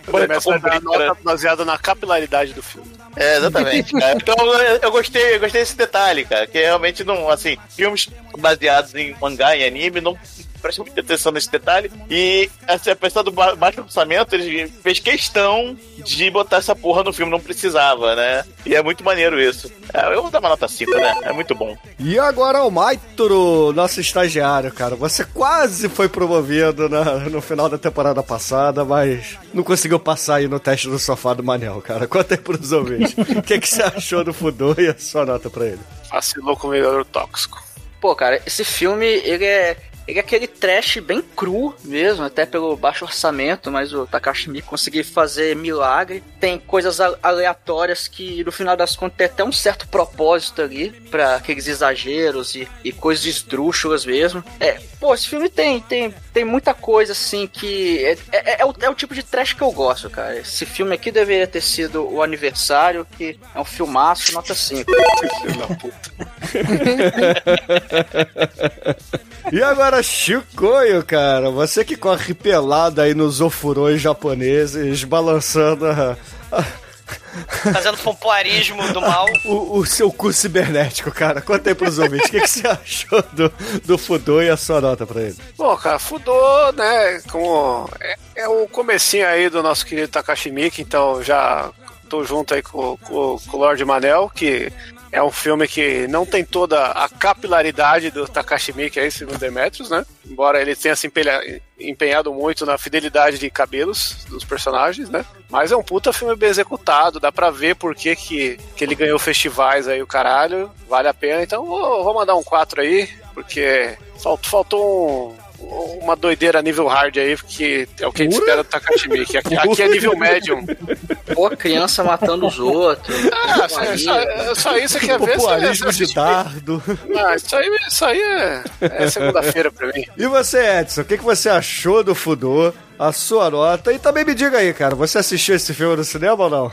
Começa a dar nota baseada na capilaridade do filme. É, exatamente, cara. Então eu, eu gostei, eu gostei desse detalhe, cara. Que realmente não, assim, filmes baseados em mangá e anime não prestam muita atenção nesse detalhe. E assim, apesar do ba- baixo orçamento, ele fez questão de botar essa porra no filme, não precisava, né? E é muito maneiro isso. É, eu vou dar uma nota 5, né? É muito bom. E agora o Maituro, nosso estagiário, cara. Você quase foi promovido na- no final da temporada passada, mas não conseguiu passar aí no teste do sofá do Manel, cara. Conta aí pros ouvintes. O que, que você achou do Fudô e a sua nota pra ele? Vacilou com o melhor tóxico. Pô, cara, esse filme, ele é. Ele é aquele trash bem cru mesmo, até pelo baixo orçamento, mas o Takashi Miike conseguiu fazer milagre. Tem coisas aleatórias que, no final das contas, tem até um certo propósito ali, pra aqueles exageros e, e coisas esdrúxulas mesmo. É, pô, esse filme tem, tem, tem muita coisa assim que. É, é, é o, é o tipo de trash que eu gosto, cara. Esse filme aqui deveria ter sido o aniversário, que é um filmaço, nota 5. E agora, Chicoio, cara, você que corre pelado aí nos ofurões japoneses, balançando a- a- Fazendo pompoarismo do mal. o, o seu cu cibernético, cara. Conta aí pros ouvintes, o que, que você achou do, do Fudô e a sua nota pra ele? Bom, cara, Fudô, né, como é, é o comecinho aí do nosso querido Takashi Miike, então já tô junto aí com, com, com o Lord Manel, que é um filme que não tem toda a capilaridade do Takashi Miike aí, segundo Demetrius, né? Embora ele tenha se empenhado muito na fidelidade de cabelos dos personagens, né? Mas é um puta filme bem executado, dá pra ver por que, que, que ele ganhou festivais aí, o caralho, vale a pena. Então vou, vou mandar um 4 aí, porque faltou, faltou um- uma doideira nível hard aí, porque é o que a gente espera do Takashi Miike. Aqui, aqui é nível médium. Pô, criança matando os outros. Ah, só, só, só isso que quer ver. você- Populismo você de dardo. Ah, isso aí, isso aí é, é segunda-feira pra mim. E você, Edson, o que, que você achou do Fudô? A sua nota? E também me diga aí, cara, você assistiu esse filme no cinema ou não?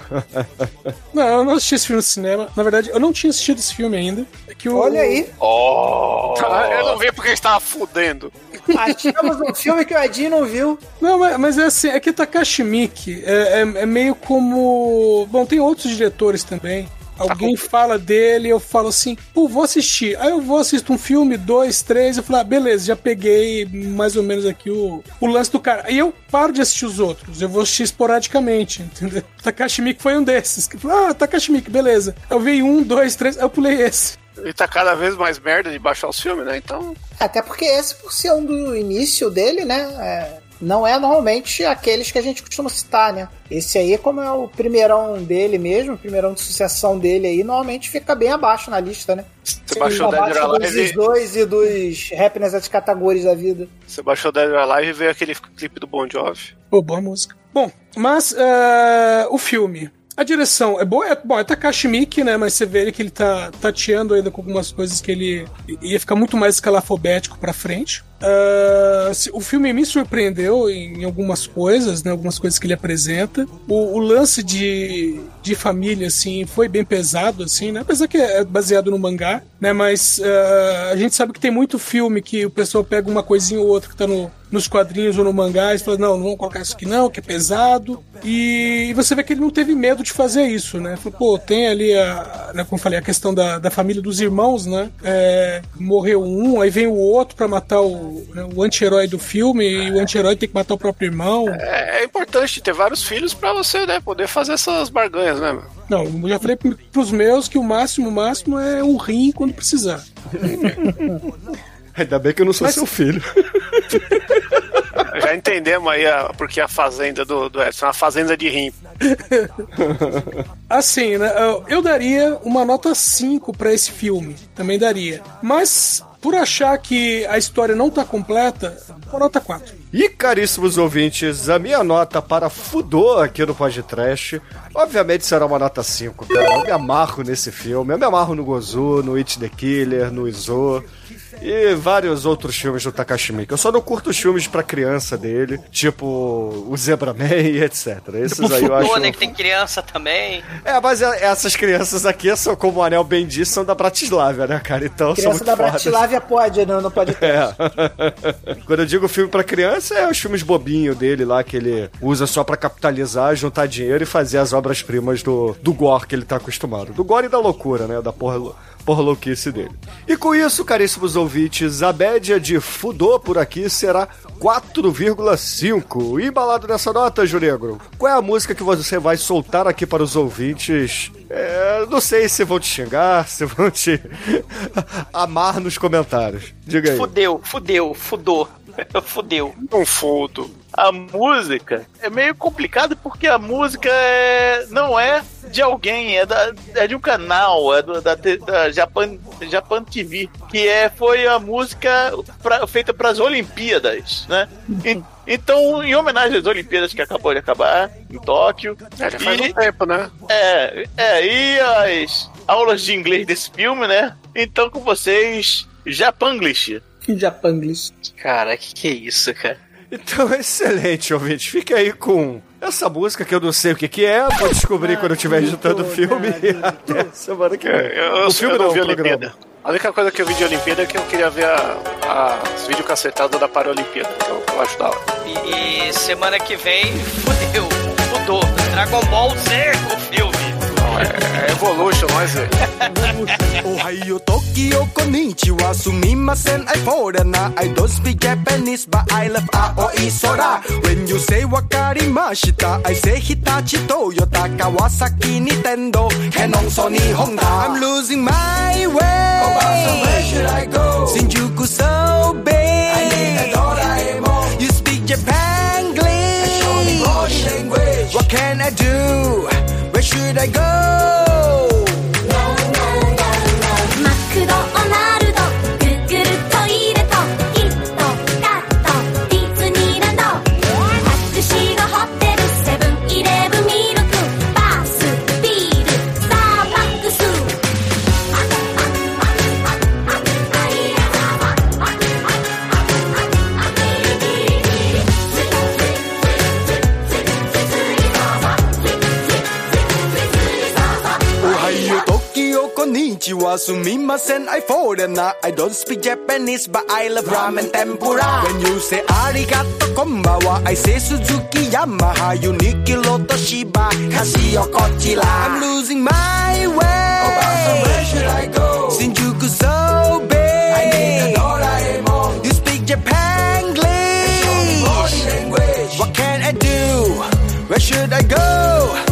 Não, eu não assisti esse filme no cinema. Na verdade, eu não tinha assistido esse filme ainda. É que o- Olha aí. Oh! Eu não vi porque estava fudendo. Achamos um filme que o Edinho não viu. Não, mas, mas é assim, é que Takashi Miike é, é- é meio como. Bom, tem outros diretores também. Alguém fala dele, eu falo assim, pô, vou assistir. Aí eu vou assistir um filme, dois, três, eu falo, ah, beleza, já peguei mais ou menos aqui o, o lance do cara. Aí eu paro de assistir os outros, eu vou assistir esporadicamente, entendeu? Takashi Miike foi um desses. Que falou, ah, Takashi Miike, beleza. Eu vi um, dois, três, aí eu pulei esse. Ele tá cada vez mais merda de baixar os filmes, né? Então. Até porque esse, por ser um do início dele, né? é, não é normalmente aqueles que a gente costuma citar, né? Esse aí, como é o primeirão dele mesmo, o primeirão de sucessão dele aí, normalmente fica bem abaixo na lista, né? Você baixou o Dead or abaixo dos Alive. dois e dos Happiness at Categories da vida. Você baixou Dead or Alive e veio aquele clipe do Bon Jovi. Pô, boa música. Bom, mas eh, o filme. A direção é boa, é, bom, é Takashi Miike, né? Mas você vê ele que ele tá tateando ainda com algumas coisas que ele ia ficar muito mais escalafobético pra frente. Uh, o filme me surpreendeu em, algumas coisas, né? Algumas coisas que ele apresenta. O, o lance de, de família, assim, foi bem pesado, assim, né? Apesar que é baseado no mangá, né? Mas uh, a gente sabe que tem muito filme que o pessoal pega uma coisinha ou outra que tá no, nos quadrinhos ou no mangá e fala, não, não vamos colocar isso aqui não, que é pesado. E, você vê que ele não teve medo de fazer isso, né? Falou, pô, tem ali a, né, como falei, a questão da, da família dos irmãos, né? É, morreu um, aí vem o outro pra matar o, né, o anti-herói do filme e o anti-herói tem que matar o próprio irmão. É, é importante ter vários filhos pra você, né, poder fazer essas barganhas, né, meu? Não, eu já falei pro- pros meus que o máximo, o máximo é um rim quando precisar. Ainda bem que eu não sou Mas- seu filho. Já entendemos aí a, porque a fazenda do, do Edson é uma fazenda de rim. Assim, né? eu- Eu daria uma nota 5 pra esse filme. Também daria. Mas, por achar que a história não tá completa, uma nota 4. E caríssimos ouvintes, a minha nota para Fudô aqui no podcast, obviamente será uma nota 5, cara. Eu me amarro nesse filme, eu me amarro no Gozu, no It the Killer, no Izo e vários outros filmes do Takashi Miike. Eu só não curto os filmes pra criança dele, tipo o Zebra Man e etc. Esses aí eu acho... Né, que tem criança também. É, mas é- essas crianças aqui são, como o Anel bem disse, são da Bratislava, né, cara? Então são Criança muito da fodas. Bratislávia pode, não, não pode ter. É. Quando eu digo filme pra criança, é os filmes bobinho dele lá, que ele usa só pra capitalizar, juntar dinheiro e fazer as obras-primas do, do gore que ele tá acostumado. Do gore e da loucura, né? Da porra, porra louquice dele. E com isso, caríssimos ouvintes, a média de Fudô por aqui será 4,5. E embalado nessa nota, Juregro, qual é a música que você vai soltar aqui para os ouvintes? É, não sei se vão te xingar, se vão te amar nos comentários. Diga aí. Fudeu, fudeu, fudou. Fudeu. Um fudo. A música é meio complicado porque a música é- não é de alguém, é, da- é de um canal, é do- da, da Japan, Japan TV, que é, foi a música pra- feita para as Olimpíadas, né? E- então, em homenagem às Olimpíadas que acabou de acabar em Tóquio. É, já faz e- um tempo, né? É, é, e as aulas de inglês desse filme, né? Então com vocês, Japanglish. Japanglish. Cara, que que é isso, cara? Então, excelente, ouvinte. Fique aí com essa música que eu não sei o que, que é. Vou descobrir quando eu estiver editando o filme. Até semana que vem. Eu, eu, o filme eu não não, vi o a programa. Olimpíada. A única coisa que eu vi de Olimpíada é que eu queria ver a, a, os vídeos cacetados da Paralimpíada. Então eu acho da hora. E, e semana que vem, fudeu, fudou. Dragon Ball Z, o filme. É Evolution, nós velho. Ohio, Tokyo, konnichiwa, sumimasen, I foreigner. I don't speak Japanese, but I love Aoi Sora. When you say wakarimashita, I say Hitachi, Toyota, Kawasaki, Nintendo, Canon, Sony, Honda. I'm losing my way. Oh, Obasa, where should I go? Shinjuku, so big. I need a Doraemon. You speak Japanese. Show me language. What can I do? Where should I go? Sumimasen, I foreigner. I don't speak Japanese, but I love ramen tempura. When you say arigato, konbawa, I say Suzuki, Yamaha, Uniqlo, Loto, Shiba, Casio, Kochila. I'm losing my way. Oh, where should I go? Shinjuku so big. I need a Doraemon. You speak language. What can I do? Where should I go?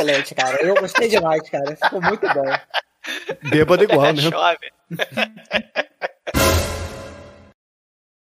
excelente, cara. Eu gostei demais, cara. Ficou muito bom. Bêbado igual, né? Chove.